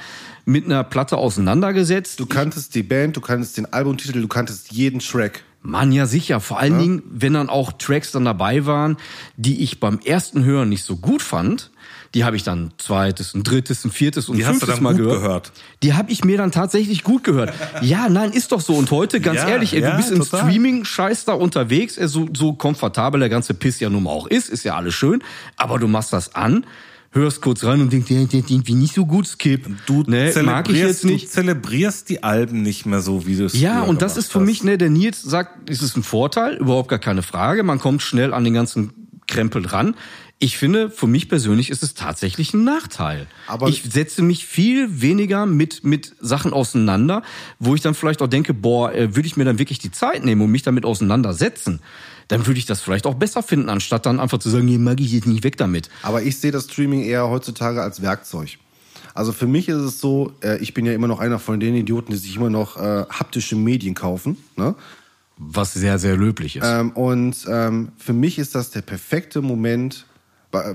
Speaker 2: mit einer Platte auseinandergesetzt.
Speaker 3: Du kanntest die Band, du kanntest den Albumtitel, du kanntest jeden Track.
Speaker 2: Mann, ja sicher. Vor allen Dingen, wenn dann auch Tracks dann dabei waren, die ich beim ersten Hören nicht so gut fand. Die habe ich dann zweites, ein drittes, ein viertes und
Speaker 1: Die
Speaker 2: ein
Speaker 1: hast du
Speaker 2: fünftes
Speaker 1: dann
Speaker 2: Mal
Speaker 1: gut
Speaker 2: gehört.
Speaker 1: gehört.
Speaker 2: Die habe ich mir dann tatsächlich gut gehört. Ja, nein, ist doch so. Und heute, ganz
Speaker 1: Ja,
Speaker 2: ehrlich, ey, du
Speaker 1: ja,
Speaker 2: bist im
Speaker 1: total.
Speaker 2: Streaming-Scheiß da unterwegs, so, so komfortabel der ganze Piss ja nun mal auch ist, ist ja alles schön. Aber du machst das an, hörst kurz rein und denkst, der, der, der irgendwie nicht so gut, Skip.
Speaker 1: Du,
Speaker 2: ne, mag ich jetzt
Speaker 1: du
Speaker 2: nicht.
Speaker 1: zelebrierst die Alben nicht mehr so, wie du es
Speaker 2: Ja, und das ist für
Speaker 1: hast.
Speaker 2: mich, ne, der Nils sagt, es ist ein Vorteil, überhaupt gar keine Frage. Man kommt schnell an den ganzen Krempel dran. Ich finde, für mich persönlich ist es tatsächlich ein Nachteil.
Speaker 3: Aber-
Speaker 2: ich setze mich viel weniger mit, mit Sachen auseinander, wo ich dann vielleicht auch denke, boah, äh, würde ich mir dann wirklich die Zeit nehmen und mich damit auseinandersetzen, dann würde ich das vielleicht auch besser finden, anstatt dann einfach zu sagen, nee, mag ich jetzt nicht weg damit.
Speaker 3: Aber ich sehe das Streaming eher heutzutage als Werkzeug. Also für mich ist es so, äh, ich bin ja immer noch einer von den Idioten, die sich immer noch äh, haptische Medien kaufen. Ne?
Speaker 2: Was sehr, sehr löblich ist.
Speaker 3: Ähm, und ähm, für mich ist das der perfekte Moment,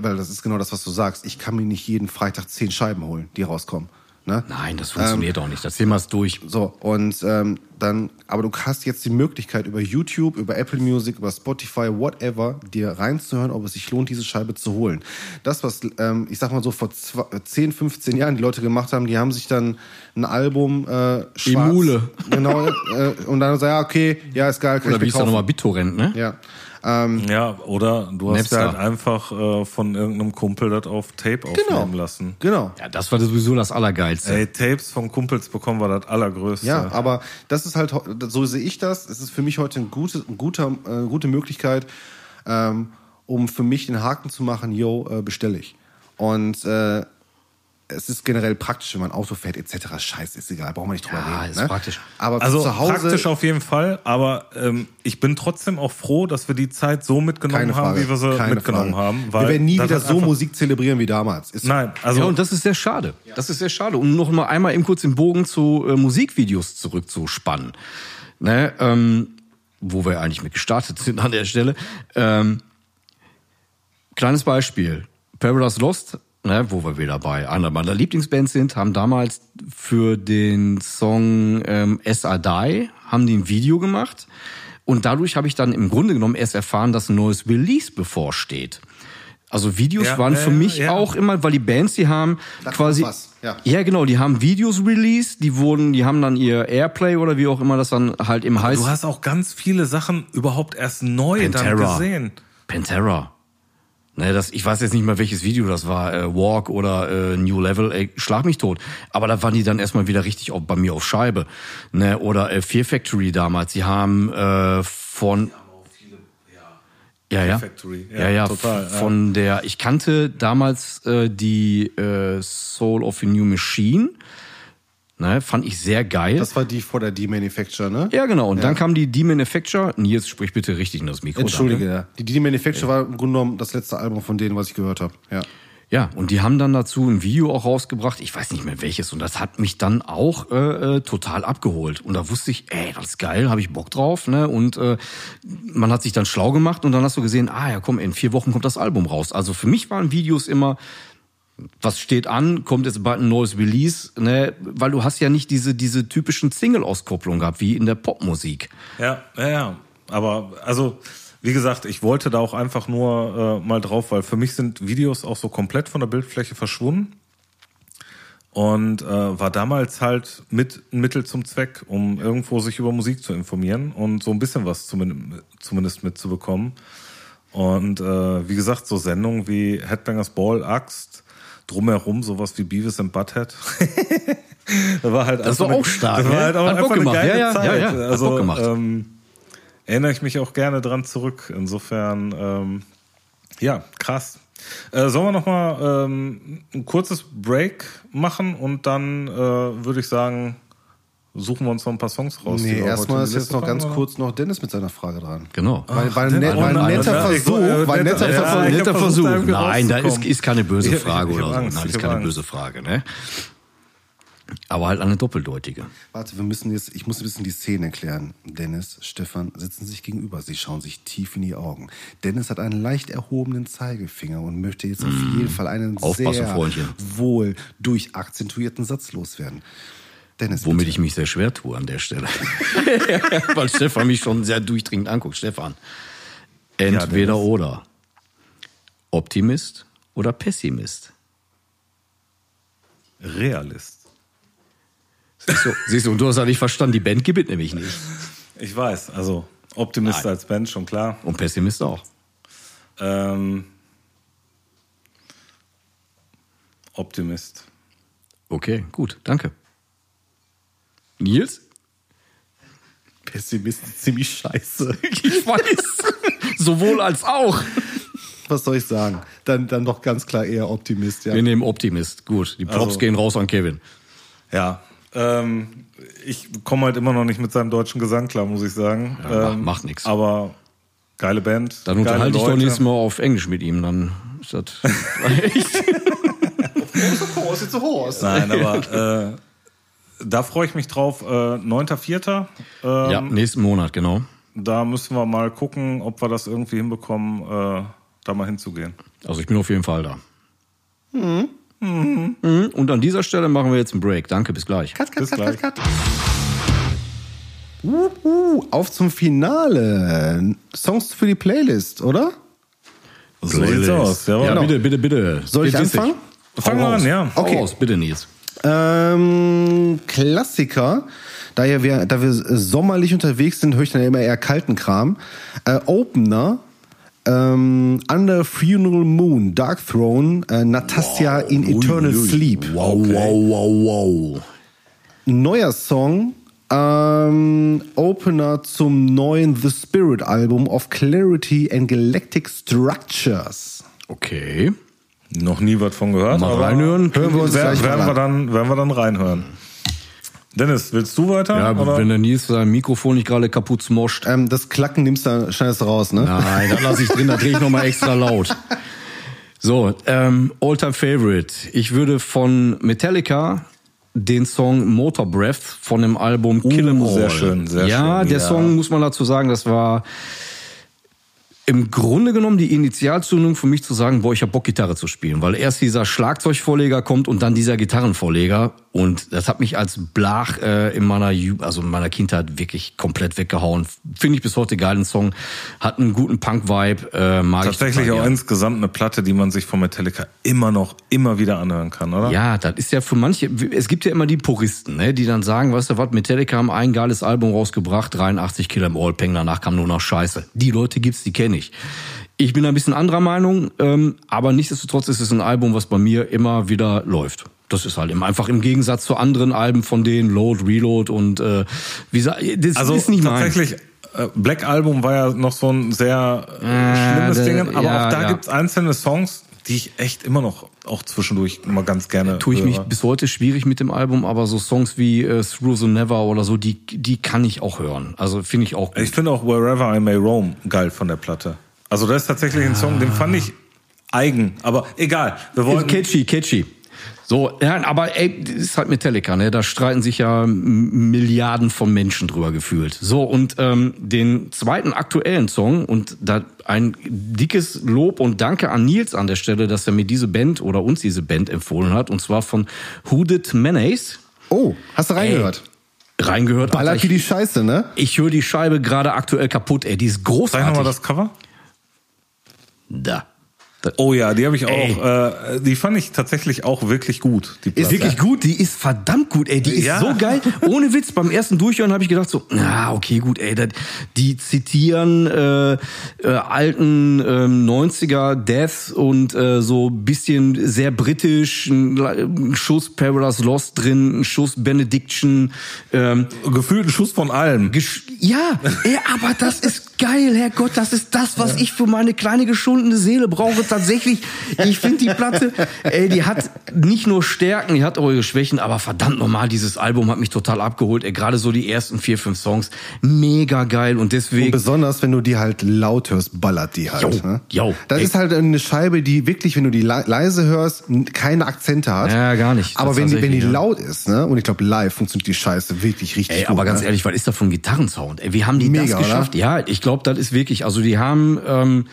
Speaker 3: weil das ist genau das, was du sagst. Ich kann mir nicht jeden Freitag zehn Scheiben holen, die rauskommen. Ne?
Speaker 2: Nein, das funktioniert auch nicht. Das Thema ist durch.
Speaker 3: So, und ähm, dann, aber du hast jetzt die Möglichkeit, über YouTube, über Apple Music, über Spotify, whatever, dir reinzuhören, ob es sich lohnt, diese Scheibe zu holen. Das, was, ähm, ich sag mal so, vor zwei, 10, 15 Jahren die Leute gemacht haben, die haben sich dann ein Album äh, schwarz,
Speaker 2: Emule.
Speaker 3: Genau, äh, und dann sagen, ja, okay, ja, ist geil, kann
Speaker 2: Oder
Speaker 3: ich
Speaker 2: wie ist da nochmal BitTorrent, ne?
Speaker 3: Ja. Ähm,
Speaker 1: Ja, oder du hast
Speaker 2: Napster.
Speaker 1: ja halt einfach äh, von irgendeinem Kumpel das auf Tape
Speaker 3: genau.
Speaker 1: aufnehmen lassen.
Speaker 3: Genau.
Speaker 2: Ja, das war sowieso das Allergeilste.
Speaker 1: Ey, Tapes von Kumpels bekommen wir das allergrößte.
Speaker 3: Ja, aber das ist halt, so sehe ich das. Es ist für mich heute eine gute, ein guter, äh, gute Möglichkeit, ähm, um für mich den Haken zu machen, yo, äh, bestelle ich. Und äh, es ist generell praktisch, wenn man Auto fährt, etc. Scheiße, ist egal, brauchen wir nicht drüber
Speaker 2: Ja,
Speaker 3: reden.
Speaker 2: ist
Speaker 3: ne?
Speaker 2: praktisch.
Speaker 3: Aber
Speaker 1: Also
Speaker 3: zu Hause,
Speaker 1: praktisch auf jeden Fall, aber ähm, ich bin trotzdem auch froh, dass wir die Zeit so mitgenommen haben, wie wir sie mitgenommen
Speaker 3: Frage.
Speaker 1: haben. Weil
Speaker 3: wir werden nie wieder so Musik zelebrieren wie damals. Ist
Speaker 1: Nein, also
Speaker 2: ja, und das ist sehr schade. Das ist sehr schade. Um noch mal einmal eben kurz den Bogen zu äh, Musikvideos zurückzuspannen. Ne, ähm, wo wir eigentlich mit gestartet sind an der Stelle. Ähm, kleines Beispiel. Paradise Lost, ne, wo wir wieder bei einer meiner Lieblingsbands sind, haben damals für den Song ähm, I Die, haben die ein Video gemacht. Und dadurch habe ich dann im Grunde genommen erst erfahren, dass ein neues Release bevorsteht. Also Videos
Speaker 1: Ja,
Speaker 2: waren
Speaker 1: ja,
Speaker 2: für mich
Speaker 1: ja.
Speaker 2: auch immer, weil die Bands, die haben
Speaker 3: Da kommt
Speaker 2: quasi,
Speaker 3: ja.
Speaker 2: ja genau, die haben Videos released, die wurden, die haben dann ihr Airplay oder wie auch immer das dann halt im heißt.
Speaker 1: du hast auch ganz viele Sachen überhaupt erst neu dann
Speaker 2: Pantera.
Speaker 1: gesehen.
Speaker 2: Pantera. Ne, das, ich weiß jetzt nicht mal, welches Video das war, äh, Walk oder äh, New Level, ey, schlag mich tot. Aber da waren die dann erstmal wieder richtig auch bei mir auf Scheibe. Ne, oder äh, Fear Factory damals, die haben äh, von ja, ja.
Speaker 1: Factory, ja,
Speaker 2: Ja, ja,
Speaker 1: total,
Speaker 2: f-
Speaker 1: ja.
Speaker 2: von der, ich kannte damals äh, die äh, Soul of a New Machine. Ne, fand ich sehr geil.
Speaker 3: das war die vor der D-Manufacture, ne?
Speaker 2: ja, genau. Und dann kam die D-Manufacture. Nils, sprich bitte richtig in das Mikro.
Speaker 3: Entschuldige, ja. Die D-Manufacture war im Grunde genommen das letzte Album von denen, was ich gehört habe. Ja.
Speaker 2: Ja, und die haben dann dazu ein Video auch rausgebracht, ich weiß nicht mehr welches, und das hat mich dann auch äh, äh, total abgeholt. Und da wusste ich, ey, das ist geil, habe ich Bock drauf, ne? Und äh, man hat sich dann schlau gemacht und dann hast du gesehen, ah ja, komm, in vier Wochen kommt das Album raus. Also für mich waren Videos immer, was steht an, kommt jetzt bald ein neues Release, ne? Weil du hast ja nicht diese, diese typischen Single-Auskopplungen gehabt, wie in der Popmusik.
Speaker 1: Ja, ja, ja. Aber also, wie gesagt, ich wollte da auch einfach nur äh, mal drauf, weil für mich sind Videos auch so komplett von der Bildfläche verschwunden. und äh, war damals halt mit ein Mittel zum Zweck, um irgendwo sich über Musik zu informieren und so ein bisschen was zumindest, zumindest mitzubekommen. Und äh, wie gesagt, so Sendungen wie Headbangers Ball, Axt, drumherum sowas wie Beavis and Butthead. das war halt
Speaker 2: Das war
Speaker 1: einfach
Speaker 2: auch stark,
Speaker 1: Das war
Speaker 2: ne?
Speaker 1: halt auch einfach eine
Speaker 2: gemacht.
Speaker 1: geile
Speaker 2: Ja, ja,
Speaker 1: Zeit.
Speaker 2: ja, ja.
Speaker 1: Also. Ähm, erinnere ich mich auch gerne dran zurück. Insofern, ähm, ja, krass. Äh, sollen wir noch mal ähm, ein kurzes Break machen und dann äh, würde ich sagen, suchen wir uns noch ein paar Songs raus.
Speaker 3: Nee, erstmal ist jetzt noch ganz
Speaker 1: oder?
Speaker 3: kurz noch Dennis mit seiner Frage dran.
Speaker 2: Genau.
Speaker 3: Weil, weil,
Speaker 1: Dennis.
Speaker 3: net, weil
Speaker 1: nein,
Speaker 3: netter
Speaker 1: ich-
Speaker 3: Versuch, weil
Speaker 1: netter-
Speaker 3: netter
Speaker 1: ja, ich
Speaker 2: Netter Versuch. Nein, da ist, ist keine böse
Speaker 1: Ich
Speaker 2: Frage
Speaker 1: ich hab
Speaker 2: oder so.
Speaker 1: Angst,
Speaker 2: Nein,
Speaker 1: ich
Speaker 2: ist keine
Speaker 1: Angst.
Speaker 2: böse Frage, ne? Aber halt eine doppeldeutige.
Speaker 3: Warte, wir müssen jetzt, ich muss ein bisschen die Szene erklären. Dennis, Stefan sitzen sich gegenüber. Sie schauen sich tief in die Augen. Dennis hat einen leicht erhobenen Zeigefinger und möchte jetzt auf jeden Fall einen
Speaker 2: Aufpassen,
Speaker 3: sehr
Speaker 2: Freundchen.
Speaker 3: wohl durchakzentuierten Satz loswerden. Dennis,
Speaker 2: Womit
Speaker 3: bitte.
Speaker 2: ich mich sehr schwer tue an der Stelle. Weil Stefan mich schon sehr durchdringend anguckt. Stefan, entweder
Speaker 1: Dennis.
Speaker 2: oder. Optimist oder Pessimist?
Speaker 1: Realist.
Speaker 2: Siehst du, siehst du, und du hast ja nicht verstanden, die Band gibt es nämlich nicht.
Speaker 1: Ich weiß, also Optimist
Speaker 2: Nein.
Speaker 1: als Band, schon klar.
Speaker 2: Und Pessimist auch.
Speaker 1: Ähm, Optimist.
Speaker 2: Okay, gut, danke. Nils?
Speaker 3: Pessimist ist ziemlich scheiße.
Speaker 2: Ich weiß. Sowohl als auch.
Speaker 3: Was soll ich sagen? Dann, dann doch ganz klar eher Optimist, ja.
Speaker 2: Wir nehmen Optimist. Gut, die Props
Speaker 1: Also-
Speaker 2: gehen raus an Kevin.
Speaker 1: Ja. Ähm, ich komme halt immer noch nicht mit seinem deutschen Gesang klar, muss ich sagen.
Speaker 2: Ja,
Speaker 1: ähm,
Speaker 2: macht nix.
Speaker 1: Aber geile Band.
Speaker 2: Dann unterhalte ich doch nächstes Mal auf Englisch mit ihm, dann ist das echt.
Speaker 3: Horse, it's a horse.
Speaker 1: Nein, aber äh, da freue ich mich drauf. Äh, 9.4. Ähm,
Speaker 2: Ja, nächsten Monat, genau.
Speaker 1: Da müssen wir mal gucken, ob wir das irgendwie hinbekommen, äh, da mal hinzugehen.
Speaker 2: Also ich bin auf jeden Fall da. Mhm. Und an dieser Stelle machen wir jetzt einen Break. Danke, bis gleich.
Speaker 3: Cut, cut,
Speaker 1: Bis
Speaker 3: cut,
Speaker 1: gleich.
Speaker 3: cut, cut. Uh, uh, auf zum Finale. Songs für die Playlist, oder?
Speaker 1: So sieht's aus.
Speaker 2: Ja,
Speaker 1: Jawohl.
Speaker 2: bitte, bitte, bitte.
Speaker 3: Soll ich
Speaker 2: Geht
Speaker 3: anfangen?
Speaker 1: Fangen wir an, ja.
Speaker 3: Okay.
Speaker 2: raus, bitte, Nils.
Speaker 3: Ähm, Klassiker. Da, wir, da wir sommerlich unterwegs sind, höre ich dann immer eher kalten Kram. Äh, Opener. Ähm, Under Funeral Moon, Dark Throne, äh, Natasja in Eternal Sleep.
Speaker 2: Wow, wow, wow, wow.
Speaker 3: Neuer Song, ähm, Opener zum neuen The Spirit Album of Clarity and Galactic Structures.
Speaker 2: Okay.
Speaker 1: Noch nie was von gehört.
Speaker 2: Mal
Speaker 1: aber
Speaker 2: reinhören.
Speaker 3: Hören wir uns
Speaker 1: Wer,
Speaker 3: gleich
Speaker 1: werden, wir
Speaker 3: an.
Speaker 1: dann, werden wir dann reinhören. Dennis, willst du weiter?
Speaker 2: Ja,
Speaker 1: oder?
Speaker 2: wenn der Nils sein Mikrofon nicht gerade kaputt smoscht.
Speaker 3: Ähm, das Klacken nimmst du, du raus, ne?
Speaker 2: Nein, das lasse ich drin, da drehe ich nochmal extra laut. So, ähm, All-Time Favorite. Ich würde von Metallica den Song Motor Breath von dem Album Kill 'Em All.
Speaker 1: Uh, sehr schön, sehr
Speaker 2: ja,
Speaker 1: schön,
Speaker 2: der
Speaker 1: ja.
Speaker 2: Song, muss man dazu sagen, das war im Grunde genommen die Initialzündung für mich zu sagen, boah, ich hab Bock, Gitarre zu spielen. Weil erst dieser Schlagzeugvorleger kommt und dann dieser Gitarrenvorleger. Und das hat mich als Blach äh, in meiner Ju also in meiner Kindheit wirklich komplett weggehauen. Finde ich bis heute geilen Song. Hat einen guten Punk-Vibe. Äh, mag
Speaker 1: Tatsächlich
Speaker 2: ich
Speaker 1: auch insgesamt eine Platte, die man sich von Metallica immer noch, immer wieder anhören kann, oder?
Speaker 2: Ja, das ist ja für manche, es gibt ja immer die Puristen, ne, die dann sagen, weißt du was, Metallica haben ein geiles Album rausgebracht, 83 Killer im All-Peng, danach kam nur noch Scheiße. Die Leute gibt's, die kenne ich. Ich bin ein bisschen anderer Meinung, ähm, aber nichtsdestotrotz ist es ein Album, was bei mir immer wieder läuft. Das ist halt immer einfach im Gegensatz zu anderen Alben von denen, Load, Reload und äh, wie gesagt, das
Speaker 1: Also
Speaker 2: ist nicht mein.
Speaker 1: tatsächlich, äh, Black Album war ja noch so ein sehr äh, schlimmes Ding, aber
Speaker 2: ja,
Speaker 1: auch da
Speaker 2: ja.
Speaker 1: gibt's einzelne Songs, die ich echt immer noch auch zwischendurch immer ganz gerne
Speaker 2: Tue ich mich
Speaker 1: höre.
Speaker 2: bis heute schwierig mit dem Album, aber so Songs wie äh, Through the Never oder so, die, die kann ich auch hören. Also finde ich auch gut.
Speaker 1: Ich finde auch Wherever I May Roam geil von der Platte. Also das ist tatsächlich ein Song, den fand ich eigen, aber egal. Wir wollten
Speaker 2: catchy, catchy. So, ja, aber ey, das ist halt Metallica, ne? Da streiten sich ja Milliarden von Menschen drüber gefühlt. So, und ähm, den zweiten aktuellen Song, und da ein dickes Lob und Danke an Nils an der Stelle, dass er mir diese Band oder uns diese Band empfohlen hat, und zwar von Hooded Mayonnaise.
Speaker 3: Oh, hast du reingehört?
Speaker 2: Reingehört.
Speaker 3: Ballert
Speaker 2: Alter,
Speaker 3: wie die
Speaker 2: ich
Speaker 3: Scheiße, ne?
Speaker 2: ich höre die Scheibe gerade aktuell kaputt, ey, die ist großartig.
Speaker 1: nochmal das Cover.
Speaker 2: da.
Speaker 1: Oh ja, die habe ich auch. Äh, die fand ich tatsächlich auch wirklich gut. Die
Speaker 2: Ist
Speaker 1: Platte.
Speaker 2: wirklich gut, die ist verdammt gut, ey, die ist
Speaker 1: Ja.
Speaker 2: so geil. Ohne Witz, beim ersten Durchhören habe ich gedacht so, na, okay, gut, ey, das, die zitieren äh, äh, alten ähm, 90er Death und äh, so bisschen sehr britisch, ein, ein Schuss Paradise Lost drin, ein Schuss Benediction, ähm,
Speaker 1: gefühlt ein Schuss von allem.
Speaker 2: Ja, ey, aber das ist geil, Herrgott, das ist das, was ich für meine kleine geschundene Seele brauche. Tatsächlich, ich finde die Platte, ey, die hat nicht nur Stärken, die hat auch ihre Schwächen, aber verdammt nochmal, dieses Album hat mich total abgeholt. Gerade so die ersten vier, fünf Songs, mega geil und deswegen.
Speaker 3: Besonders wenn du die halt laut hörst, ballert die halt.
Speaker 2: Jo,
Speaker 3: ne?
Speaker 2: jo.
Speaker 3: Das
Speaker 2: Ey.
Speaker 3: ist halt eine Scheibe, die wirklich, wenn du die le- leise hörst, keine Akzente hat.
Speaker 2: Ja, gar nicht.
Speaker 3: Aber wenn die, wenn die
Speaker 2: ja.
Speaker 3: laut ist, ne? Und ich glaube, live funktioniert die Scheiße wirklich richtig
Speaker 2: Ey,
Speaker 3: gut.
Speaker 2: aber ganz
Speaker 3: ne?
Speaker 2: ehrlich, was ist da für ein Gitarrensound? Ey, wie haben die
Speaker 3: Mega,
Speaker 2: das geschafft?
Speaker 3: oder?
Speaker 2: Ja, ich glaube, das ist wirklich, also die haben, ähm,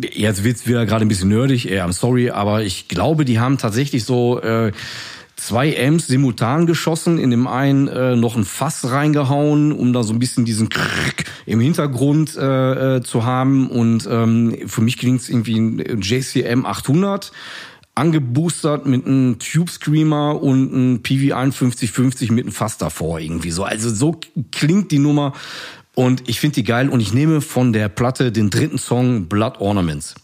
Speaker 2: jetzt wird's wieder gerade ein bisschen nerdig, ey, I'm sorry, aber ich glaube, die haben tatsächlich so äh, zwei Amps simultan geschossen, in dem einen äh, noch ein Fass reingehauen, um da so ein bisschen diesen Krrrk im Hintergrund äh, äh, zu haben. Und ähm, für mich klingt's irgendwie ein JCM 800 angeboostert mit einem Tube Screamer und einem PV 5150 mit einem Fass davor irgendwie so. Also so klingt die Nummer und ich finde die geil und ich nehme von der Platte den dritten Song Blood Ornaments.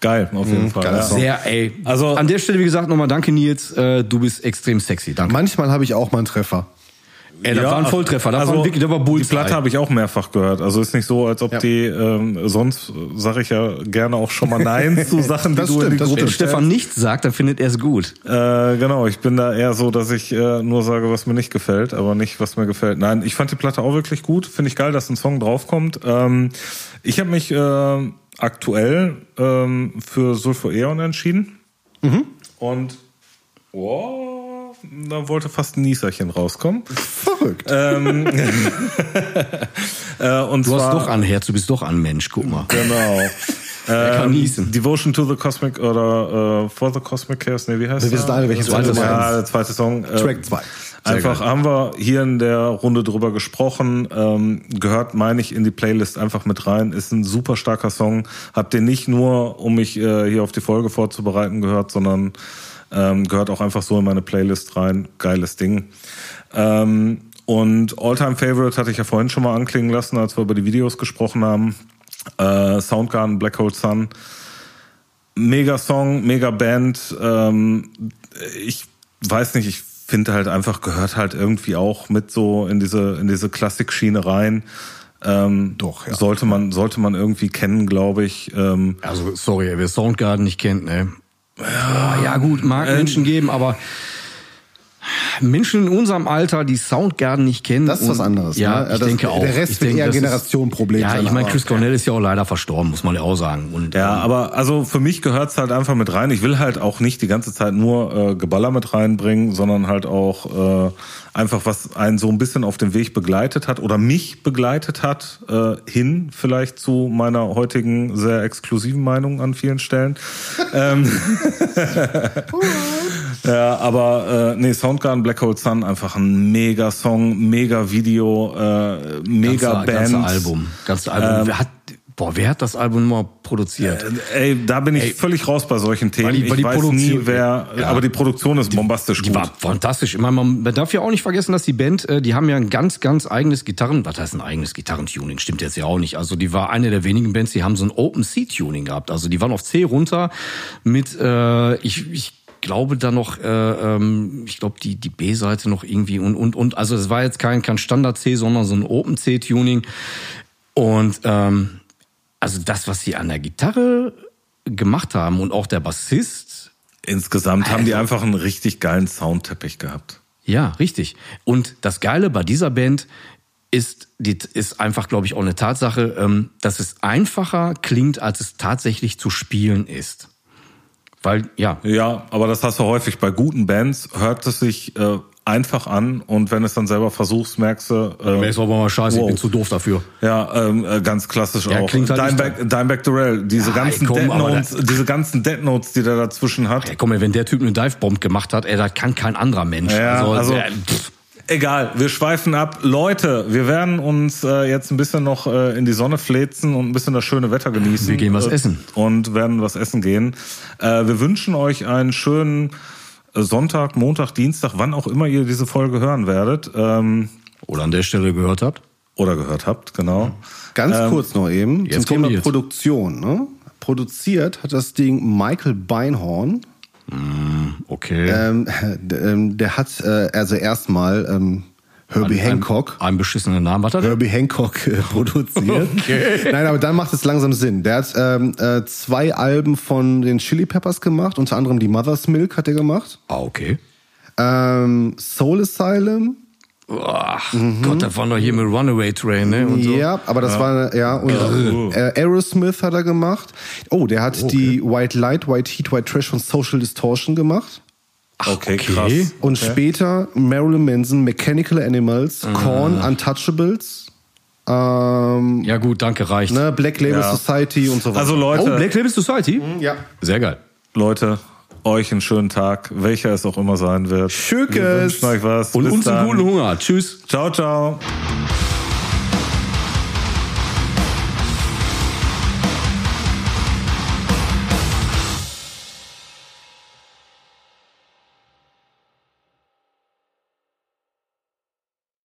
Speaker 1: Geil, auf jeden Fall.
Speaker 3: geiler
Speaker 1: Ja.
Speaker 2: Sehr, ey.
Speaker 1: Also-
Speaker 2: an der Stelle, wie gesagt, nochmal danke Nils, äh, du bist extrem sexy. Danke.
Speaker 3: Manchmal habe ich auch mal einen Treffer.
Speaker 2: Ey, das
Speaker 1: Ja,
Speaker 2: war ein Volltreffer, das
Speaker 1: also,
Speaker 2: war wirklich, das war
Speaker 1: Die
Speaker 2: Bullseye.
Speaker 1: Platte habe ich auch mehrfach gehört. Also ist nicht so, als ob
Speaker 3: Ja.
Speaker 1: die ähm, sonst sage ich ja gerne auch schon mal Nein zu Sachen, die
Speaker 3: Das
Speaker 1: du in
Speaker 3: stimmt,
Speaker 1: die
Speaker 3: das
Speaker 1: Gruppe
Speaker 2: Wenn. Stefan nichts sagt, dann findet er es gut.
Speaker 1: Äh, genau, ich bin da eher so, dass ich äh, nur sage, was mir nicht gefällt, aber nicht, was mir gefällt. Nein, ich fand die Platte auch wirklich gut. Finde ich geil, dass ein Song draufkommt. Ähm, ich habe mich äh, aktuell ähm, für Sulfur Eon entschieden. Und oh, da wollte fast ein Nieserchen rauskommen.
Speaker 3: Verrückt.
Speaker 1: ähm, äh, und
Speaker 2: Du hast
Speaker 1: zwar,
Speaker 2: doch ein Herz, du bist doch ein Mensch, guck mal.
Speaker 1: Genau.
Speaker 2: Er kann niesen.
Speaker 1: Devotion to the Cosmic oder äh, For the Cosmic Chaos, nee, wie heißt
Speaker 3: Wir
Speaker 1: der?
Speaker 3: wissen alle, welchen Song
Speaker 2: Zweite Song.
Speaker 1: Ja, der zweite Song. äh,
Speaker 3: Track 2.
Speaker 1: Einfach haben wir hier in der Runde drüber gesprochen, ähm, gehört, meine ich, in die Playlist einfach mit rein. Ist ein super starker Song. Hab den nicht nur, um mich äh, hier auf die Folge vorzubereiten, gehört, sondern ähm, gehört auch einfach so in meine Playlist rein. Geiles Ding. Ähm, und Alltime Favorite hatte ich ja vorhin schon mal anklingen lassen, als wir über die Videos gesprochen haben. Äh, Soundgarden, Black Hole Sun. Mega Song, mega Band. Ähm, ich weiß nicht, ich finde halt einfach, gehört halt irgendwie auch mit so in diese, in diese Klassik-Schiene rein. Ähm,
Speaker 3: Doch, ja.
Speaker 1: Sollte man, sollte man irgendwie kennen, glaube ich. Ähm,
Speaker 2: Also, sorry, wer Soundgarden nicht kennt, ne? Ja, ja gut, mag
Speaker 1: Ähm,
Speaker 2: Menschen geben, aber Menschen in unserem Alter, die Soundgarden nicht kennen.
Speaker 3: Das ist was anderes,
Speaker 2: Ja,
Speaker 3: ne? Ja,
Speaker 2: ich
Speaker 3: das-
Speaker 2: denke auch.
Speaker 3: der Rest
Speaker 2: ich
Speaker 3: wird eher
Speaker 2: das ist-
Speaker 3: Generationenproblem
Speaker 2: Ja, ich meine, Chris Cornell ist ja auch leider verstorben, muss man ja auch sagen. Und,
Speaker 1: Ja,
Speaker 2: ähm,
Speaker 1: aber also für mich gehört's halt einfach mit rein. Ich will halt auch nicht die ganze Zeit nur äh, Geballer mit reinbringen, sondern halt auch äh, einfach, was einen so ein bisschen auf dem Weg begleitet hat oder mich begleitet hat, äh, hin vielleicht zu meiner heutigen sehr exklusiven Meinung an vielen Stellen. ähm, ja, aber äh, nee, Soundgarden Black Hole Sun einfach ein mega Song, mega Video, äh, mega
Speaker 2: ganze,
Speaker 1: Band.
Speaker 2: ganze Album. Ganze Album. wer hat, boah, wer hat das Album mal produziert?
Speaker 1: Ey, da bin ich völlig raus bei solchen Themen.
Speaker 2: Weil die- weil
Speaker 1: ich
Speaker 2: die
Speaker 1: weiß nie,
Speaker 2: Produktion-
Speaker 1: wer,
Speaker 2: Ja.
Speaker 1: aber die Produktion ist bombastisch
Speaker 2: Die
Speaker 1: gut.
Speaker 2: war fantastisch. Ich meine, man darf ja auch nicht vergessen, dass die Band, äh, die haben ja ein ganz, ganz eigenes Gitarren, was heißt ein eigenes Gitarrentuning? Stimmt jetzt ja auch nicht. Also die war eine der wenigen Bands, die haben so ein Open C Tuning gehabt. Also die waren auf C runter mit, äh, ich, ich glaube da noch, äh, ähm, ich glaube die die B-Seite noch irgendwie und und und. Also es war jetzt kein kein Standard C, sondern so ein Open C Tuning. Und ähm, also das, was sie an der Gitarre gemacht haben und auch der Bassist,
Speaker 1: Insgesamt haben die einfach einen richtig geilen Soundteppich gehabt.
Speaker 2: Ja, richtig. Und das Geile bei dieser Band ist, die, ist einfach, glaube ich, auch eine Tatsache, ähm, dass es einfacher klingt, als es tatsächlich zu spielen ist. Weil, ja,
Speaker 1: Ja, aber das hast du häufig bei guten Bands, hört es sich äh, einfach an und wenn es dann selber versuchst, merkst du, äh,
Speaker 2: ist aber mal scheiße, ich
Speaker 1: wow.
Speaker 2: bin zu doof dafür.
Speaker 1: Ja, ähm, äh, ganz klassisch
Speaker 2: Ja,
Speaker 1: auch.
Speaker 2: klingt halt
Speaker 1: Dimebag, Dimebag Darrell, diese
Speaker 2: Ja,
Speaker 1: ganzen
Speaker 2: ey, komm,
Speaker 1: Notes, diese ganzen Dead Notes, die der dazwischen hat.
Speaker 2: Ey, komm mal, wenn der Typ eine Divebomb gemacht hat, ey, das kann kein anderer Mensch.
Speaker 1: Ja, also-
Speaker 2: der, pff,
Speaker 1: Egal, wir schweifen ab. Leute, wir werden uns äh, jetzt ein bisschen noch äh, in die Sonne fläzen und ein bisschen das schöne Wetter genießen.
Speaker 2: Wir gehen was
Speaker 1: Äh,
Speaker 2: essen.
Speaker 1: Und werden was essen gehen. Äh, wir wünschen euch einen schönen äh, Sonntag, Montag, Dienstag, wann auch immer ihr diese Folge hören werdet. Ähm,
Speaker 2: Oder an der Stelle gehört habt.
Speaker 1: oder gehört habt, genau.
Speaker 3: Ganz kurz noch eben
Speaker 2: jetzt
Speaker 3: zum
Speaker 2: kommen
Speaker 3: Thema. Produktion. Ne? Produziert hat das Ding Michael Beinhorn.
Speaker 2: Okay.
Speaker 3: Ähm, ähm, der hat äh, also erstmal ähm, Herbie Hancock.
Speaker 2: Ein, ein beschissenen Namen. Was hat er?
Speaker 3: Herbie Hancock äh, produziert. Nein, aber dann macht es langsam Sinn. Der hat ähm, äh, zwei Alben von den Chili Peppers gemacht, unter anderem die Mother's Milk hat er gemacht.
Speaker 2: Ah, okay.
Speaker 3: Ähm, Soul Asylum.
Speaker 2: Ach, Gott, da waren doch hier mit Runaway Train, ne? Und so.
Speaker 3: Ja, aber das war ja und äh, Aerosmith hat er gemacht. Oh, der hat die White Light, White Heat, White Trash von Social Distortion gemacht.
Speaker 1: Okay,
Speaker 2: okay.
Speaker 1: krass.
Speaker 3: Und später Marilyn Manson, Mechanical Animals,
Speaker 2: Ah.
Speaker 3: Korn, Untouchables, ähm,
Speaker 2: Ja, gut, danke, reicht.
Speaker 3: ne, Black Label
Speaker 1: Ja.
Speaker 3: Society und so weiter.
Speaker 1: Also
Speaker 2: Oh,
Speaker 1: Leute,
Speaker 2: Black Label Society?
Speaker 3: ja.
Speaker 2: Sehr geil.
Speaker 1: Leute, euch einen schönen Tag, welcher es auch immer sein wird.
Speaker 3: Schökes.
Speaker 1: Wir wünschen euch was.
Speaker 2: Und
Speaker 1: Bis
Speaker 2: uns einen
Speaker 1: dann.
Speaker 2: guten Hunger. Tschüss.
Speaker 1: Ciao, ciao.